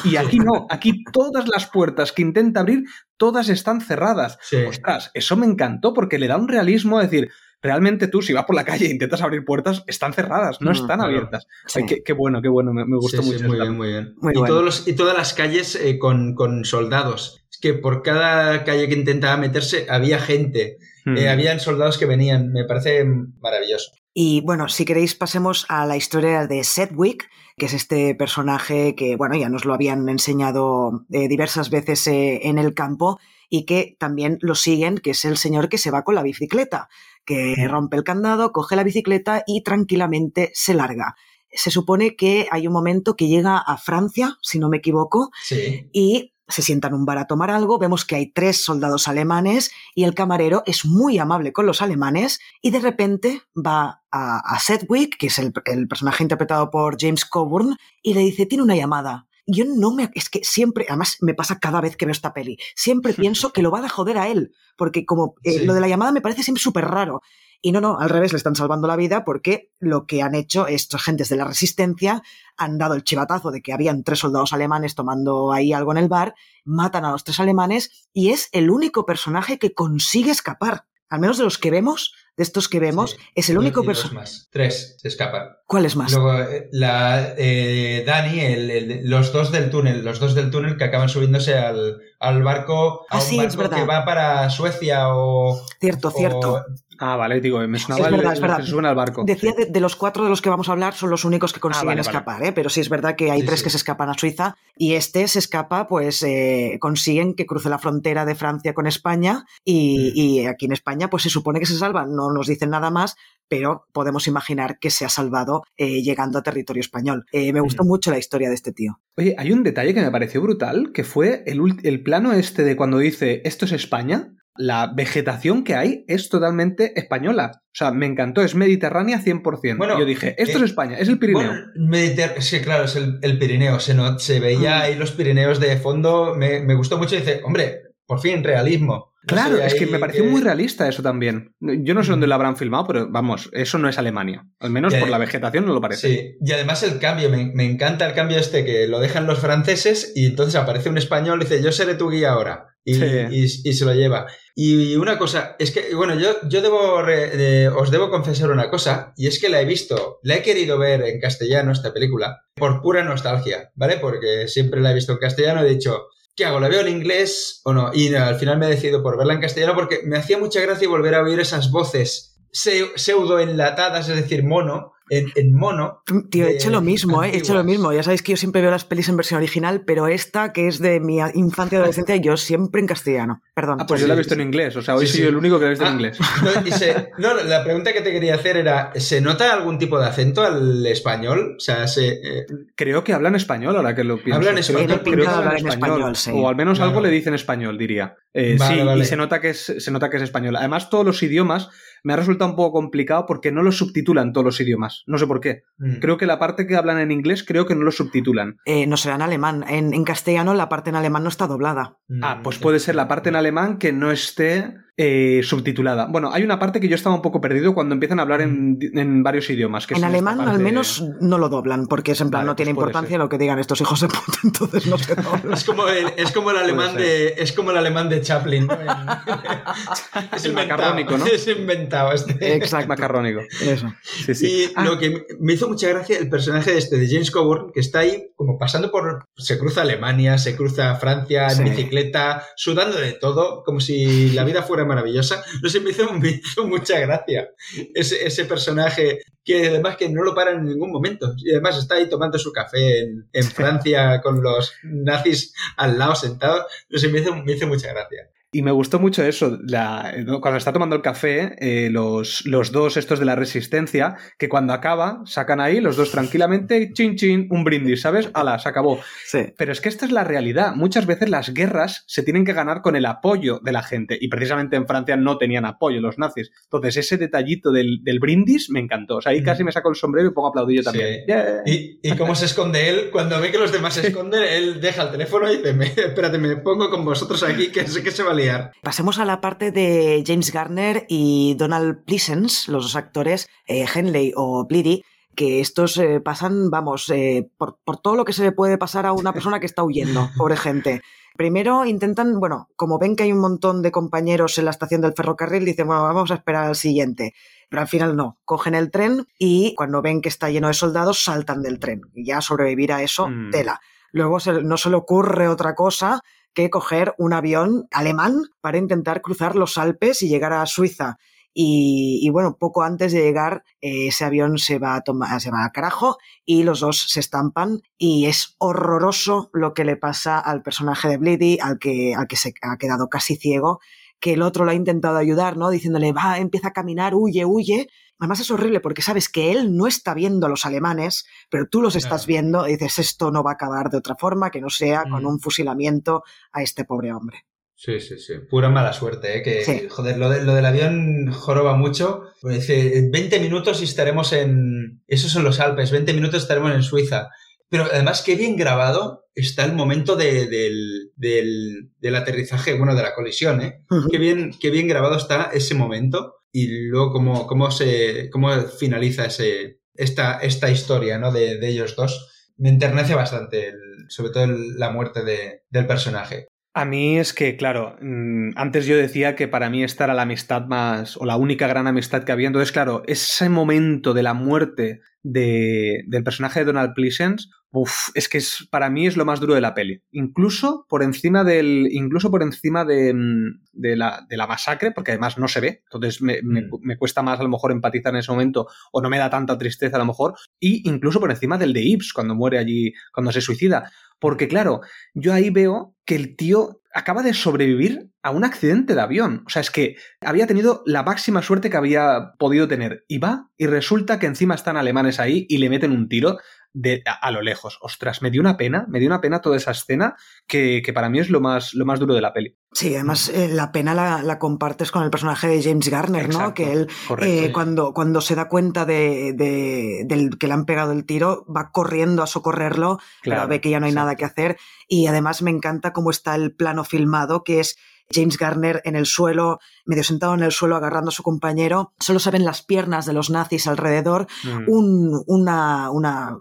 Y aquí no, aquí todas las puertas que intenta abrir, todas están cerradas. Sí. Ostras, eso me encantó porque le da un realismo a decir, realmente tú si vas por la calle e intentas abrir puertas, están cerradas, no Mm, están claro. abiertas. Sí. Ay, qué, qué bueno, qué bueno, me, me gustó Sí, sí, mucho. muy bien, muy bien. Muy y, bueno. todos los- y todas las calles eh, con, con soldados. Que por cada calle que intentaba meterse había gente, Mm. eh, habían soldados que venían. Me parece maravilloso. Y bueno, si queréis pasemos a la historia de Sedgwick, que es este personaje que, bueno, ya nos lo habían enseñado eh, diversas veces eh, en el campo y que también lo siguen, que es el señor que se va con la bicicleta, que rompe el candado, coge la bicicleta y tranquilamente se larga. Se supone que hay un momento que llega a Francia, si no me equivoco, Sí. y se sienta en un bar a tomar algo, vemos que hay tres soldados alemanes y el camarero es muy amable con los alemanes y de repente va a, a Sedgwick, que es el, el personaje interpretado por James Coburn, y le dice, tiene una llamada. Yo no me... Es que siempre, además me pasa cada vez que veo esta peli, siempre *laughs* pienso que lo va a joder a él, porque como eh, Sí. lo de la llamada me parece siempre súper raro. Y no, no, al revés, le están salvando la vida porque lo que han hecho estos agentes de la resistencia han dado el chivatazo de que habían tres soldados alemanes tomando ahí algo en el bar, matan a los tres alemanes y es el único personaje que consigue escapar. Al menos de los que vemos, de estos que vemos, Sí. es el único personaje. más. Tres se escapan. ¿Cuál es más? Luego, eh, la, eh, Dani, el- el- los dos del túnel, los dos del túnel que acaban subiéndose al, al barco, a Ah, un sí, es barco verdad. que va para Suecia o, cierto, o- cierto. Ah, vale, digo, me sonaba Es verdad, el- es verdad. suben al barco. Decía de, de los cuatro de los que vamos a hablar son los únicos que consiguen vale, vale. escapar, ¿eh? pero sí es verdad que hay Sí, tres sí. que se escapan a Suiza y este se escapa, pues eh, consiguen que cruce la frontera de Francia con España y, Mm. y aquí en España pues se supone que se salvan, no nos dicen nada más, pero podemos imaginar que se ha salvado eh, llegando a territorio español. Eh, me gustó Mm. mucho la historia de este tío. Oye, hay un detalle que me pareció brutal, que fue el, el plano este de cuando dice esto es España. La vegetación que hay es totalmente española. O sea, me encantó, es mediterránea 100%. Bueno, Yo dije, esto eh, es España, es el Pirineo. Bueno, es que claro, es el, el Pirineo. Se, no- se veía Mm. ahí los Pirineos de fondo. Me, me gustó mucho. Dice, hombre, por fin, realismo. No Claro, es que me pareció muy realista eso también. Yo no sé dónde lo habrán filmado, pero vamos, eso no es Alemania. Al menos por la vegetación no lo parece. Sí, y además el cambio, me, me encanta el cambio este que lo dejan los franceses y entonces aparece un español y dice, yo seré tu guía ahora. Y, Sí. y- y se lo lleva. Y una cosa, es que, bueno, yo, yo debo, re- de- os debo confesar una cosa, y es que la he visto, la he querido ver en castellano esta película, por pura nostalgia, ¿vale? Porque siempre la he visto en castellano he dicho, ¿qué hago? ¿La veo en inglés o no? Y no, al final me he decidido por verla en castellano porque me hacía mucha gracia volver a oír esas voces pseu- pseudo enlatadas, es decir, mono, en, en mono. Tío, he hecho lo mismo, ¿eh? he hecho lo mismo. Ya sabéis que yo siempre veo las pelis en versión original, pero esta, que es de mi infancia y adolescencia, yo siempre en castellano. Perdón. Ah, pues yo la he visto sí. en inglés. O sea, hoy Sí, soy el único que la he visto Ah, en inglés. *laughs* No, y se- no, la pregunta que te quería hacer era, ¿se nota algún tipo de acento al español? O sea, se, eh, Creo que hablan español ahora que lo pienso. Hablan español, creo que hablan en español, sí. O al menos Claro. algo le dicen español, diría. Eh, Vale, sí, vale. y se nota, que es, se nota que es español. Además, todos los idiomas me ha resultado un poco complicado porque no los subtitulan todos los idiomas. No sé por qué. mm. Creo que la parte que hablan en inglés, creo que no lo subtitulan. Eh, no será en alemán. En, en castellano la parte en alemán no está doblada. Mm, Ah, pues puede ser la parte en alemán que no esté eh, subtitulada. Bueno, hay una parte que yo estaba un poco perdido cuando empiezan a hablar en, en varios idiomas. Que en alemán parte- al menos no lo doblan, porque es en plan Vale, no tiene pues puede importancia ser. lo que digan estos hijos de puta, *laughs* entonces no se dobla. Es como el, es como el alemán de es como el alemán de Chaplin, ¿no? *laughs* es *laughs* El inventado, macarrónico, ¿no? Es inventado este. Exacto. Macarrónico. Eso. Sí, sí. Y Ah, lo que me- hizo mucha gracia el personaje de este de James Coburn, que está ahí como pasando por. Se cruza Alemania, se cruza Francia en Sí. bicicleta, sudando de todo, como si la vida fuera maravillosa. No sé, me hizo, me hizo mucha gracia ese, ese personaje que además que no lo paran en ningún momento. Y además está ahí tomando su café en, en Francia con los nazis al lado sentados. No sé, me hizo, me hizo mucha gracia. Y me gustó mucho eso, la- cuando está tomando el café, eh, los, los dos estos de la resistencia, que cuando acaba, sacan ahí los dos tranquilamente, chin chin, un brindis, ¿sabes? Ala, se acabó. Sí. Pero es que esta es la realidad. Muchas veces las guerras se tienen que ganar con el apoyo de la gente. Y precisamente en Francia no tenían apoyo los nazis. Entonces, ese detallito del, del brindis me encantó. O sea, ahí Mm. casi me saco el sombrero y pongo a aplaudir yo también. Sí. Yeah. ¿Y, y cómo se esconde él? Cuando ve que los demás se esconden, él deja el teléfono y dice, "Me- espérate, me pongo con vosotros aquí, que sé que se va a liar. Pasemos a la parte de James Garner y Donald Pleasence, los dos actores, eh, Henley o Bleedy, que estos eh, pasan, vamos, eh, por, por todo lo que se le puede pasar a una persona que está huyendo, *laughs* pobre gente. Primero intentan, bueno, como ven que hay un montón de compañeros en la estación del ferrocarril, dicen, bueno, vamos a esperar al siguiente. Pero al final no, cogen el tren y cuando ven que está lleno de soldados, saltan del tren. Y ya sobrevivir a eso, Mm. tela. Luego se- no se le ocurre otra cosa que coger un avión alemán para intentar cruzar los Alpes y llegar a Suiza. Y, bueno, poco antes de llegar, eh, ese avión se va, a tomar, se va a carajo y los dos se estampan. Y es horroroso lo que le pasa al personaje de Bleedy, al que, al que se ha quedado casi ciego, que el otro lo ha intentado ayudar, ¿no? Diciéndole, va, empieza a caminar, huye, huye. Además es horrible porque sabes que él no está viendo a los alemanes, pero tú los estás viendo y dices, esto no va a acabar de otra forma que no sea con Mm. un fusilamiento a este pobre hombre. Sí, sí, sí. Pura mala suerte, ¿eh? Que, Sí. joder, lo, de- lo del avión joroba mucho. Pues dice, 20 minutos y estaremos en... Esos son los Alpes, 20 minutos estaremos en Suiza. Pero además, qué bien grabado está el momento de- del, del, del aterrizaje, bueno, de la colisión, ¿eh? Qué bien, qué bien grabado está ese momento y luego cómo, cómo, se, cómo finaliza ese, esta, esta historia ¿no? de, de ellos dos. Me enternece bastante, sobre todo la muerte de- del personaje. A mí es que, claro, mm, antes yo decía que para mí esta era la amistad más, o la única gran amistad que había. Entonces, claro, ese momento de la muerte de, del personaje de Donald Pleasence, uf, es que es, para mí es lo más duro de la peli. Incluso por encima del. Incluso por encima de, mm, de, la, de la, masacre, porque además no se ve. Entonces me, me, mm. me, cuesta más a lo mejor empatizar en ese momento, o no me da tanta tristeza a lo mejor. Y incluso por encima del de Ibs, cuando muere allí, cuando se suicida. Porque claro, yo ahí veo que el tío acaba de sobrevivir a un accidente de avión. O sea, es que había tenido la máxima suerte que había podido tener. Y va y resulta que encima están alemanes ahí y le meten un tiro de, a, a, lo lejos. Ostras, me dio una pena, me dio una pena toda esa escena que, que para mí es lo más, lo más duro de la peli. Sí, además eh, la pena la, la, compartes con el personaje de James Garner, Exacto, ¿no? Que él correcto, eh, sí. cuando, cuando se da cuenta de, de, del que le han pegado el tiro, va corriendo a socorrerlo, claro, pero ve que ya no hay nada que hacer. Y además me encanta cómo está el plano filmado, que es James Garner en el suelo, medio sentado en el suelo agarrando a su compañero. Solo se ven las piernas de los nazis alrededor, mm. un, una, una,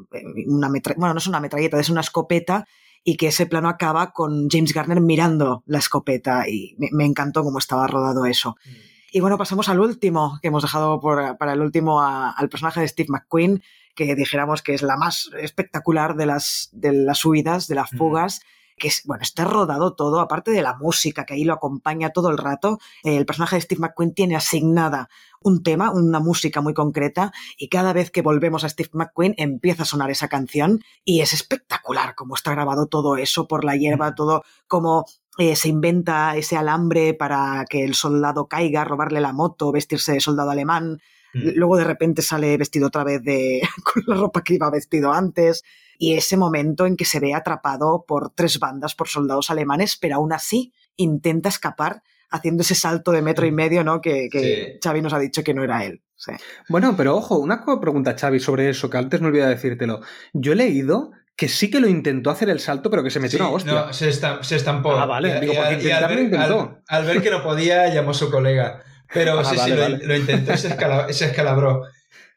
una bueno, no es una metralleta, es una escopeta y que ese plano acaba con James Garner mirando la escopeta y me, me encantó cómo estaba rodado eso. Mm. Y bueno, pasamos al último, que hemos dejado por, para el último a, al personaje de Steve McQueen, que dijéramos que es la más espectacular de las, de las huidas, de las fugas. Mm que es, bueno, está rodado todo, aparte de la música que ahí lo acompaña todo el rato, eh, el personaje de Steve McQueen tiene asignada un tema, una música muy concreta, y cada vez que volvemos a Steve McQueen empieza a sonar esa canción, y es espectacular cómo está grabado todo eso por la hierba, todo como eh, se inventa ese alambre para que el soldado caiga, robarle la moto, vestirse de soldado alemán, Mm. Luego de repente sale vestido otra vez de *laughs* con la ropa que iba vestido antes. Y ese momento en que se ve atrapado por tres bandas, por soldados alemanes, pero aún así intenta escapar haciendo ese salto de metro y medio, ¿no? Que, que sí. Xavi nos ha dicho que no era él. Sí. Bueno, pero ojo, una pregunta, Xavi, sobre eso, que antes me olvidé decírtelo. Yo he leído que sí que lo intentó hacer el salto, pero que se metió sí, una hostia. No, se, estamp se estampó. Ah, vale. Y, Digo, porque y al, ver, intentó. al, al, ver, que no podía, llamó a su colega. Pero ah, sí, vale, sí, vale. Lo, lo, intentó, se, escala, se escalabró.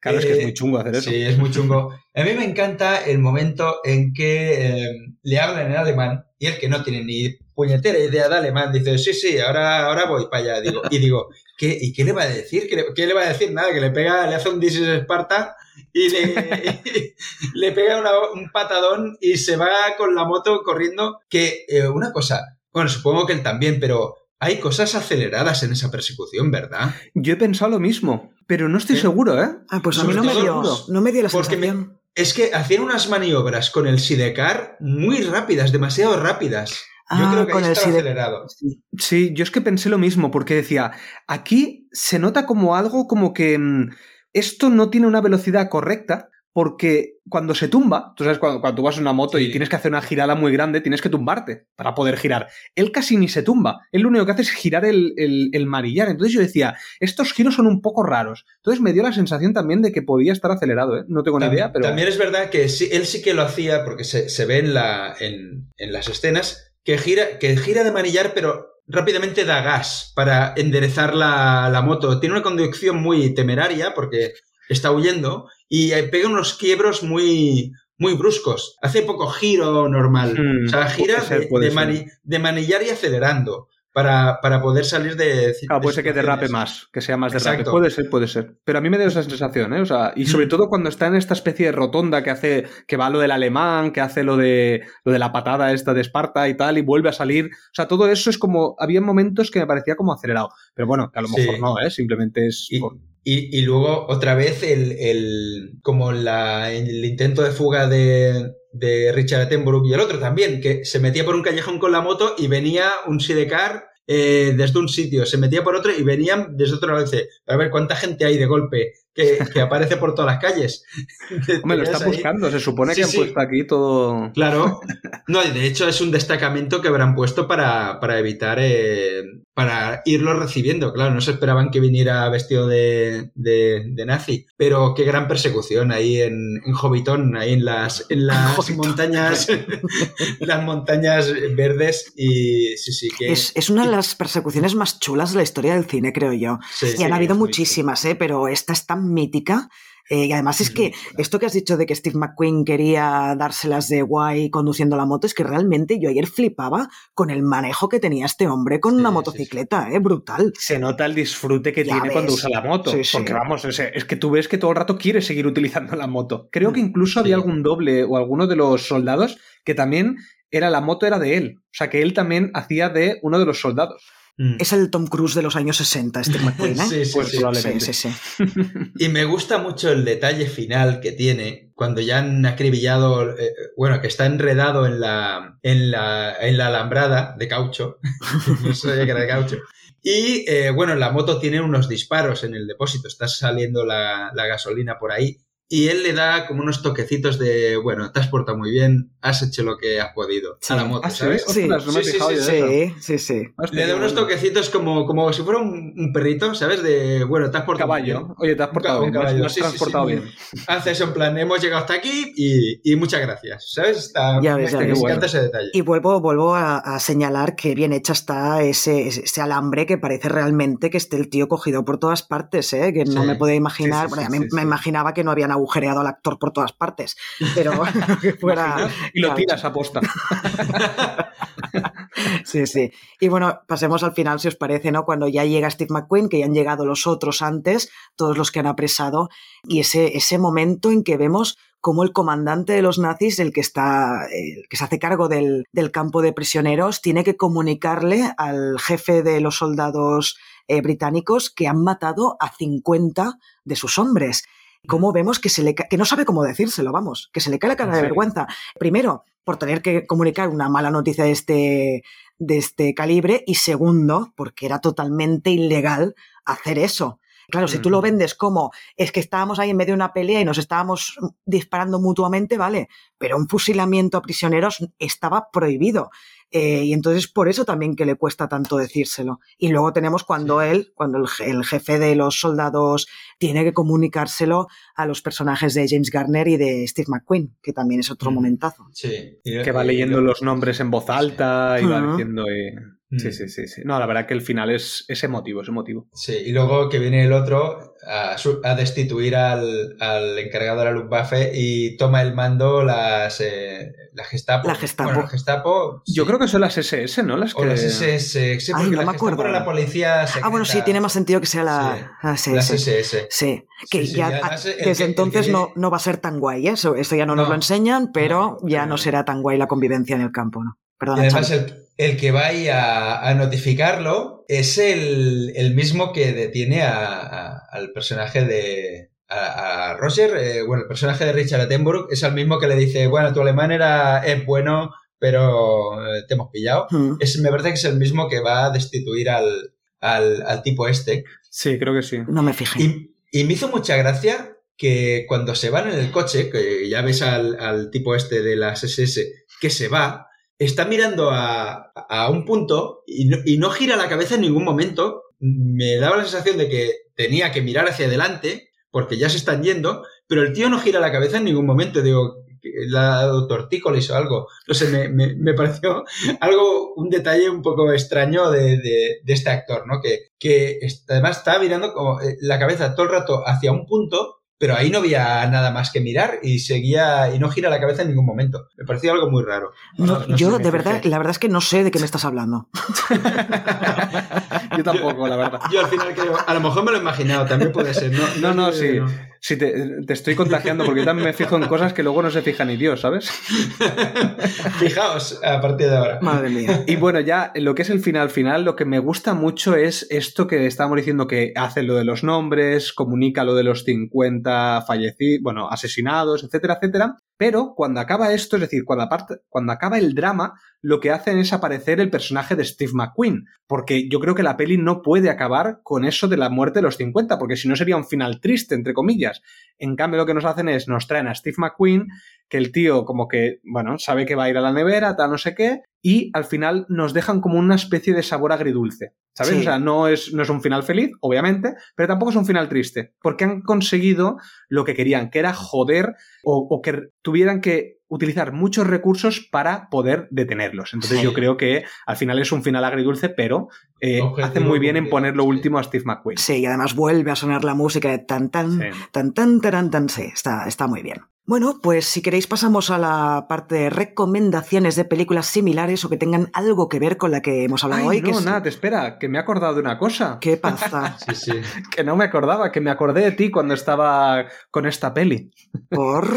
Claro, eh, es que es muy chungo hacer eso. Sí, es muy chungo. A mí me encanta el momento en que eh, le hablan en alemán y el que no tiene ni puñetera idea de alemán dice, sí, sí, ahora, ahora voy para allá. Digo, y digo, ¿qué, ¿y qué le va a decir? ¿Qué le, ¿Qué le, va a decir? Nada, que le pega, le hace un This is Esparta y le, y *laughs* le pega una, un patadón y se va con la moto corriendo. Que eh, una cosa, bueno, supongo que él también, pero hay cosas aceleradas en esa persecución, ¿verdad? Yo he pensado lo mismo, pero no estoy seguro, ¿eh? Ah, pues a mí no me, dio, no me dio la Porque sensación. Me, es que hacían unas maniobras con el Sidecar muy rápidas, demasiado rápidas. Ah, yo creo que con ahí el estaba Side... acelerado. Sí, yo es que pensé lo mismo, porque decía, aquí se nota como algo como que mmm, esto no tiene una velocidad correcta, porque cuando se tumba, tú sabes, cuando, cuando tú vas en una moto sí. y tienes que hacer una girada muy grande, tienes que tumbarte para poder girar. Él casi ni se tumba, él lo único que hace es girar el, el, el, marillar. Entonces yo decía, estos giros son un poco raros. Entonces me dio la sensación también de que podía estar acelerado, ¿eh? No tengo ni idea, pero... También es verdad que sí, él sí que lo hacía, porque se, se ve en, la, en, en las escenas, que gira, que gira de manillar, pero rápidamente da gas para enderezar la, la moto. Tiene una conducción muy temeraria, porque está huyendo y pega unos quiebros muy, muy bruscos. Hace poco giro normal. Mm, o sea, gira ser, de, de, mani, de, manillar y acelerando. Para, para poder salir de. Claro, puede ser que derrape más, que sea más derrape. Puede ser, puede ser. Pero a mí me da esa sensación, ¿eh? O sea, y sobre mm. todo cuando está en esta especie de rotonda que hace, que va lo del alemán, que hace lo de, lo de la patada esta de Esparta y tal, y vuelve a salir. O sea, todo eso es como. Había momentos que me parecía como acelerado. Pero bueno, que a lo mejor sí. no, ¿eh? Simplemente es. Y, por... Y, y, luego otra vez el, el como la, el intento de fuga de, de Richard Attenborough y el otro también, que se metía por un callejón con la moto y venía un sidecar eh, desde un sitio, se metía por otro y venían desde otro lado. Dice, a ver cuánta gente hay de golpe que, que aparece por todas las calles. *laughs* Hombre, lo están buscando, se supone sí, que han sí. puesto aquí todo. Claro, *laughs* no, de hecho es un destacamento que habrán puesto para, para evitar, eh, para irlo recibiendo. Claro, no se esperaban que viniera vestido de, de, de nazi, pero qué gran persecución ahí en, en Hobbiton, ahí en las, en *laughs* las montañas, las montañas verdes y sí, sí, que. Es, es, una de las persecuciones más chulas de la historia del cine, creo yo. Sí, y han habido muchísimas, ¿eh? pero esta es tan mítica Eh, y además es que esto que has dicho de que Steve McQueen quería dárselas de guay conduciendo la moto, es que realmente yo ayer flipaba con el manejo que tenía este hombre con Sí, una sí, motocicleta, ¿eh? Brutal. Se nota el disfrute que Ya tiene cuando usa la moto. Sí, sí. Porque vamos, es, es que tú ves que todo el rato quiere seguir utilizando la moto. Creo que incluso había Sí. algún doble o alguno de los soldados que también era la moto era de él. O sea que él también hacía de uno de los soldados. Mm. Es el Tom Cruise de los años 60, Steve McQueen, ¿eh? Sí, sí, Pues sí. probablemente. sí, sí, sí. *laughs* Y me gusta mucho el detalle final que tiene cuando ya han acribillado, eh, bueno, que está enredado en la, en la, en la alambrada de caucho. *laughs* no que era de caucho. Y eh, bueno, la moto tiene unos disparos en el depósito, está saliendo la, la gasolina por ahí. Y él le da como unos toquecitos de, bueno, te has portado muy bien, has hecho lo que has podido Sí. a la moto, Ah, sí, ¿sabes? Sí. Ostras, no me Sí, sí, sí, Le da unos toquecitos como, como si fuera un, un perrito, ¿sabes? De, bueno, te has portado muy bien. Caballo. Oye, te has portado un bien. me has- caballo. me has Sí, sí, transportado sí, bien. hace eso en plan, hemos llegado hasta aquí y, y muchas gracias, ¿sabes? Está, Ya ves, ya me ves. encanta ese detalle. Y vuelvo, vuelvo a, a señalar que bien hecha está ese, ese alambre que parece realmente que esté el tío cogido por todas partes, ¿eh? que no Sí. me podía imaginar, Sí, sí, bueno, sí, me, sí, me sí. imaginaba que no habían agujereado al actor por todas partes, pero *laughs* que fuera... Y lo tiras a posta. *laughs* Sí, sí. Y bueno, pasemos al final, si os parece, ¿no? Cuando ya llega Steve McQueen, que ya han llegado los otros antes, todos los que han apresado, y ese, ese momento en que vemos cómo el comandante de los nazis, el que está, el que se hace cargo del, del campo de prisioneros, tiene que comunicarle al jefe de los soldados eh, británicos que han matado a 50 de sus hombres. Cómo vemos que, se le que no sabe cómo decírselo, vamos, que se le cae la cara ¿En de vergüenza. Primero, por tener que comunicar una mala noticia de este, de este calibre y segundo, porque era totalmente ilegal hacer eso. Claro, si tú lo vendes como es que estábamos ahí en medio de una pelea y nos estábamos disparando mutuamente, vale, pero un fusilamiento a prisioneros estaba prohibido. Eh, y entonces por eso también que le cuesta tanto decírselo. Y luego tenemos cuando él, cuando el, je- el jefe de los soldados tiene que comunicárselo a los personajes de James Garner y de Steve McQueen, que también es otro Mm. momentazo. Sí. Que va leyendo los nombres en voz alta y va diciendo. eh, Sí, Mm. sí, sí, sí. No, la verdad que el final es, es emotivo, es emotivo. Sí, y luego que viene el otro a, su- a destituir al, al encargado de la Luftwaffe y toma el mando las, eh, la Gestapo. La Gestapo. Bueno, Gestapo. sí. Yo creo que son las SS, ¿no? Las que... O las SS, sí, Ay, no la me Gestapo acuerdo era la policía secreta. Ah, bueno, sí, tiene más sentido que sea Sí, la, la SS. Las SS. Sí, que Sí, sí, ya además que- desde que entonces no, no va a ser tan guay, ¿eh? eso, esto ya no nos No. lo enseñan, pero No, ya no será tan guay la convivencia en el campo, ¿no? Y además el, el que va ahí a, a notificarlo es el, el mismo que detiene a- a- al personaje de... A, a Roger, eh, bueno, el personaje de Richard Attenborough es el mismo que le dice, bueno, tu alemán era, es bueno, pero eh, te hemos pillado. Mm. Es, me parece que es el mismo que va a destituir al, al, al tipo este. Sí, creo que sí. No me fijé. Y, y me hizo mucha gracia que cuando se van en el coche, que ya ves al, al tipo este de las SS que se va, está mirando a, a un punto y no, y no gira la cabeza en ningún momento. Me daba la sensación de que tenía que mirar hacia adelante porque ya se están yendo, pero el tío no gira la cabeza en ningún momento. Digo, le ha dado tortícolis o algo. No sé, me, me- me *laughs* pareció algo, un detalle un poco extraño de, de- de este actor, ¿no? Que, que además estaba mirando como eh, la cabeza todo el rato hacia un punto, pero ahí no había nada más que mirar y seguía y no gira la cabeza en ningún momento. Me pareció algo muy raro. No, no sé, yo, de verdad, fijé. la verdad es que no sé de qué me estás hablando. *laughs* Yo tampoco, la verdad. Yo al final creo, a lo mejor me lo he imaginado, también puede ser, ¿no? No, sí. Sí, te, te estoy contagiando porque yo también me fijo en cosas que luego no se fija ni Dios, ¿sabes? *laughs* Fijaos a partir de ahora. Madre mía. Y bueno, ya lo que es el final final, lo que me gusta mucho es esto que estábamos diciendo que hace lo de los nombres, comunica lo de los 50 fallecidos, bueno, asesinados, etcétera, etcétera. Pero cuando acaba esto, es decir, cuando, aparte, cuando acaba el drama, lo que hacen es aparecer el personaje de Steve McQueen. Porque yo creo que la peli no puede acabar con eso de la muerte de los 50, porque si no sería un final triste, entre comillas. En cambio, lo que nos hacen es, nos traen a Steve McQueen, que el tío como que, bueno, sabe que va a ir a la nevera, tal no sé qué, y al final nos dejan como una especie de sabor agridulce. ¿Sabes? Sí. O sea, no es, no es un final feliz, obviamente, pero tampoco es un final triste, porque han conseguido lo que querían, que era joder o, o que tuvieran que utilizar muchos recursos para poder detenerlos. Entonces Sí. yo creo que al final es un final agridulce, pero eh, hace muy bien en poner lo último a Steve McQueen. Sí, y además vuelve a sonar la música de tan tan, Sí. tan tan taran, tan, sí, está, está muy bien. Bueno, pues si queréis pasamos a la parte de recomendaciones de películas similares o que tengan algo que ver con la que hemos hablado Ay, hoy. que no, es- nada, te espera, que me he acordado de una cosa. ¿Qué pasa? *laughs* Sí, sí. Que no me acordaba, que me acordé de ti cuando estaba con esta peli. Por...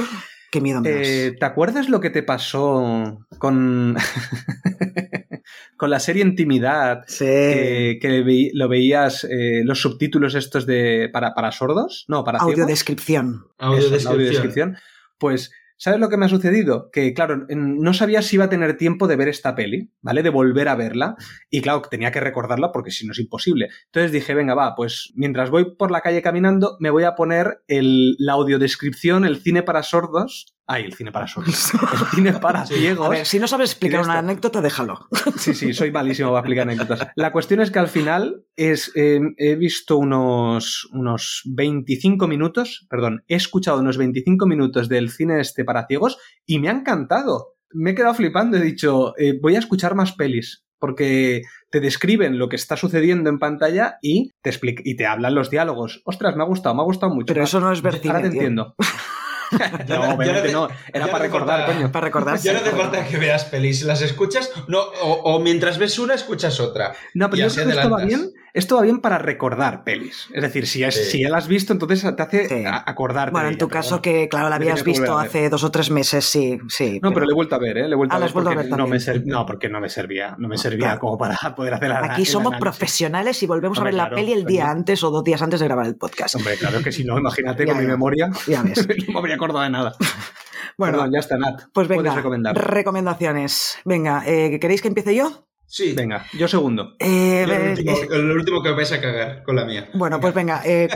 Qué miedo me das. Eh, ¿Te acuerdas lo que te pasó con, *laughs* con la serie Intimidad? Sí. Que, lo veías eh, los subtítulos estos de para, para sordos, no, para. Audiodescripción. Audiodescripción. audiodescripción. Pues, ¿sabes lo que me ha sucedido? Que, claro, no sabía si iba a tener tiempo de ver esta peli, ¿vale? De volver a verla. Y, claro, tenía que recordarla porque si no es imposible. Entonces dije, venga, va, pues mientras voy por la calle caminando, me voy a poner el, la audiodescripción, el cine para sordos. Ay, el cine para sordos. *laughs* El cine para ciegos. A ver, si no sabes explicar una esto. anécdota, déjalo. *laughs* Sí, sí, soy malísimo para explicar anécdotas. La cuestión es que al final es, eh, he visto unos, unos 25 minutos, perdón, he escuchado unos 25 minutos del cine este para ciegos y me ha encantado. Me he quedado flipando, he dicho, eh, voy a escuchar más pelis. Porque te describen lo que está sucediendo en pantalla y te, y te hablan los diálogos. Ostras, me ha gustado, me ha gustado mucho. Pero eso no es ver Ahora te entiendo. *laughs* *laughs* No, no- obviamente no no. te- Era ya para no recordar, falta- coño. Para recordarse. Ya no te falta que veas pelis, las escuchas, no, o, o mientras ves una, escuchas otra. No, pero Y yo creo que adelantas. bien. Esto va bien para recordar pelis. Es decir, si, es- Sí. si ya la has visto, entonces te hace Sí. acordarte. Bueno, en tu ella, caso bueno. que, claro, la habías visto hace dos o tres meses, sí, sí. No, pero le he vuelto a ver, ¿eh? Le he vuelto Ah, a la ver a porque ver no, me también. ser- no, porque no me servía. No me servía Claro. como para poder hacer la- Aquí somos análisis. profesionales y volvemos Hombre, a ver la peli el día antes o dos días antes de grabar el podcast. Hombre, claro que si no, imagínate Ya, con mi memoria. Ya ves. *laughs* no me habría acordado de nada. *laughs* Bueno, Perdón, ya está, Nat. pues venga, recomendaciones. Venga, eh, ¿queréis que empiece yo? Sí. Venga, yo segundo. Eh, Yo el, eh, último, eh, el último que vais a cagar con la mía. Bueno, pues venga, eh,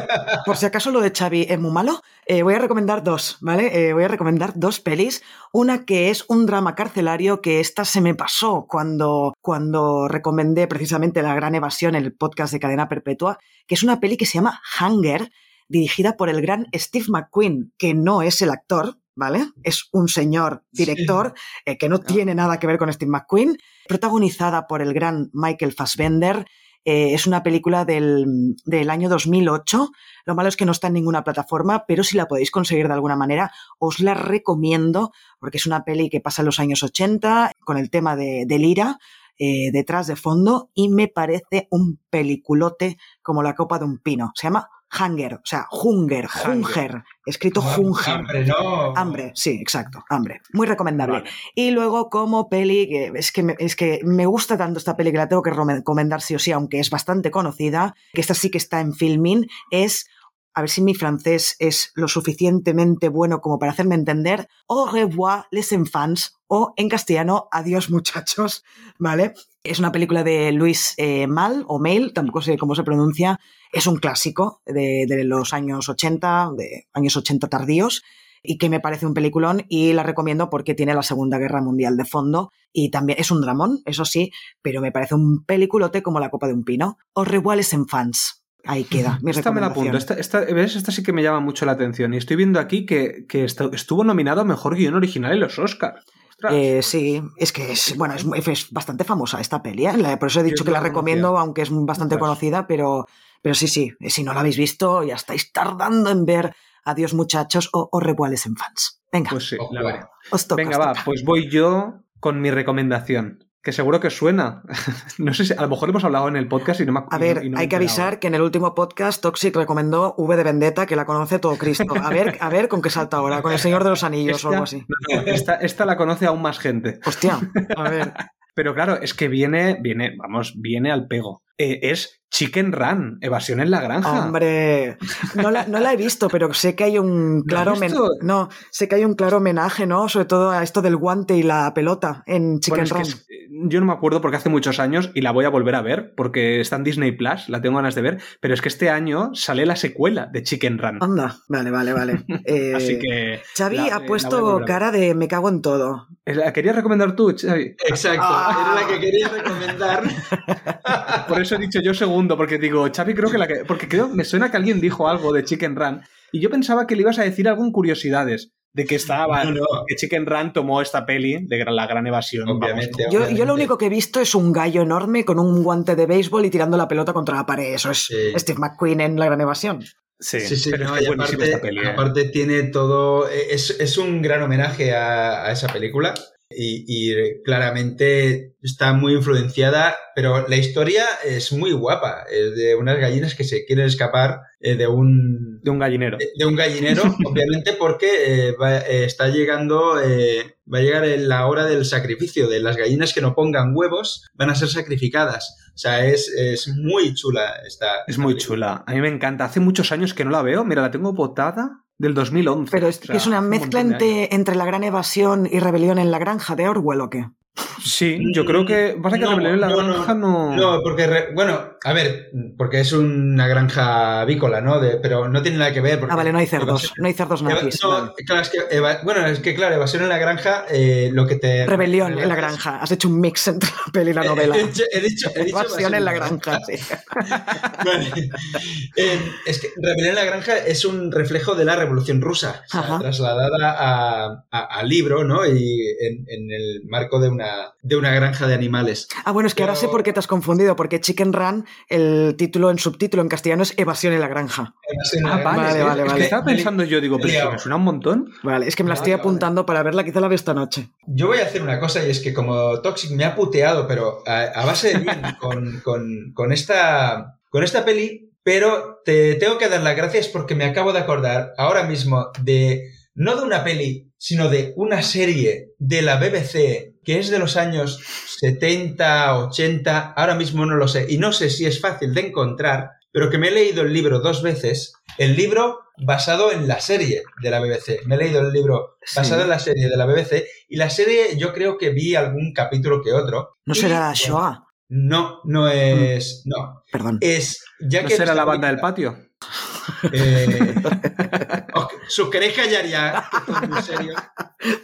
por si acaso lo de Xavi es muy malo, eh, voy a recomendar dos, ¿vale? Eh, voy a recomendar dos pelis. Una que es un drama carcelario que esta se me pasó cuando, cuando recomendé precisamente La Gran Evasión, el podcast de Cadena Perpetua, que es una peli que se llama Hunger, dirigida por el gran Steve McQueen, que no es el actor, ¿vale? Es un señor director eh, que no tiene nada que ver con Steve McQueen, protagonizada por el gran Michael Fassbender. Eh, es una película del, del año 2008. Lo malo es que no está en ninguna plataforma, pero si la podéis conseguir de alguna manera, os la recomiendo porque es una peli que pasa en los años 80 con el tema de, del IRA eh, detrás de fondo y me parece un peliculote como la copa de un pino. Se llama Hunger, o sea, Hunger, Hunger. Escrito Hunger. Hambre, no. Hambre, sí, exacto, hambre. Muy recomendable. Vale. Y luego como peli, que es que, me, es que me gusta tanto esta peli que la tengo que recomendar sí o sí, aunque es bastante conocida, que esta sí que está en Filmin, es, a ver si mi francés es lo suficientemente bueno como para hacerme entender, Au revoir les enfants, o en castellano, Adiós muchachos, ¿vale? Es una película de Luis eh, Mal, o Mail, tampoco sé cómo se pronuncia, es un clásico de, de los años 80, de años 80 tardíos, y que me parece un peliculón y la recomiendo porque tiene la Segunda Guerra Mundial de fondo y también es un dramón, eso sí, pero me parece un peliculote como la copa de un pino. Os revuales en fans. Ahí queda, mi Esta me la apunto. Esta, esta, ¿ves? esta sí que me llama mucho la atención. Y estoy viendo aquí que, que estu- estuvo nominado a Mejor Guión Original en los Oscars. Ostras. Eh, sí, es que es, bueno, es, es bastante famosa esta peli, ¿eh? Por eso he dicho que la recomiendo, aunque es bastante Ostras. conocida, pero, pero sí, sí, si no la habéis visto, ya estáis tardando en ver Adiós muchachos o Os revuales en fans. Venga, Pues sí, la veré. os toca. Venga, os va, pues voy yo con mi recomendación. Que seguro que suena. *laughs* no sé si, a lo mejor hemos hablado en el podcast y no me A ver, y no hay que avisar que en el último podcast Toxic recomendó V de Vendetta, que la conoce todo Cristo. A ver, a ver con qué salta ahora, con el Señor de los Anillos Esta, o algo así. no, esta, esta la conoce aún más gente. Hostia, a ver. *laughs* Pero claro, es que viene, viene, vamos, viene al pego. Eh, es Chicken Run, Evasión en la Granja. Hombre, no la, no la he visto, pero sé que hay un claro no, sé que hay un claro homenaje, ¿no? Sobre todo a esto del guante y la pelota en Chicken Bueno, es que Run. es- yo no me acuerdo porque hace muchos años y la voy a volver a ver porque está en Disney Plus, la tengo ganas de ver, pero es que este año sale la secuela de Chicken Run. Anda, vale, vale, vale. *laughs* Eh, Así que. Xavi la- eh, ha a puesto cara de me cago en todo. ¿La querías recomendar tú, Xavi? Exacto, Ah. era la que quería recomendar. Por eso he dicho yo segundo, porque digo, Xavi creo que la que... Porque creo, me suena que alguien dijo algo de Chicken Run y yo pensaba que le ibas a decir algún curiosidades de que estaba... No, no. Que Chicken Run tomó esta peli de la gran evasión. vamos. Obviamente. Yo, obviamente. yo lo único que he visto es un gallo enorme con un guante de béisbol y tirando la pelota contra la pared. Eso es Sí. Steve McQueen en La Gran Evasión. Sí, Sí, sí, pero no, es que aparte, esta peli. ¿eh? aparte tiene todo. Es, es un gran homenaje a, a esa película. Y, y claramente está muy influenciada, pero la historia es muy guapa. Es de unas gallinas que se quieren escapar eh, de un, De un gallinero. de un gallinero, *laughs* obviamente porque eh, va- eh, está llegando, va a llegar la hora del sacrificio, de las gallinas que no pongan huevos van a ser sacrificadas. O sea, es, es muy chula esta. Es esta muy película. chula. A mí me encanta. Hace muchos años que no la veo. Mira, la tengo botada del 2011. Pero es, O sea, es una un mezcla entre, entre La Gran Evasión y Rebelión en la Granja de Orwell, ¿o qué? Sí, yo creo que. Pasa que No, Rebelión en la no, no. granja no. No, porque, re- bueno, a ver, porque es una granja avícola, ¿no? De- pero no tiene nada que ver. Porque Ah, vale, no hay cerdos. evasión- No hay cerdos eva- nazis. no, vale. claro, es que, eva- bueno, es que claro, evasión en la granja, eh, lo que te... Rebelión en la granja. Has hecho un mix entre la peli y la novela. He dicho, he dicho, he dicho Evasión en la granja, sí. *laughs* Vale. Eh, es que Rebelión en la Granja es un reflejo de la Revolución Rusa, o sea, Ajá. trasladada a, a- a libro, ¿no? Y en, en el marco de una, de una granja de animales. Ah, bueno, es que ahora sé por qué te has confundido, porque Chicken Run, el título en subtítulo en castellano es Evasión en la granja. En Ah, la Granja. vale, vale, es que vale. estaba pensando yo, digo, pero me suena un montón. Vale, es que me la estoy apuntando para verla, quizá la veo esta noche. Yo voy a hacer una cosa y es que como Toxic me ha puteado, pero a, a base de bien *laughs* con, con- con esta, con esta peli, pero te tengo que dar las gracias porque me acabo de acordar ahora mismo de, no de una peli, sino de una serie de la BBC que es de los años 70, 80, ahora mismo no lo sé, y no sé si es fácil de encontrar, pero que me he leído el libro dos veces, el libro basado en la serie de la BBC. Me he leído el libro basado Sí. en la serie de la BBC y la serie yo creo que vi algún capítulo que otro. No Y, será bueno, Shoah. No, no es. No. Perdón. Es. Ya ¿No que será la banda del patio? Eh, *laughs* *laughs* ¿Os queréis callar ya? Que esto es muy serio.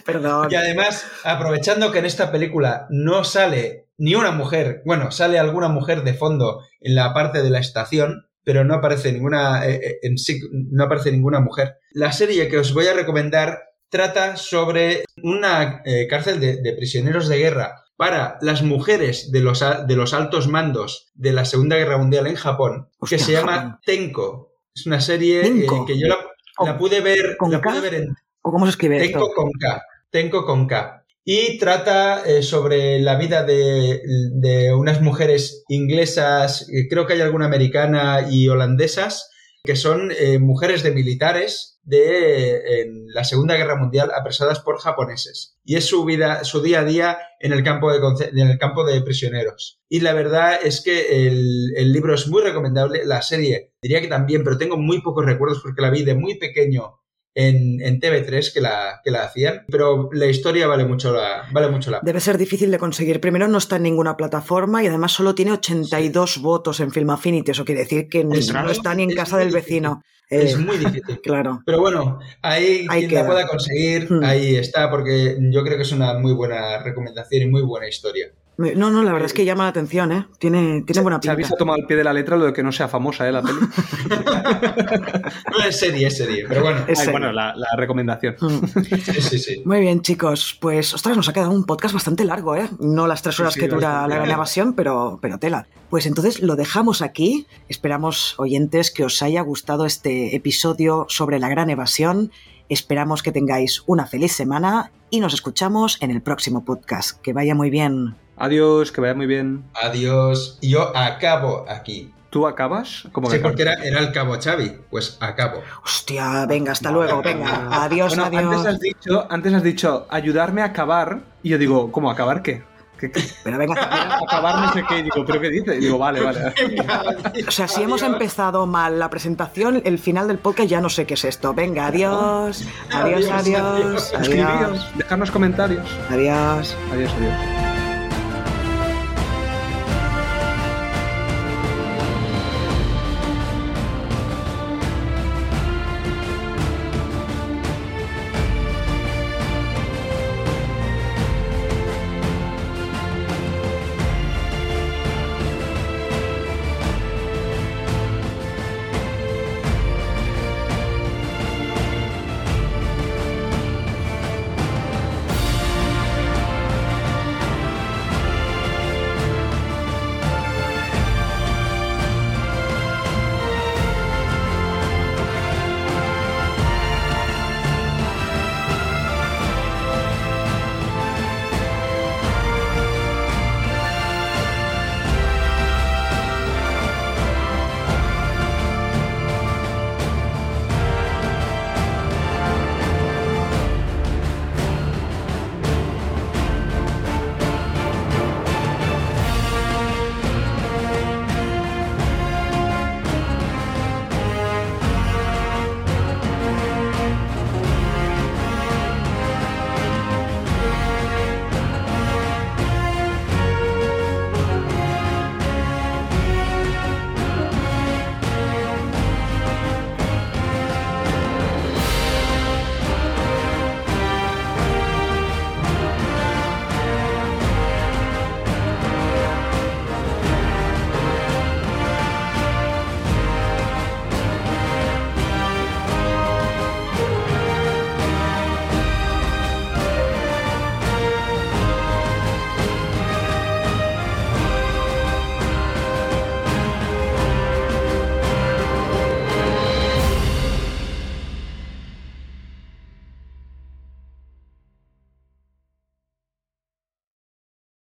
Perdón. Y además, aprovechando que en esta película no sale ni una mujer, bueno, sale alguna mujer de fondo en la parte de la estación, pero no aparece ninguna, eh, eh, en sí, no aparece ninguna mujer. La serie que os voy a recomendar trata sobre una eh, cárcel de, de prisioneros de guerra para las mujeres de los, de los altos mandos de la Segunda Guerra Mundial en Japón, Hostia, que se llama. Tenko. Es una serie eh, que yo la, la pude ver, ¿Con la K? pude ver en ¿O cómo se escribe Tenko esto? con K. Tenko con K. Y trata eh, sobre la vida de, de unas mujeres inglesas, eh, creo que hay alguna americana y holandesas, que son eh, mujeres de militares de en la Segunda Guerra Mundial apresadas por japoneses. Y es su vida, su día a día en el campo de, en el campo de prisioneros. Y la verdad es que el, el libro es muy recomendable, la serie diría que también, pero tengo muy pocos recuerdos porque la vi de muy pequeño en, en TV3 que la, que la hacían, pero la historia vale mucho la, vale mucho la Debe ser difícil de conseguir. Primero, no está en ninguna plataforma y además solo tiene 82 votos en Film Affinity. Eso quiere decir que Es no muy- está ni en es casa del difícil. vecino. Es Eh, muy difícil. *laughs* Claro. Pero bueno, ahí, Ahí quien queda. la pueda conseguir, Hmm. ahí está, porque yo creo que es una muy buena recomendación y muy buena historia. No, no, la verdad es que llama la atención, ¿eh? Tiene, tiene buena Xavi pinta. se ha tomado al pie de la letra lo de que no sea famosa, ¿eh? La peli. *laughs* No es serie, es serie, pero bueno, Es Ay, bueno, la, la recomendación. Mm. *laughs* sí, sí, sí. Muy bien, chicos. Pues, ostras, nos ha quedado un podcast bastante largo, ¿eh? No las tres horas sí, que dura la evasión, pero, pero tela. Pues entonces lo dejamos aquí. Esperamos, oyentes, que os haya gustado este episodio sobre la gran evasión. Esperamos que tengáis una feliz semana y nos escuchamos en el próximo podcast. Que vaya muy bien. Adiós, que vaya muy bien. Adiós. Y yo acabo aquí. ¿Tú acabas? ¿Cómo Sí, que porque era, era el cabo Xavi. Pues acabo. Hostia, venga, hasta luego, venga. Adiós, *laughs* Bueno, adiós. Antes has, dicho, antes has dicho ayudarme a acabar y yo digo, ¿cómo acabar qué? Pero venga, *laughs* acabar no sé qué. Y digo, ¿pero qué dice? Y digo, vale, vale. *laughs* o sea, si hemos empezado mal la presentación, el final del podcast ya no sé qué es esto. Venga, adiós. Adiós, Adiós, adiós. adiós. Adiós. Escribíos, dejadnos comentarios. Adiós. Adiós, adiós.